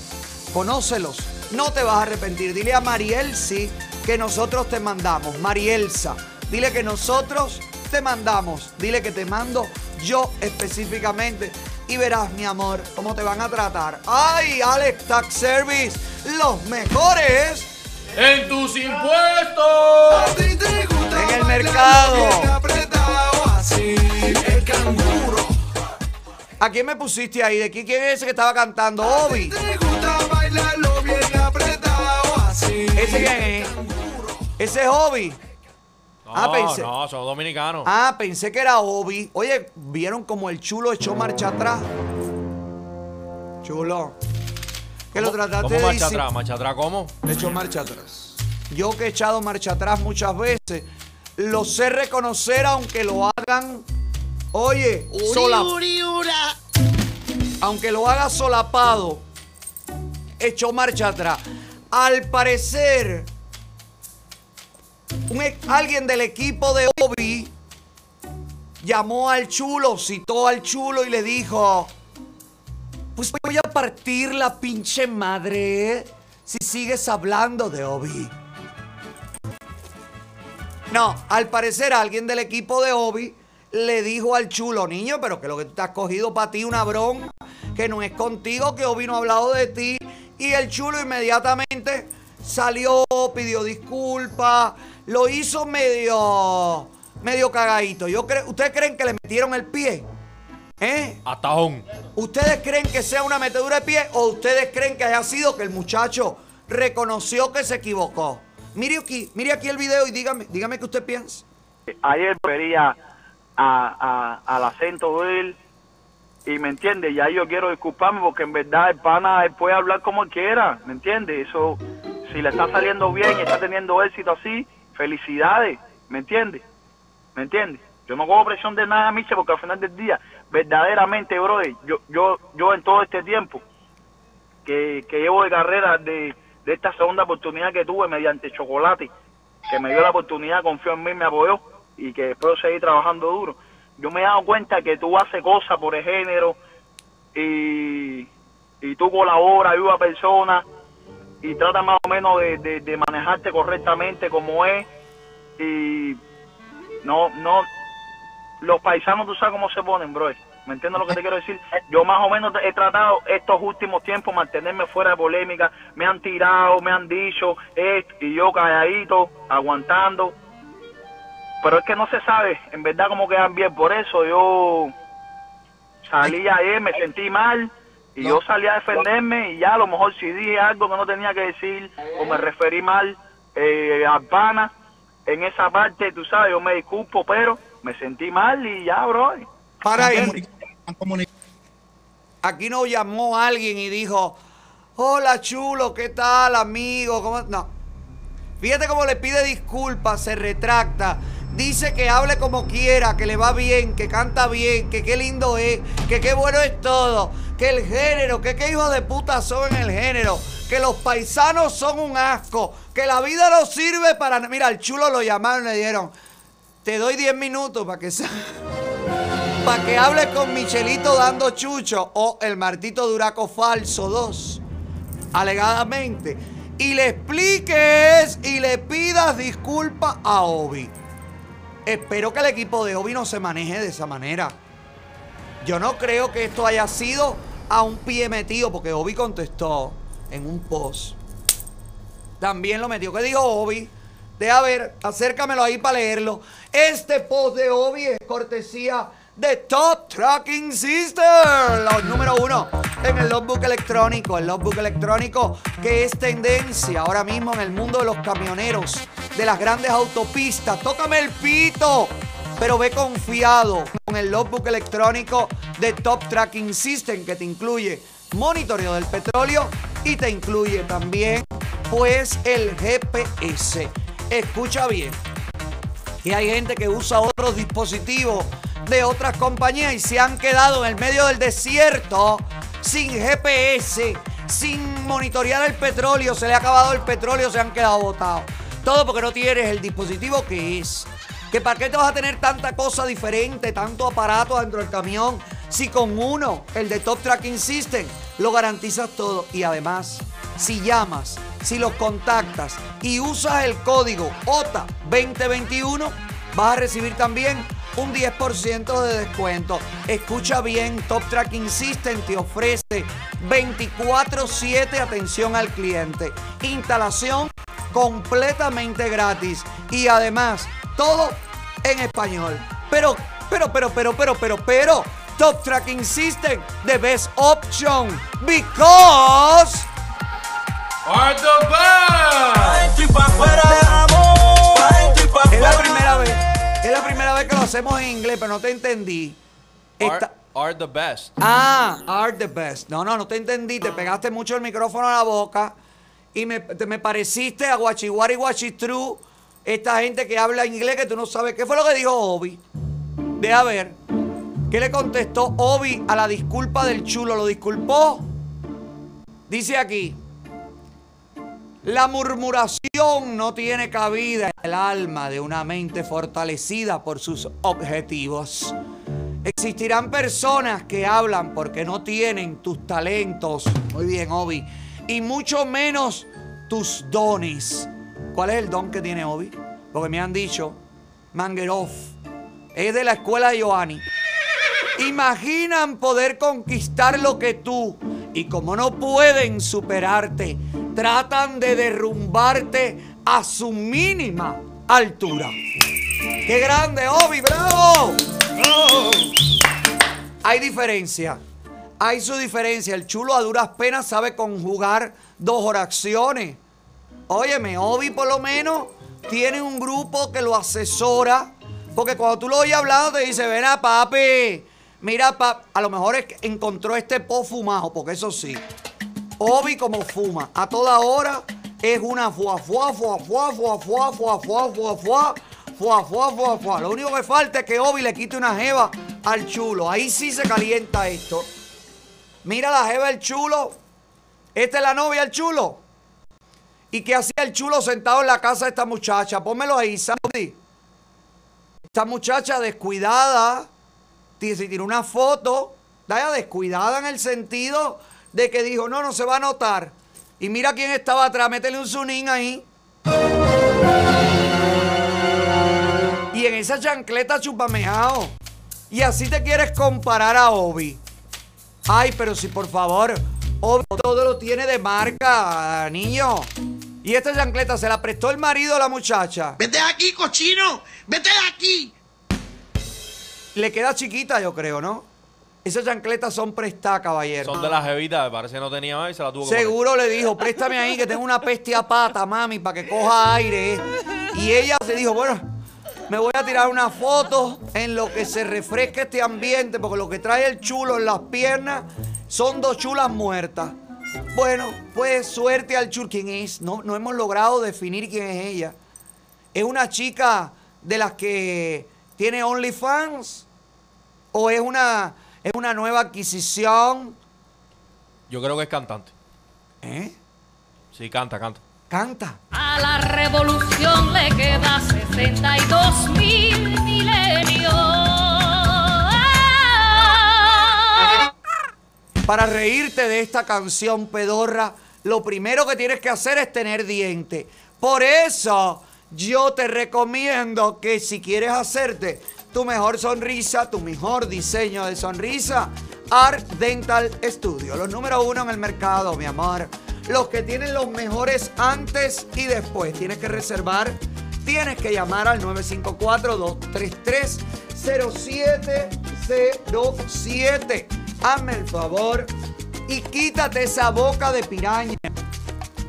conócelos. No te vas a arrepentir. Dile a Marielsi que nosotros te mandamos. Marielsa, dile que nosotros te mandamos. Dile que te mando yo específicamente. Y verás, mi amor, cómo te van a tratar. ¡Ay, Alex Tax Service! ¡Los mejores! En tus impuestos. En el mercado. ¿A quién me pusiste ahí? ¿De quién quién es ese que estaba cantando? Obi. ¿Ese quién es? Ese es Obi. No, Ah, pensé- no, son dominicanos. Ah, pensé que era Obi. Oye, ¿vieron como el chulo echó marcha atrás? Chulo. Que lo trataste ¿Cómo de marcha atrás? ¿Marcha atrás cómo? Echó marcha atrás. Yo que he echado marcha atrás muchas veces, lo sé reconocer aunque lo hagan. Oye, sola- aunque lo haga solapado, echó marcha atrás. Al parecer, un e- alguien del equipo de Obi llamó al chulo, citó al chulo y le dijo, pues voy a partir la pinche madre si sigues hablando de Obi. No, al parecer alguien del equipo de Obi le dijo al chulo, niño, pero que lo que tú te has cogido para ti una bronca, que no es contigo, que Obi no ha hablado de ti. Y el chulo inmediatamente salió, pidió disculpas, lo hizo medio, medio cagadito. Yo cre- ¿Ustedes creen que le metieron el pie? ¿Eh? Atajón. ¿Ustedes creen que sea una metedura de pie o ustedes creen que haya sido que el muchacho reconoció que se equivocó? Mire aquí, mire aquí el video y dígame, dígame qué usted piensa. ayer vería a, a- al acento de él y me entiende, ya yo quiero disculparme porque en verdad el pana él puede hablar como él quiera, ¿me entiende? Eso, si le está saliendo bien y está teniendo éxito así, felicidades, ¿me entiende? ¿Me entiende? Yo no cojo presión de nada, Miche, porque al final del día, verdaderamente, brother, yo, yo, yo en todo este tiempo que, que llevo de carrera de, de esta segunda oportunidad que tuve mediante Chocolate, que me dio la oportunidad, confió en mí, me apoyó y que espero seguir trabajando duro. Yo me he dado cuenta que tú haces cosas por el género y, y tú colaboras, ayudas a personas y tratas más o menos de, de- de manejarte correctamente como es y no, no, los paisanos tú sabes cómo se ponen, bro. ¿Me entiendes lo que te quiero decir? Yo más o menos he tratado estos últimos tiempos mantenerme fuera de polémica. Me han tirado, me han dicho esto y yo calladito, aguantando. Pero es que no se sabe, en verdad, cómo quedan bien. Por eso yo salí ayer, me sentí mal y yo salí a defenderme y ya a lo mejor si dije algo que no tenía que decir o me referí mal eh, al pana, en esa parte, tú sabes, yo me disculpo, pero me sentí mal y ya, bro. Para ahí. Aquí nos llamó alguien y dijo, hola chulo, ¿qué tal amigo? ¿Cómo? No. Fíjate cómo le pide disculpas, se retracta. Dice que hable como quiera, que le va bien, que canta bien, que qué lindo es, que qué bueno es todo, que el género, que qué hijos de puta son en el género, que los paisanos son un asco, que la vida no sirve para... Mira, al chulo lo llamaron y le dieron, te doy 10 minutos para que... para que hables con Michelito dando chucho o el Martito Duraco falso 2, alegadamente, y le expliques y le pidas disculpas a Obi. Espero que el equipo de Obi no se maneje de esa manera. Yo no creo que esto haya sido a un pie metido, porque Obi contestó en un post. También lo metió. ¿Qué dijo Obi? Deja ver, acércamelo ahí para leerlo. Este post de Obi es cortesía de Top Tracking Sister, la número uno en el logbook electrónico. El logbook electrónico que es tendencia ahora mismo en el mundo de los camioneros, de las grandes autopistas. Tócame el pito, pero ve confiado con el logbook electrónico de Top Tracking System que te incluye monitoreo del petróleo y te incluye también pues el GPS. Escucha bien. Y hay gente que usa otros dispositivos de otras compañías y se han quedado en el medio del desierto sin GPS, sin monitorear el petróleo, se le ha acabado el petróleo, se han quedado botados. Todo porque no tienes el dispositivo que es. Que para qué te vas a tener tanta cosa diferente, tanto aparato dentro del camión, si con uno, el de Top Tracking System, lo garantizas todo. Y además, si llamas, si los contactas y usas el código OTA 2021, vas a recibir también un 10% de descuento. Escucha bien, Top Tracking System te ofrece 24/7 atención al cliente. Instalación completamente gratis y además todo en español. Pero, pero, pero, pero, pero, pero, pero, Top Tracking System, the best option because are the best. Es la primera vez, es la primera vez que lo hacemos en inglés, pero no te entendí. Are, are the best. Ah, are the best. No, no, no te entendí. Te pegaste mucho el micrófono a la boca y me, te- me pareciste a Guachihuari Guachitru, esta gente que habla inglés que tú no sabes. ¿Qué fue lo que dijo Obi? Deja ver. ¿Qué le contestó Obi a la disculpa del chulo? ¿Lo disculpó? Dice aquí. La murmuración no tiene cabida en el alma de una mente fortalecida por sus objetivos. Existirán personas que hablan porque no tienen tus talentos. Muy bien, Obi. Y mucho menos tus dones. ¿Cuál es el don que tiene Obi? Porque me han dicho, Mangerov, es de la escuela de Joanny. Imaginan poder conquistar lo que tú, y como no pueden superarte, tratan de derrumbarte a su mínima altura. ¡Qué grande, Obi! ¡Bravo! Hay diferencia. Hay su diferencia. El chulo a duras penas sabe conjugar dos oraciones. Óyeme, Obi por lo menos tiene un grupo que lo asesora. Porque cuando tú lo oyes hablando te dice, ven a papi. Mira, papi. A lo mejor es que encontró este po fumado, porque eso sí. Obi como fuma. A toda hora es una fuá, fuá, fuá, fuá, fuá, fuá, fuá, fuá, fuá, fuá, fuá, fuá, fuá, fuá. Lo único que falta es que Obi le quite una jeva al chulo. Ahí sí se calienta esto. Mira la jeva del chulo. Esta es la novia del chulo. ¿Y qué hacía el chulo sentado en la casa de esta muchacha? Pónmelo ahí, Sandy. Esta muchacha descuidada, ti- se tiró una foto, vaya descuidada en el sentido de que dijo, no, no se va a notar. Y mira quién estaba atrás, métele un zunín ahí. Y en esa chancleta chupameado. Y así te quieres comparar a Obi. Ay, pero si por favor, Obi todo lo tiene de marca, niño. Y esta chancleta se la prestó el marido a la muchacha. ¡Vete de aquí, cochino! ¡Vete de aquí! Le queda chiquita, yo creo, ¿no? Esas chancletas son prestadas, caballero. Son de las jevitas, parece que no tenía más y se la tuvo que Seguro le dijo, préstame ahí que tengo una peste a pata, mami, para que coja aire. Y ella se dijo, bueno, me voy a tirar una foto en lo que se refresca este ambiente, porque lo que trae el chulo en las piernas son dos chulas muertas. Bueno, pues suerte al chulo. ¿Quién es? No, no hemos logrado definir quién es ella. ¿Es una chica de las que tiene OnlyFans? ¿O es una, es una nueva adquisición? Yo creo que es cantante. ¿Eh? Sí, canta, canta. Canta. A la revolución le queda 62 mil milenios. Para reírte de esta canción pedorra, lo primero que tienes que hacer es tener diente. Por eso yo te recomiendo que si quieres hacerte tu mejor sonrisa, tu mejor diseño de sonrisa, Art Dental Studio. Los número uno en el mercado, mi amor. Los que tienen los mejores antes y después. Tienes que reservar, tienes que llamar al 954-233-0707. Hazme el favor y quítate esa boca de piraña.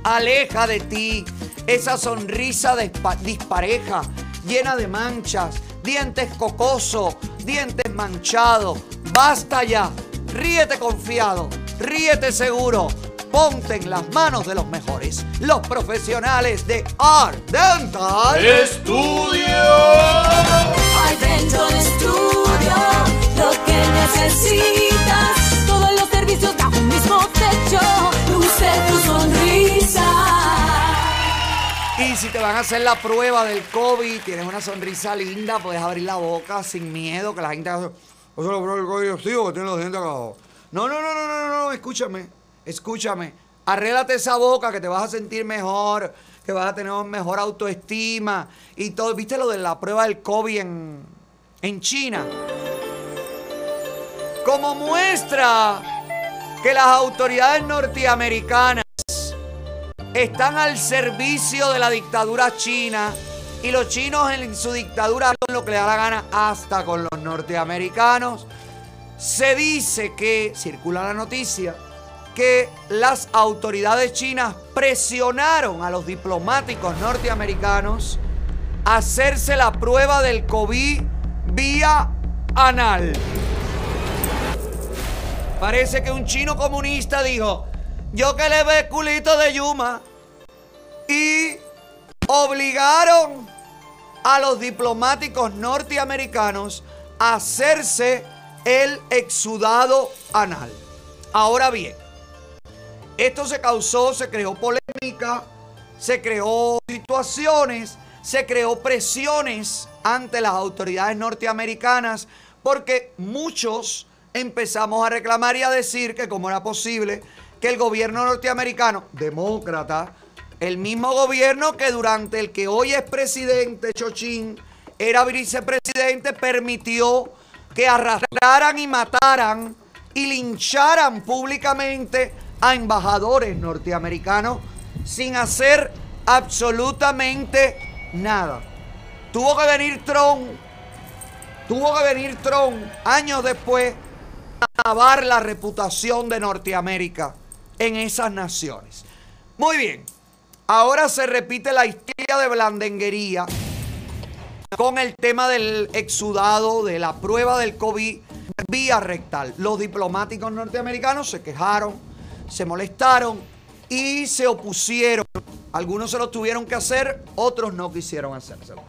Aleja de ti esa sonrisa dispareja, llena de manchas, dientes cocosos, dientes manchados. Basta ya. Ríete confiado, ríete seguro. Ponte en las manos de los mejores, los profesionales de Art Dental Al Dental Studio, lo que necesitas, todos los servicios bajo un mismo techo, luce tu sonrisa. Y si te van a hacer la prueba del COVID, tienes una sonrisa linda, puedes abrir la boca sin miedo, que la gente o sea, la prueba COVID, tío, que tiene los dientes no, no, no, no, no, no, escúchame, escúchame. Arréglate esa boca que te vas a sentir mejor, que vas a tener mejor autoestima y todo. ¿Viste lo de la prueba del COVID en, en China? Como muestra que las autoridades norteamericanas están al servicio de la dictadura china y los chinos en su dictadura lo que le da la gana hasta con los norteamericanos. Se dice que, circula la noticia, que las autoridades chinas presionaron a los diplomáticos norteamericanos a hacerse la prueba del COVID vía anal. Parece que un chino comunista dijo, yo que le ve culito de Yuma. Y obligaron a los diplomáticos norteamericanos a hacerse el exudado anal. Ahora bien, esto se causó, se creó polémica, se creó situaciones, se creó presiones ante las autoridades norteamericanas porque muchos empezamos a reclamar y a decir que cómo era posible que el gobierno norteamericano, demócrata, el mismo gobierno que durante el que hoy es presidente Chochín era vicepresidente, permitió que arrastraran y mataran y lincharan públicamente a embajadores norteamericanos sin hacer absolutamente nada. Tuvo que venir Trump, tuvo que venir Trump años después lavar la reputación de Norteamérica en esas naciones. Muy bien, ahora se repite la historia de blandenguería con el tema del exudado, de la prueba del COVID vía rectal. Los diplomáticos norteamericanos se quejaron, se molestaron y se opusieron. Algunos se lo tuvieron que hacer, otros no quisieron hacérselo.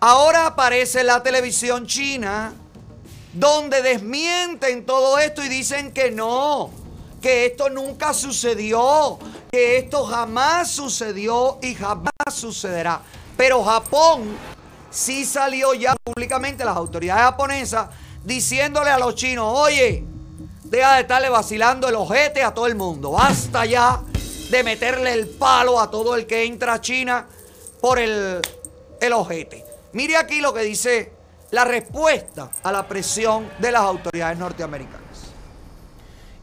Ahora aparece la televisión china donde desmienten todo esto y dicen que no, que esto nunca sucedió, que esto jamás sucedió y jamás sucederá. Pero Japón sí salió ya públicamente, las autoridades japonesas, diciéndole a los chinos, oye, deja de estarle vacilando el ojete a todo el mundo, basta ya de meterle el palo a todo el que entra a China por el, el ojete. Mire aquí lo que dice la respuesta a la presión de las autoridades norteamericanas.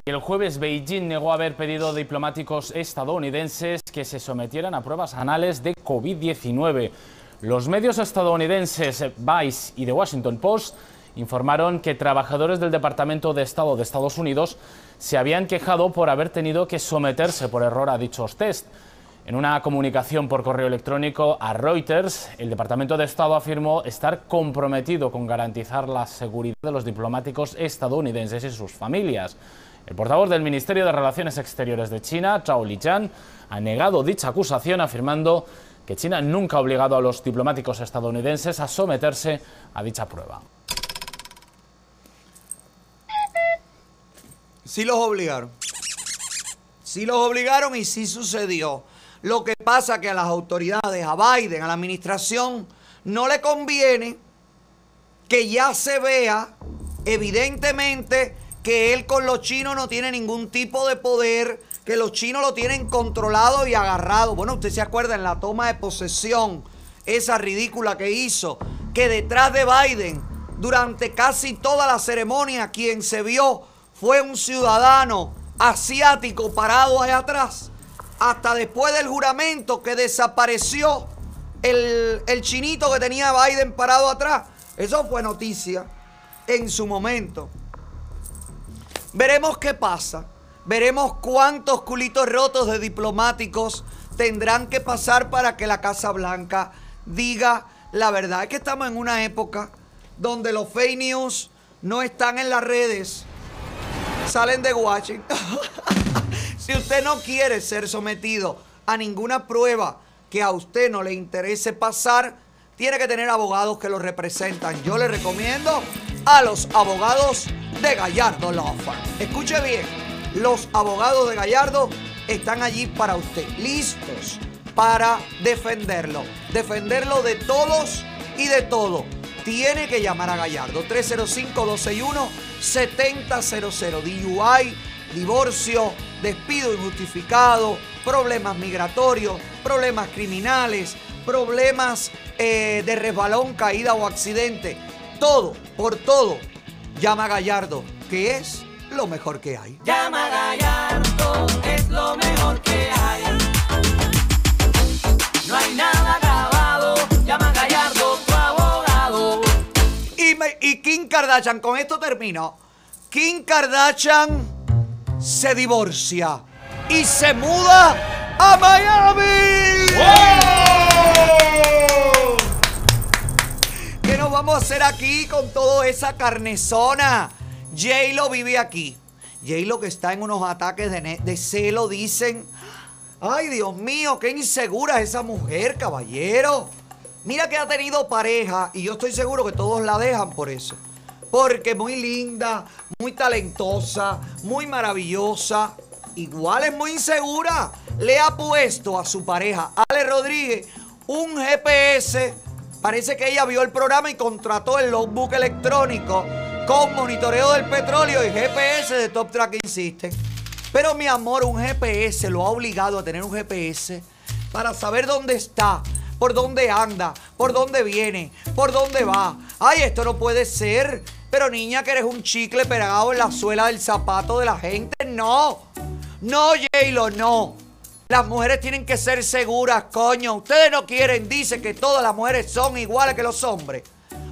El jueves Beijing negó haber pedido a diplomáticos estadounidenses que se sometieran a pruebas anales de COVID-19. Los medios estadounidenses Vice y The Washington Post informaron que trabajadores del Departamento de Estado de Estados Unidos se habían quejado por haber tenido que someterse por error a dichos test. En una comunicación por correo electrónico a Reuters, el Departamento de Estado afirmó estar comprometido con garantizar la seguridad de los diplomáticos estadounidenses y sus familias. El portavoz del Ministerio de Relaciones Exteriores de China, Zhao Lijian, ha negado dicha acusación afirmando que China nunca ha obligado a los diplomáticos estadounidenses a someterse a dicha prueba. Sí los obligaron. Sí los obligaron y sí sucedió. Lo que pasa que a las autoridades, a Biden, a la administración, no le conviene que ya se vea evidentemente que él con los chinos no tiene ningún tipo de poder, que los chinos lo tienen controlado y agarrado. Bueno, usted se acuerda en la toma de posesión, esa ridícula que hizo, que detrás de Biden, durante casi toda la ceremonia, quien se vio fue un ciudadano asiático parado allá atrás. Hasta después del juramento que desapareció el, el chinito que tenía Biden parado atrás. Eso fue noticia en su momento. Veremos qué pasa. Veremos cuántos culitos rotos de diplomáticos tendrán que pasar para que la Casa Blanca diga la verdad. Es que estamos en una época donde los fake news no están en las redes, salen de Washington. si usted no quiere ser sometido a ninguna prueba que a usted no le interese pasar, tiene que tener abogados que lo representan. Yo le recomiendo a los abogados de Gallardo Law. Escuche bien, los abogados de Gallardo están allí para usted, listos para defenderlo. Defenderlo de todos y de todo. Tiene que llamar a Gallardo 305-261-7000. DUI, divorcio, despido injustificado, problemas migratorios, problemas criminales, problemas eh, de resbalón, caída o accidente. Todo, por todo, llama a Gallardo, que es lo mejor que hay. Llama a Gallardo, es lo mejor que hay. No hay nada grabado, llama a Gallardo, tu abogado. Y, me- y Kim Kardashian, con esto termino. Kim Kardashian se divorcia y se muda a Miami. ¿Qué nos vamos a hacer aquí con toda esa carnesona? J-Lo vive aquí. J-Lo que está en unos ataques de, de celo, dicen. Ay, Dios mío, qué insegura es esa mujer, caballero. Mira que ha tenido pareja y yo estoy seguro que todos la dejan por eso. Porque muy linda, muy talentosa, muy maravillosa. Igual es muy insegura. Le ha puesto a su pareja, Ale Rodríguez, un GPS. Parece que ella vio el programa y contrató el logbook electrónico con monitoreo del petróleo y GPS de Top Track System. Pero mi amor, un GPS lo ha obligado a tener un GPS para saber dónde está, por dónde anda, por dónde viene, por dónde va. Ay, esto no puede ser. Pero niña, que eres un chicle pegado en la suela del zapato de la gente. No. No, J-Lo, no. Las mujeres tienen que ser seguras, coño. Ustedes no quieren, dicen que todas las mujeres son iguales que los hombres.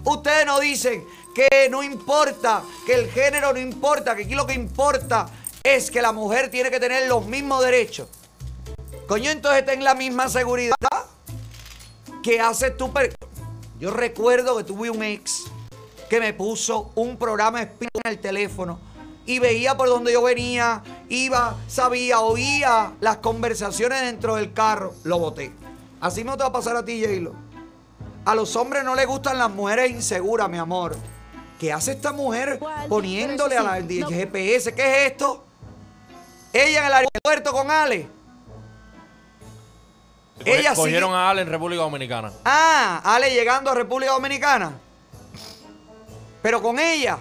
Ustedes no dicen que no importa, que el género no importa, que aquí lo que importa es que la mujer tiene que tener los mismos derechos. Coño, entonces ten la misma seguridad que haces tú. Yo recuerdo que tuve un ex que me puso un programa espía en el teléfono y veía por donde yo venía, iba, sabía, oía las conversaciones dentro del carro. Lo boté. Así no te va a pasar a ti, J-Lo. A los hombres no les gustan las mujeres inseguras, mi amor. ¿Qué hace esta mujer poniéndole a la el GPS? ¿Qué es esto? Ella en el aeropuerto con Ale. Ella Cogieron sigue- a Ale en República Dominicana. Ah, Ale llegando a República Dominicana. Pero con ella.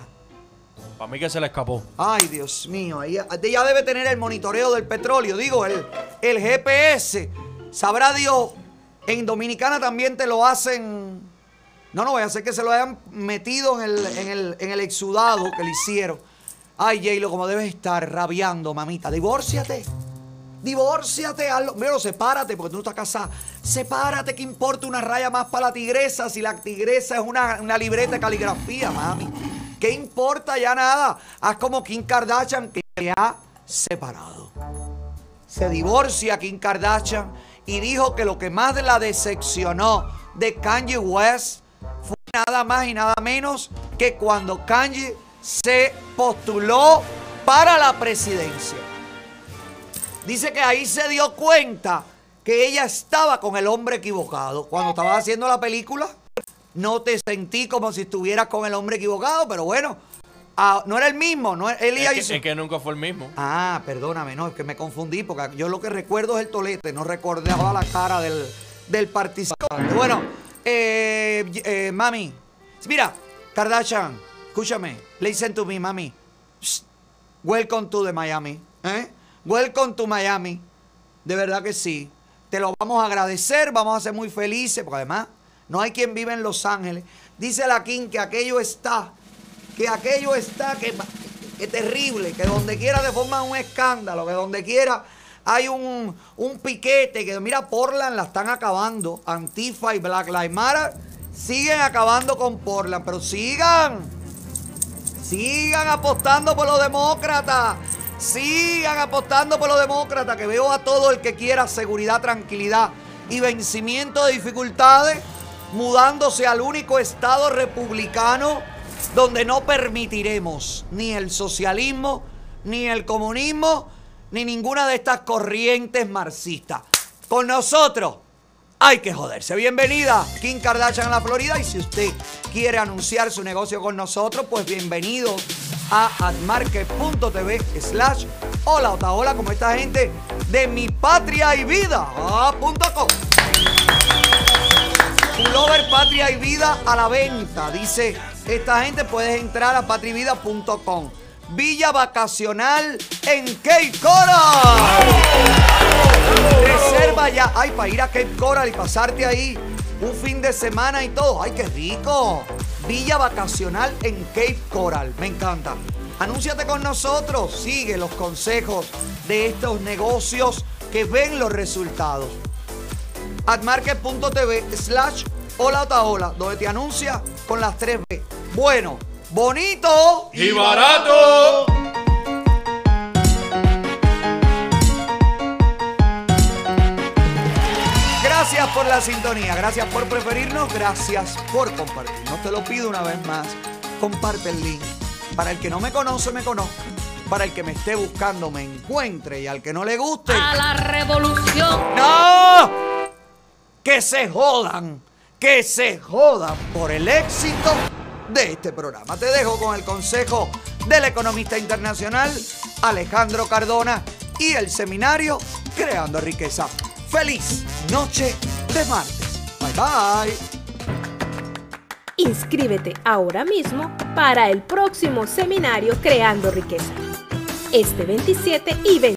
Para mí que se le escapó. Ay, Dios mío. Ella, ella debe tener el monitoreo del petróleo. Digo, el, el GPS. Sabrá Dios. En Dominicana también te lo hacen. No, no, voy a hacer que se lo hayan metido en el, en el, en el exudado que le hicieron. Ay, J-Lo, como debes estar rabiando, mamita. Divórciate. Divórciate, hazlo. Pero sepárate, porque tú no estás casada. Sepárate, que importa una raya más para la tigresa si la tigresa es una, una libreta de caligrafía, mami. ¿Qué importa ya nada? Haz como Kim Kardashian que se ha separado. Se divorcia Kim Kardashian y dijo que lo que más la decepcionó de Kanye West fue nada más y nada menos que cuando Kanye se postuló para la presidencia. Dice que ahí se dio cuenta que ella estaba con el hombre equivocado. Cuando estaba haciendo la película, no te sentí como si estuvieras con el hombre equivocado, pero bueno, ah, no era el mismo. No, él Es hizo- que, es que nunca fue el mismo. Ah, perdóname, no, es que me confundí porque yo lo que recuerdo es el tolete, no recordaba la cara del, del participante. Bueno, eh, eh, mami, mira, Kardashian, escúchame, listen to me, mami. Welcome to the Miami, ¿eh? Welcome to Miami. De verdad que sí. Te lo vamos a agradecer, vamos a ser muy felices, porque además no hay quien vive en Los Ángeles. Dice la King que aquello está, que aquello está, que, que terrible, que donde quiera te forman un escándalo, que donde quiera hay un, un piquete, que mira, Portland la están acabando. Antifa y Black Lives Matter siguen acabando con Portland, pero sigan. Sigan apostando por los demócratas. Sigan apostando por los demócratas. Que veo a todo el que quiera seguridad, tranquilidad y vencimiento de dificultades mudándose al único estado republicano donde no permitiremos ni el socialismo, ni el comunismo, ni ninguna de estas corrientes marxistas. Con nosotros hay que joderse. Bienvenida, Kim Kardashian a la Florida. Y si usted quiere anunciar su negocio con nosotros, pues bienvenido a admarket.tv slash hola hola como esta gente de mi patria y vida ah, punto Patria y Vida a la venta. Dice, esta gente puedes entrar a patrivida.com. Villa vacacional en Cape Coral. Reserva ya. Ay, para ir a Cape Coral y pasarte ahí un fin de semana y todo. Ay, qué rico. Villa vacacional en Cape Coral. Me encanta. Anúnciate con nosotros. Sigue los consejos de estos negocios que ven los resultados admarket.tv slash hola ota hola, donde te anuncia con las 3 B. Bueno, bonito Y barato. Gracias por la sintonía, gracias por preferirnos, gracias por compartirnos. Te lo pido una vez más, comparte el link. Para el que no me conoce, me conozca. Para el que me esté buscando, me encuentre. Y al que no le guste... A la revolución. ¡No! Que se jodan, que se jodan por el éxito de este programa. Te dejo con el consejo del economista internacional Alejandro Cardona y el seminario Creando Riqueza. Feliz noche de martes. Bye bye. Inscríbete ahora mismo para el próximo seminario Creando Riqueza. Este 27 y 28